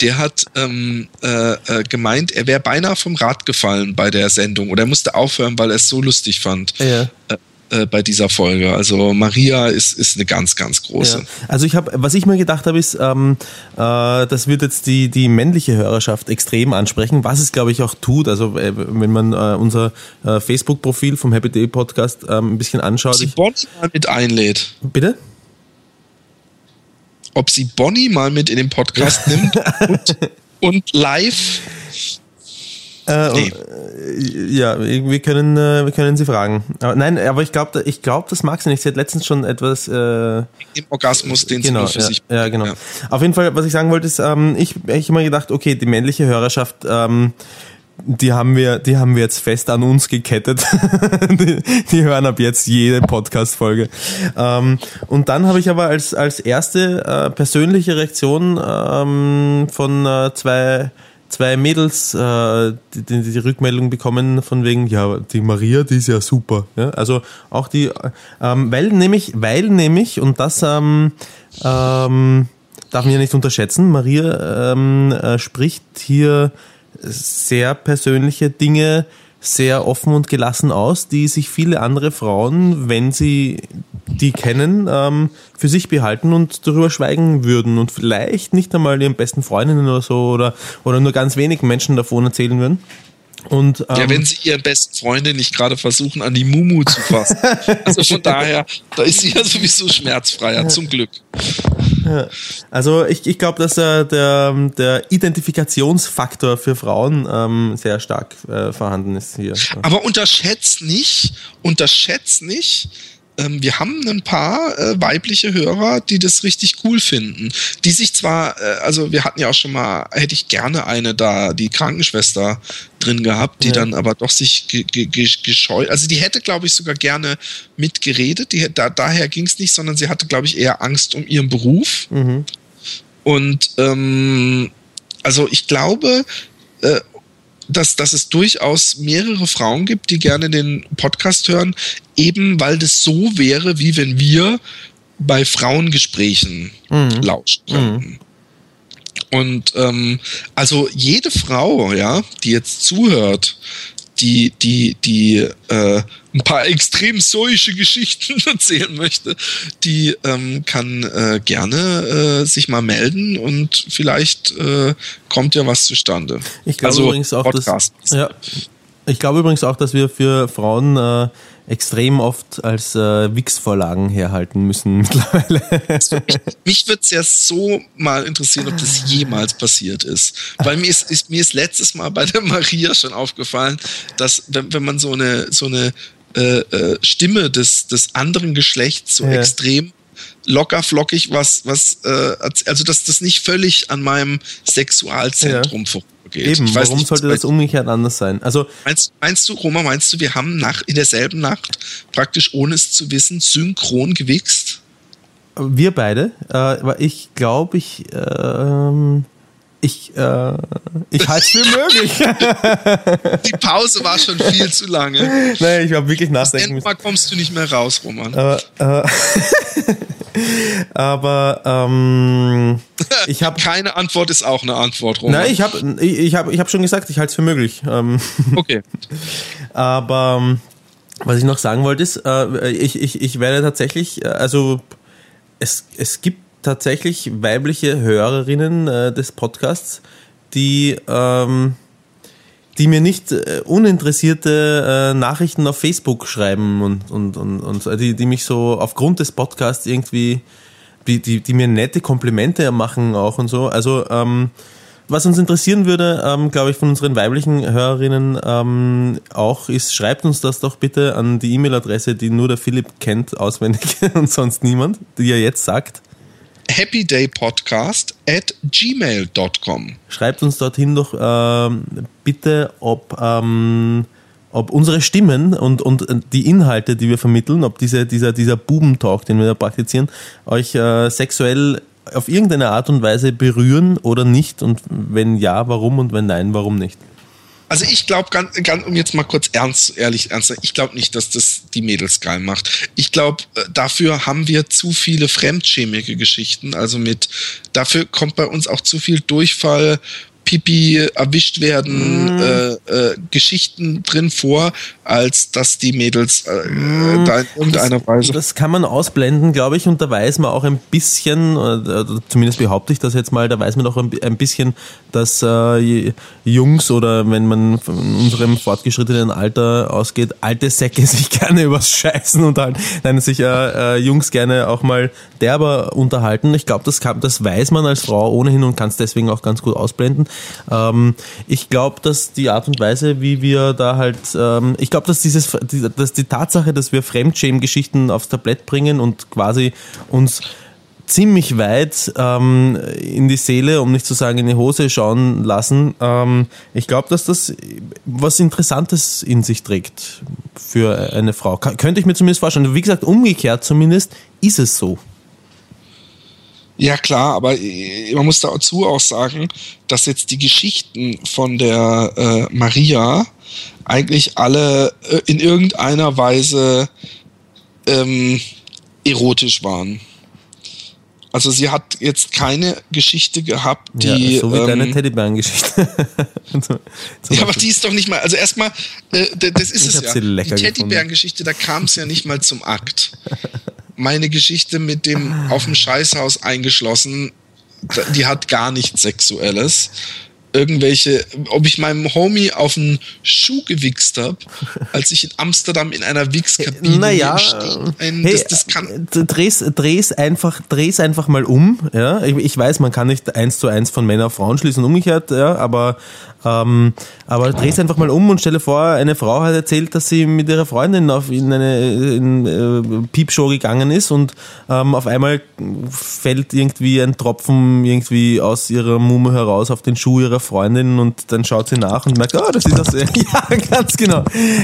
der hat ähm, äh, äh, gemeint, er wäre beinahe vom Rad gefallen bei der Sendung oder er musste aufhören, weil er es so lustig fand. Ja. Äh, äh bei dieser Folge. Also Maria ist, ist eine ganz, ganz große. Ja. Also ich habe, was ich mir gedacht habe, ist, ähm, äh, das wird jetzt die, die männliche Hörerschaft extrem ansprechen, was es glaube ich auch tut. Also äh, wenn man unser Facebook-Profil vom Happy Day Podcast ähm, ein bisschen anschaut. Sie Bonnie mal mit einlädt. Bitte? Ob sie Bonnie mal mit in den Podcast nimmt und, und live. Äh, nee. Äh, ja, wir können, äh, wir können sie fragen. Aber, nein, aber ich glaube, ich glaub, das mag sie nicht. Sie hat letztens schon etwas. Äh, Im Orgasmus, den genau, sie für ja, sich. Ja, genau. Ja. Auf jeden Fall, was ich sagen wollte, ist, ähm, ich, ich habe immer gedacht, okay, die männliche Hörerschaft ähm, die haben wir, die haben wir jetzt fest an uns gekettet. die, die, hören ab jetzt jede Podcast-Folge. Ähm, und dann habe ich aber als, als erste äh, persönliche Reaktion ähm, von äh, zwei zwei Mädels äh, die, die, die, Rückmeldung bekommen von wegen, ja, die Maria, die ist ja super. Ja? Also auch die, ähm, weil nämlich, weil nämlich, und das ähm, ähm, darf man ja nicht unterschätzen, Maria ähm, äh, spricht hier sehr persönliche Dinge sehr offen und gelassen aus, die sich viele andere Frauen, wenn sie die kennen, ähm, für sich behalten und darüber schweigen würden und vielleicht nicht einmal ihren besten Freundinnen oder so oder, oder nur ganz wenigen Menschen davon erzählen würden. Und, ähm, ja, wenn sie ihren besten Freundin nicht gerade versuchen, an die Mumu zu fassen. also von daher, da ist sie ja sowieso schmerzfreier, zum Glück. Also ich, ich glaube, dass äh, der, der Identifikationsfaktor für Frauen ähm, sehr stark äh, vorhanden ist hier. Aber unterschätzt nicht, unterschätzt nicht, ähm, wir haben ein paar äh, weibliche Hörer, die das richtig cool finden. Die sich zwar, äh, also wir hatten ja auch schon mal, hätte ich gerne eine da, die Krankenschwester drin gehabt, die ja. dann aber doch sich ge ge gescheut, also die hätte, glaube ich, sogar gerne mitgeredet. Die, da, daher ging es nicht, sondern sie hatte, glaube ich, eher Angst um ihren Beruf. Mhm. Und ähm, also ich glaube, äh, dass, dass es durchaus mehrere Frauen gibt, die gerne den Podcast hören, eben weil das so wäre, wie wenn wir bei Frauengesprächen mhm. lauschen könnten. Mhm. Und ähm, also jede Frau, ja, die jetzt zuhört, die, die, die äh, ein paar extrem solche Geschichten erzählen möchte, die ähm, kann äh, gerne äh, sich mal melden und vielleicht äh, kommt ja was zustande. Ich glaube also, übrigens auch, dass, ja, ich glaube übrigens auch, dass wir für Frauen äh, extrem oft als äh, Wix-Vorlagen herhalten müssen mittlerweile. Mich, mich würde es ja so mal interessieren, ob das jemals passiert ist. Weil mir ist, ist, mir ist letztes Mal bei der Maria schon aufgefallen, dass wenn, wenn man so eine, so eine äh, äh, Stimme des, des anderen Geschlechts so ja. extrem locker flockig was was äh, also dass das nicht völlig an meinem Sexualzentrum ja. Vorgeht. Eben, warum nicht, sollte das umgekehrt anders sein? Also meinst, meinst du Roma, meinst du, wir haben nach in derselben Nacht praktisch ohne es zu wissen synchron gewichst? Wir beide, äh, ich glaube ich ähm ich, äh, ich halte es für möglich. Die Pause war schon viel zu lange. Nein, ich habe wirklich nachdenken müssen. kommst du nicht mehr raus, Roman. Aber, äh, aber ähm, ich habe keine Antwort ist auch eine Antwort, Roman. Nein, ich habe ich, ich hab, ich hab schon gesagt, ich halte es für möglich. Ähm, okay. aber was ich noch sagen wollte ist, äh, ich, ich, ich werde tatsächlich, äh, also es, es gibt tatsächlich weibliche Hörerinnen äh, des Podcasts, die, ähm, die mir nicht äh, uninteressierte äh, Nachrichten auf Facebook schreiben und, und, und, und die, die mich so aufgrund des Podcasts irgendwie, die, die, die mir nette Komplimente machen auch und so. Also ähm, was uns interessieren würde, ähm, glaube ich, von unseren weiblichen Hörerinnen ähm, auch ist, schreibt uns das doch bitte an die E-Mail-Adresse, die nur der Philipp kennt, auswendig und sonst niemand, die er jetzt sagt happydaypodcast at gmail.com. Schreibt uns dorthin doch ähm, bitte, ob, ähm, ob unsere Stimmen und, und die Inhalte, die wir vermitteln, ob diese, dieser, dieser Bubentalk, den wir da praktizieren, euch äh, sexuell auf irgendeine Art und Weise berühren oder nicht und wenn ja, warum und wenn nein, warum nicht. Also ich glaube, um jetzt mal kurz ernst, ehrlich ernst, ich glaube nicht, dass das die Mädels geil macht. Ich glaube, äh, dafür haben wir zu viele fremdschämige Geschichten. Also mit, dafür kommt bei uns auch zu viel Durchfall, Pipi erwischt werden, mm. äh, äh, Geschichten drin vor, als dass die Mädels äh, mm. da in irgendeiner das, Weise. Das kann man ausblenden, glaube ich, und da weiß man auch ein bisschen, äh, zumindest behaupte ich das jetzt mal, da weiß man auch ein bisschen, dass äh, Jungs oder wenn man von unserem fortgeschrittenen Alter ausgeht, alte Säcke sich gerne übers Scheißen unterhalten, nein, sich äh, Jungs gerne auch mal derber unterhalten. Ich glaube, das, das weiß man als Frau ohnehin und kann es deswegen auch ganz gut ausblenden. Ähm, ich glaube, dass die Art und Weise, wie wir da halt, ähm, ich glaube, dass dieses, dass die Tatsache, dass wir Fremdschämen-Geschichten aufs Tablett bringen und quasi uns ziemlich weit ähm, in die Seele, um nicht zu sagen in die Hose schauen lassen. Ähm, ich glaube, dass das was Interessantes in sich trägt für eine Frau. Kann, könnte ich mir zumindest vorstellen. Wie gesagt, umgekehrt zumindest ist es so. Ja klar, aber äh, man muss dazu auch sagen, dass jetzt die Geschichten von der äh, Maria eigentlich alle äh, in irgendeiner Weise ähm, erotisch waren. Also sie hat jetzt keine Geschichte gehabt, die. Ja, so wie ähm, deine Teddybären-Geschichte. ja, aber die ist doch nicht mal. Also erstmal, äh, das ist ich es ja. Die Teddybären-Geschichte, da kam es ja nicht mal zum Akt. Meine Geschichte mit dem auf dem Scheißhaus eingeschlossen, die hat gar nichts Sexuelles irgendwelche, ob ich meinem Homie auf den Schuh gewichst habe, als ich in Amsterdam in einer Wichskabine naja, ein, hey, das, das kann dreh's, dreh's einfach, dreh's einfach mal um. Ja, ich, ich, weiß, man kann nicht eins zu eins von Männern auf Frauen schließen, umgekehrt. Ja, aber ähm, aber dreh's einfach mal um und stelle vor, eine Frau hat erzählt, dass sie mit ihrer Freundin auf in eine in, äh, Piepshow gegangen ist und ähm, auf einmal fällt irgendwie ein Tropfen irgendwie aus ihrer Mumme heraus auf den Schuh ihrer Freundin und dann schaut sie nach und merkt, oh, das ist das. Ja, ganz genau.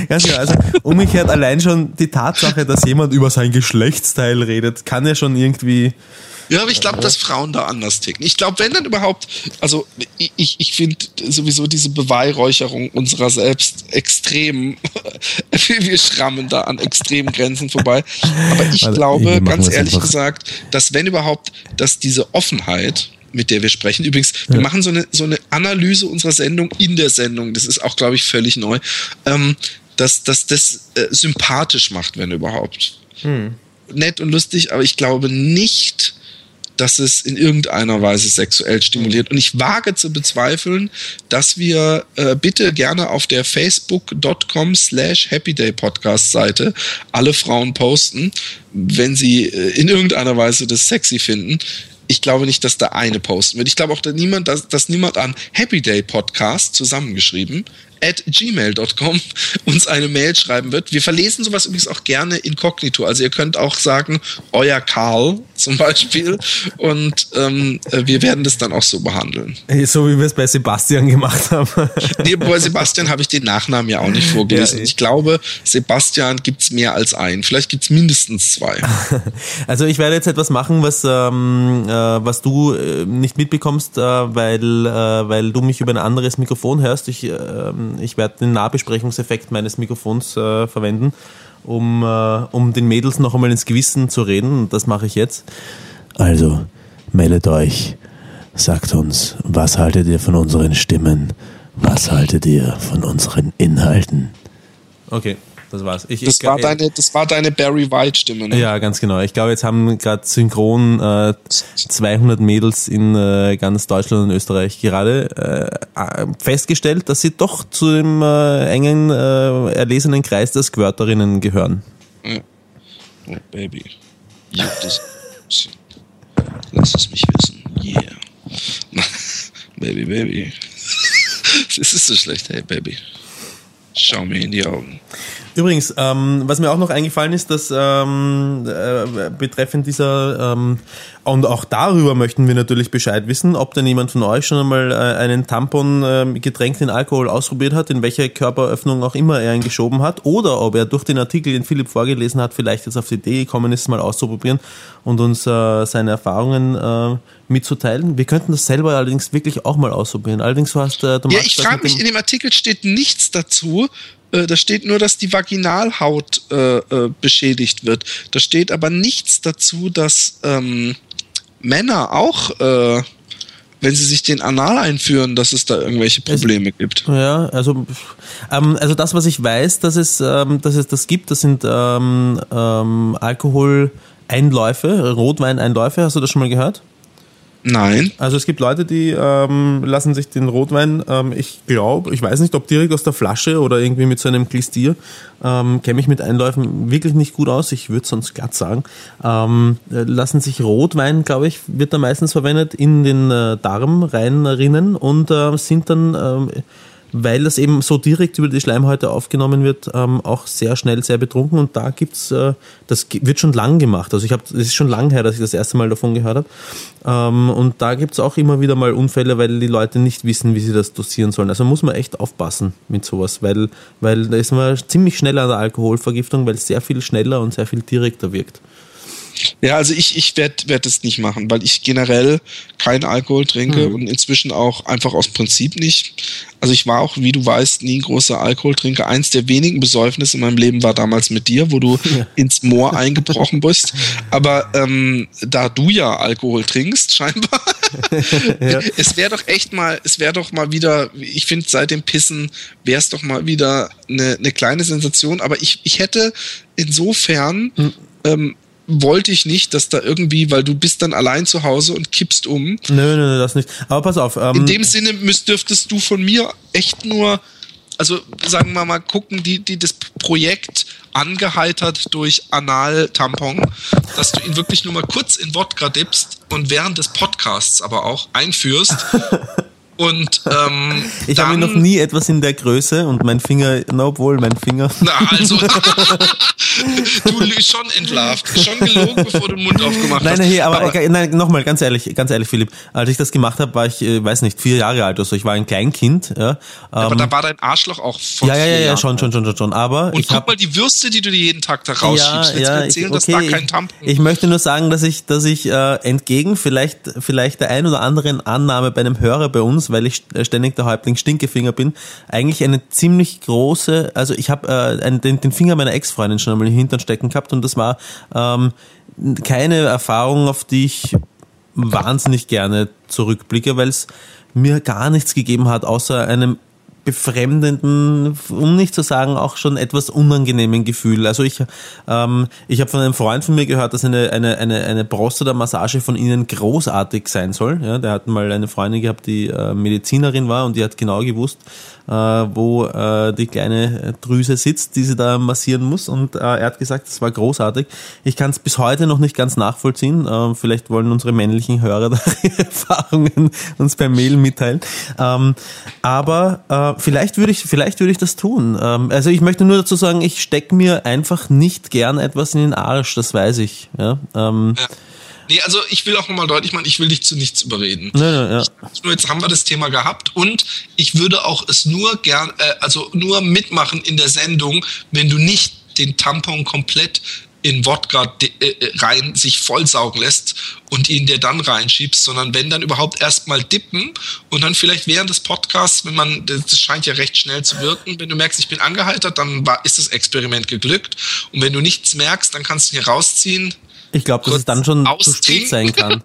Ganz genau. Also umgekehrt allein schon die Tatsache, dass jemand über sein Geschlechtsteil redet, kann ja schon irgendwie ja, aber ich glaube, dass Frauen da anders ticken. Ich glaube, wenn dann überhaupt, also ich, ich finde sowieso diese Beweihräucherung unserer selbst extrem, wir schrammen da an extremen Grenzen vorbei. Aber ich also, glaube, ganz ehrlich einfach. gesagt, dass wenn überhaupt, dass diese Offenheit, mit der wir sprechen. Übrigens, wir machen so eine, so eine Analyse unserer Sendung in der Sendung. Das ist auch, glaube ich, völlig neu. Ähm, dass, dass das äh, sympathisch macht, wenn überhaupt. Hm. Nett und lustig, aber ich glaube nicht, dass es in irgendeiner Weise sexuell stimuliert. Und ich wage zu bezweifeln, dass wir äh, bitte gerne auf der facebook.com slash happydaypodcast Seite alle Frauen posten, wenn sie äh, in irgendeiner Weise das sexy finden. Ich glaube nicht, dass da eine posten wird. Ich glaube auch, dass niemand, dass, dass niemand an Happy Day Podcast zusammengeschrieben at gmail.com uns eine Mail schreiben wird. Wir verlesen sowas übrigens auch gerne inkognito. Also ihr könnt auch sagen, euer Karl zum Beispiel. Und ähm, wir werden das dann auch so behandeln. So wie wir es bei Sebastian gemacht haben. nee, bei Sebastian habe ich den Nachnamen ja auch nicht vorgelesen. Ja, ich glaube, Sebastian gibt es mehr als einen. Vielleicht gibt es mindestens zwei. Also ich werde jetzt etwas machen, was, ähm, äh, was du äh, nicht mitbekommst, äh, weil, äh, weil du mich über ein anderes Mikrofon hörst. Ich ähm, ich werde den Nahbesprechungseffekt meines Mikrofons äh, verwenden, um, äh, um den Mädels noch einmal ins Gewissen zu reden. Und das mache ich jetzt. Also, meldet euch. Sagt uns, was haltet ihr von unseren Stimmen? Was haltet ihr von unseren Inhalten? Okay das war's. Ich, das, ich, war deine, das war deine Barry White-Stimme, ne? Ja, ganz genau. Ich glaube, jetzt haben gerade synchron äh, 200 Mädels in äh, ganz Deutschland und Österreich gerade äh, festgestellt, dass sie doch zu dem äh, engen, äh, erlesenen Kreis der Squirterinnen gehören. Ja. Oh, Baby. Juckt es. Lass es mich wissen. Yeah. baby, Baby. Das ist so schlecht. Hey, Baby. Schau mir in die Augen. Übrigens, ähm, was mir auch noch eingefallen ist, dass ähm, äh, betreffend dieser, ähm, und auch darüber möchten wir natürlich Bescheid wissen, ob denn jemand von euch schon einmal äh, einen Tampon äh, getränkt in Alkohol ausprobiert hat, in welcher Körperöffnung auch immer er ihn geschoben hat, oder ob er durch den Artikel, den Philipp vorgelesen hat, vielleicht jetzt auf die Idee gekommen ist, mal auszuprobieren und uns äh, seine Erfahrungen äh, mitzuteilen. Wir könnten das selber allerdings wirklich auch mal ausprobieren. Allerdings du hast äh, du Ja, ich frage mich, in dem Artikel steht nichts dazu, äh, da steht nur, dass die Vaginalhaut äh, äh, beschädigt wird. Da steht aber nichts dazu, dass ähm, Männer auch, äh, wenn sie sich den Anal einführen, dass es da irgendwelche Probleme es, gibt. Ja, also, ähm, also das, was ich weiß, dass es, ähm, dass es das gibt, das sind ähm, ähm, Alkoholeinläufe, Rotweineinläufe. Hast du das schon mal gehört? Nein. Also es gibt Leute, die ähm, lassen sich den Rotwein, ähm, ich glaube, ich weiß nicht, ob direkt aus der Flasche oder irgendwie mit so einem Klistier, ähm, kenne mich mit Einläufen wirklich nicht gut aus, ich würde sonst glatt sagen, ähm, lassen sich Rotwein, glaube ich, wird da meistens verwendet, in den äh, Darm reinrinnen und äh, sind dann... Ähm, weil das eben so direkt über die Schleimhäute aufgenommen wird, ähm, auch sehr schnell sehr betrunken. Und da gibt's, äh, das wird schon lang gemacht. Also ich habe, es ist schon lang her, dass ich das erste Mal davon gehört habe. Ähm, und da gibt's auch immer wieder mal Unfälle, weil die Leute nicht wissen, wie sie das dosieren sollen. Also muss man echt aufpassen mit sowas, weil, weil da ist man ziemlich schnell an der Alkoholvergiftung, weil es sehr viel schneller und sehr viel direkter wirkt. Ja, also ich, ich werde werd es nicht machen, weil ich generell keinen Alkohol trinke mhm. und inzwischen auch einfach aus Prinzip nicht. Also ich war auch, wie du weißt, nie ein großer Alkoholtrinker. Eins der wenigen Besäufnisse in meinem Leben war damals mit dir, wo du ja. ins Moor eingebrochen bist. Aber ähm, da du ja Alkohol trinkst, scheinbar, ja. es wäre doch echt mal, es wäre doch mal wieder, ich finde seit dem Pissen wäre es doch mal wieder eine, eine kleine Sensation. Aber ich, ich hätte insofern mhm. ähm, wollte ich nicht, dass da irgendwie, weil du bist dann allein zu Hause und kippst um. Nö, nö, nö das nicht. Aber pass auf. Ähm, In dem Sinne müsst, dürftest du von mir echt nur, also sagen wir mal, gucken, die, die das Projekt angeheitert durch Anal-Tampon, dass du ihn wirklich nur mal kurz in Wodka dippst und während des Podcasts aber auch einführst. Und ähm, ich habe noch nie etwas in der Größe und mein Finger, na, obwohl mein Finger. Na, also du schon entlarvt, schon gelogen, bevor du den Mund aufgemacht nein, hast. Nein, hey, aber, aber nein, nochmal, ganz ehrlich, ganz ehrlich, Philipp, als ich das gemacht habe, war ich, äh, weiß nicht, vier Jahre alt oder so. Ich war ein Kleinkind. Ja, aber ähm, da war dein Arschloch auch von Ja, ja, ja, ja, schon, schon, schon, schon, schon. Aber und guck hab, mal die Würste, die du dir jeden Tag da rausschiebst. Ja, ja, erzählen, ich, okay, dass da kein Tampon. Ich, ich möchte nur sagen, dass ich, dass ich äh, entgegen vielleicht, vielleicht der ein oder anderen Annahme bei einem Hörer bei uns, weil ich ständig ständig der Häuptling Stinkefinger bin, eigentlich eine ziemlich große, also ich habe äh, den, den Finger meiner Ex-Freundin schon einmal im Hintern stecken gehabt und das war ähm, keine Erfahrung, auf die ich wahnsinnig gerne zurückblicke, weil es mir gar nichts gegeben hat, außer einem befremdenden, um nicht zu sagen auch schon etwas unangenehmen Gefühl. Also ich, ähm, ich habe von einem Freund von mir gehört, dass eine, eine, eine, eine Prostata-Massage von ihnen großartig sein soll. Ja, der hat mal eine Freundin gehabt, die äh, Medizinerin war und die hat genau gewusst, äh, wo äh, die kleine Drüse sitzt, die sie da massieren muss. Und äh, er hat gesagt, das war großartig. Ich kann es bis heute noch nicht ganz nachvollziehen. Äh, vielleicht wollen unsere männlichen Hörer da ihre Erfahrungen uns per Mail mitteilen. Ähm, aber äh, vielleicht würde ich, vielleicht würde ich das tun. Ähm, also ich möchte nur dazu sagen, ich stecke mir einfach nicht gern etwas in den Arsch, das weiß ich. Ja. Ähm, ja. Nee, also ich will auch nochmal deutlich machen, ich will dich zu nichts überreden. Nee, ja. Nur jetzt haben wir das Thema gehabt und ich würde auch es nur gern, äh, also nur mitmachen in der Sendung, wenn du nicht den Tampon komplett in Wodka äh, äh, rein sich vollsaugen lässt und ihn dir dann reinschiebst, sondern wenn dann überhaupt erstmal dippen und dann vielleicht während des Podcasts, wenn man, das scheint ja recht schnell zu wirken, wenn du merkst, ich bin angeheitert, dann war, ist das Experiment geglückt. Und wenn du nichts merkst, dann kannst du ihn hier rausziehen, ich glaube, dass es dann schon zu spät sein kann.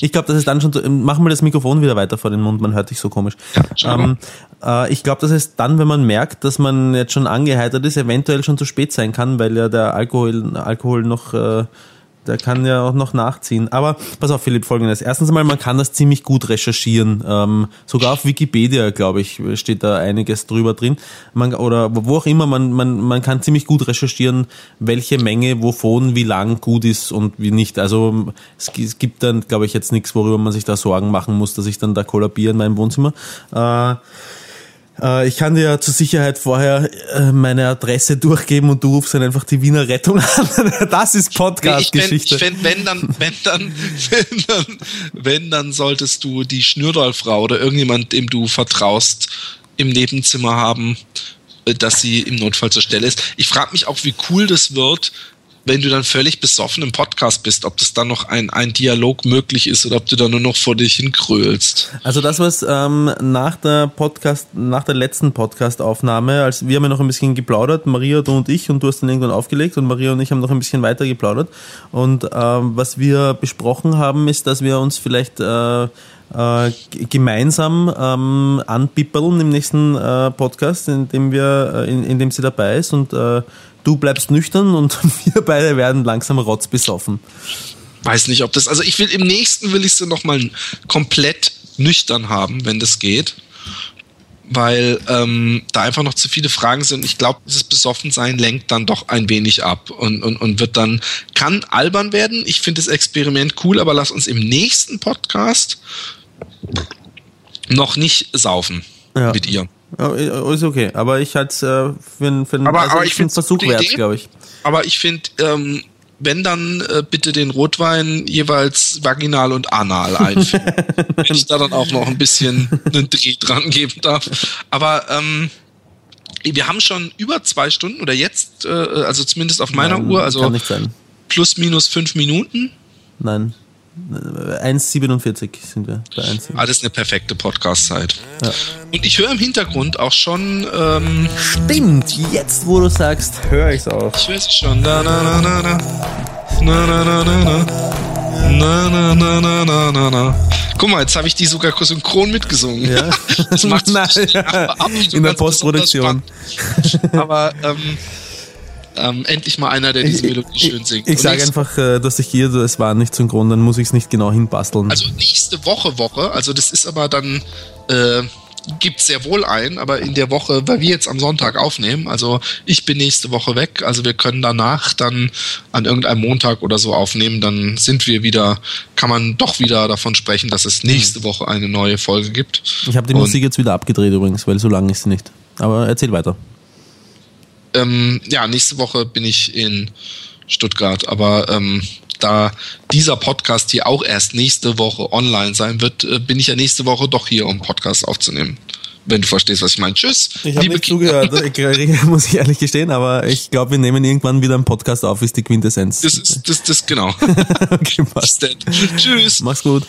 ich glaube, dass es dann schon zu, mach mal das Mikrofon wieder weiter vor den Mund, man hört dich so komisch. Ja, ähm, äh, ich glaube, dass es dann, wenn man merkt, dass man jetzt schon angeheitert ist, eventuell schon zu spät sein kann, weil ja der Alkohol, Alkohol noch äh, der kann ja auch noch nachziehen. Aber pass auf, Philipp, folgendes. Erstens einmal, man kann das ziemlich gut recherchieren. Ähm, sogar auf Wikipedia, glaube ich, steht da einiges drüber drin. Man, oder wo auch immer, man, man, man kann ziemlich gut recherchieren, welche Menge wovon wie lang gut ist und wie nicht. Also es, es gibt dann, glaube ich, jetzt nichts, worüber man sich da Sorgen machen muss, dass ich dann da kollabiere in meinem Wohnzimmer. Äh, ich kann dir ja zur Sicherheit vorher äh, meine Adresse durchgeben und du rufst dann einfach die Wiener Rettung an. Das ist Podcast-Geschichte. Ich fände, wenn dann, wenn dann, wenn dann, wenn dann solltest du die Schnürdolfrau oder irgendjemand, dem du vertraust, im Nebenzimmer haben, äh, dass sie im Notfall zur Stelle ist. Ich frage mich auch, wie cool das wird, wenn du dann völlig besoffen im Podcast bist, ob das dann noch ein, ein Dialog möglich ist oder ob du da nur noch vor dich hinkrölst. Also das, was ähm, nach der Podcast, nach der letzten Podcast-Aufnahme, als wir haben ja noch ein bisschen geplaudert, Maria, du und ich, und du hast dann irgendwann aufgelegt und Maria und ich haben noch ein bisschen weiter geplaudert. Und ähm, was wir besprochen haben, ist, dass wir uns vielleicht äh, äh, gemeinsam ähm, anpippeln im nächsten äh, Podcast, in dem wir, äh, in, in dem sie dabei ist und äh, du bleibst nüchtern und wir beide werden langsam rotzbesoffen. Weiß nicht, ob das, also ich will im nächsten will ich sie nochmal komplett nüchtern haben, wenn das geht. Weil ähm, da einfach noch zu viele Fragen sind. Ich glaube, dieses Besoffensein lenkt dann doch ein wenig ab und, und, und wird dann, kann albern werden. Ich finde das Experiment cool, aber lass uns im nächsten Podcast noch nicht saufen. ja. mit ihr. Ist okay, aber ich halte es äh, für, einen, für aber, also aber ich einen Versuch wert, glaube ich. Aber ich finde, ähm, wenn dann äh, bitte den Rotwein jeweils vaginal und anal einführen. wenn ich da dann auch noch ein bisschen einen Dreh dran geben darf. Aber ähm, wir haben schon über zwei Stunden oder jetzt, äh, also zumindest auf meiner Nein, Uhr, also plus minus fünf Minuten. Nein. 1,47 sind wir bei 1. Alles eine perfekte Podcast-Zeit. Ja. Und ich höre im Hintergrund auch schon. Ähm, Stimmt, jetzt wo du sagst, höre ich es auch. Ich höre es schon. Na, na, na, na, na. Na, na, na, na, na. Na, na, na, na, na, na, na. Guck mal, jetzt habe ich die sogar synchron mitgesungen. Ja. Das macht Na, ja. In der Postproduktion. Aber ähm, ähm, endlich mal einer, der diese Melodie schön singt. Ich, ich sage einfach, äh, dass ich hier, es war nicht synchron, dann muss ich es nicht genau hinbasteln. Also nächste Woche, Woche, also das ist aber dann, äh, gibt sehr wohl ein, aber in der Woche, weil wir jetzt am Sonntag aufnehmen, also ich bin nächste Woche weg, also wir können danach dann an irgendeinem Montag oder so aufnehmen, dann sind wir wieder, kann man doch wieder davon sprechen, dass es nächste mhm. Woche eine neue Folge gibt. Ich habe die Und Musik jetzt wieder abgedreht übrigens, weil so lang ist sie nicht. Aber erzähl weiter. Ähm, ja, nächste Woche bin ich in Stuttgart, aber ähm, da dieser Podcast hier auch erst nächste Woche online sein wird, äh, bin ich ja nächste Woche doch hier, um Podcast aufzunehmen. Wenn du verstehst, was ich meine. Tschüss. Ich habe nicht zugehört, muss ich ehrlich gestehen, aber ich glaube, wir nehmen irgendwann wieder einen Podcast auf, ist die Quintessenz. Das ist, das, das, genau. okay, passt. Tschüss. Mach's gut.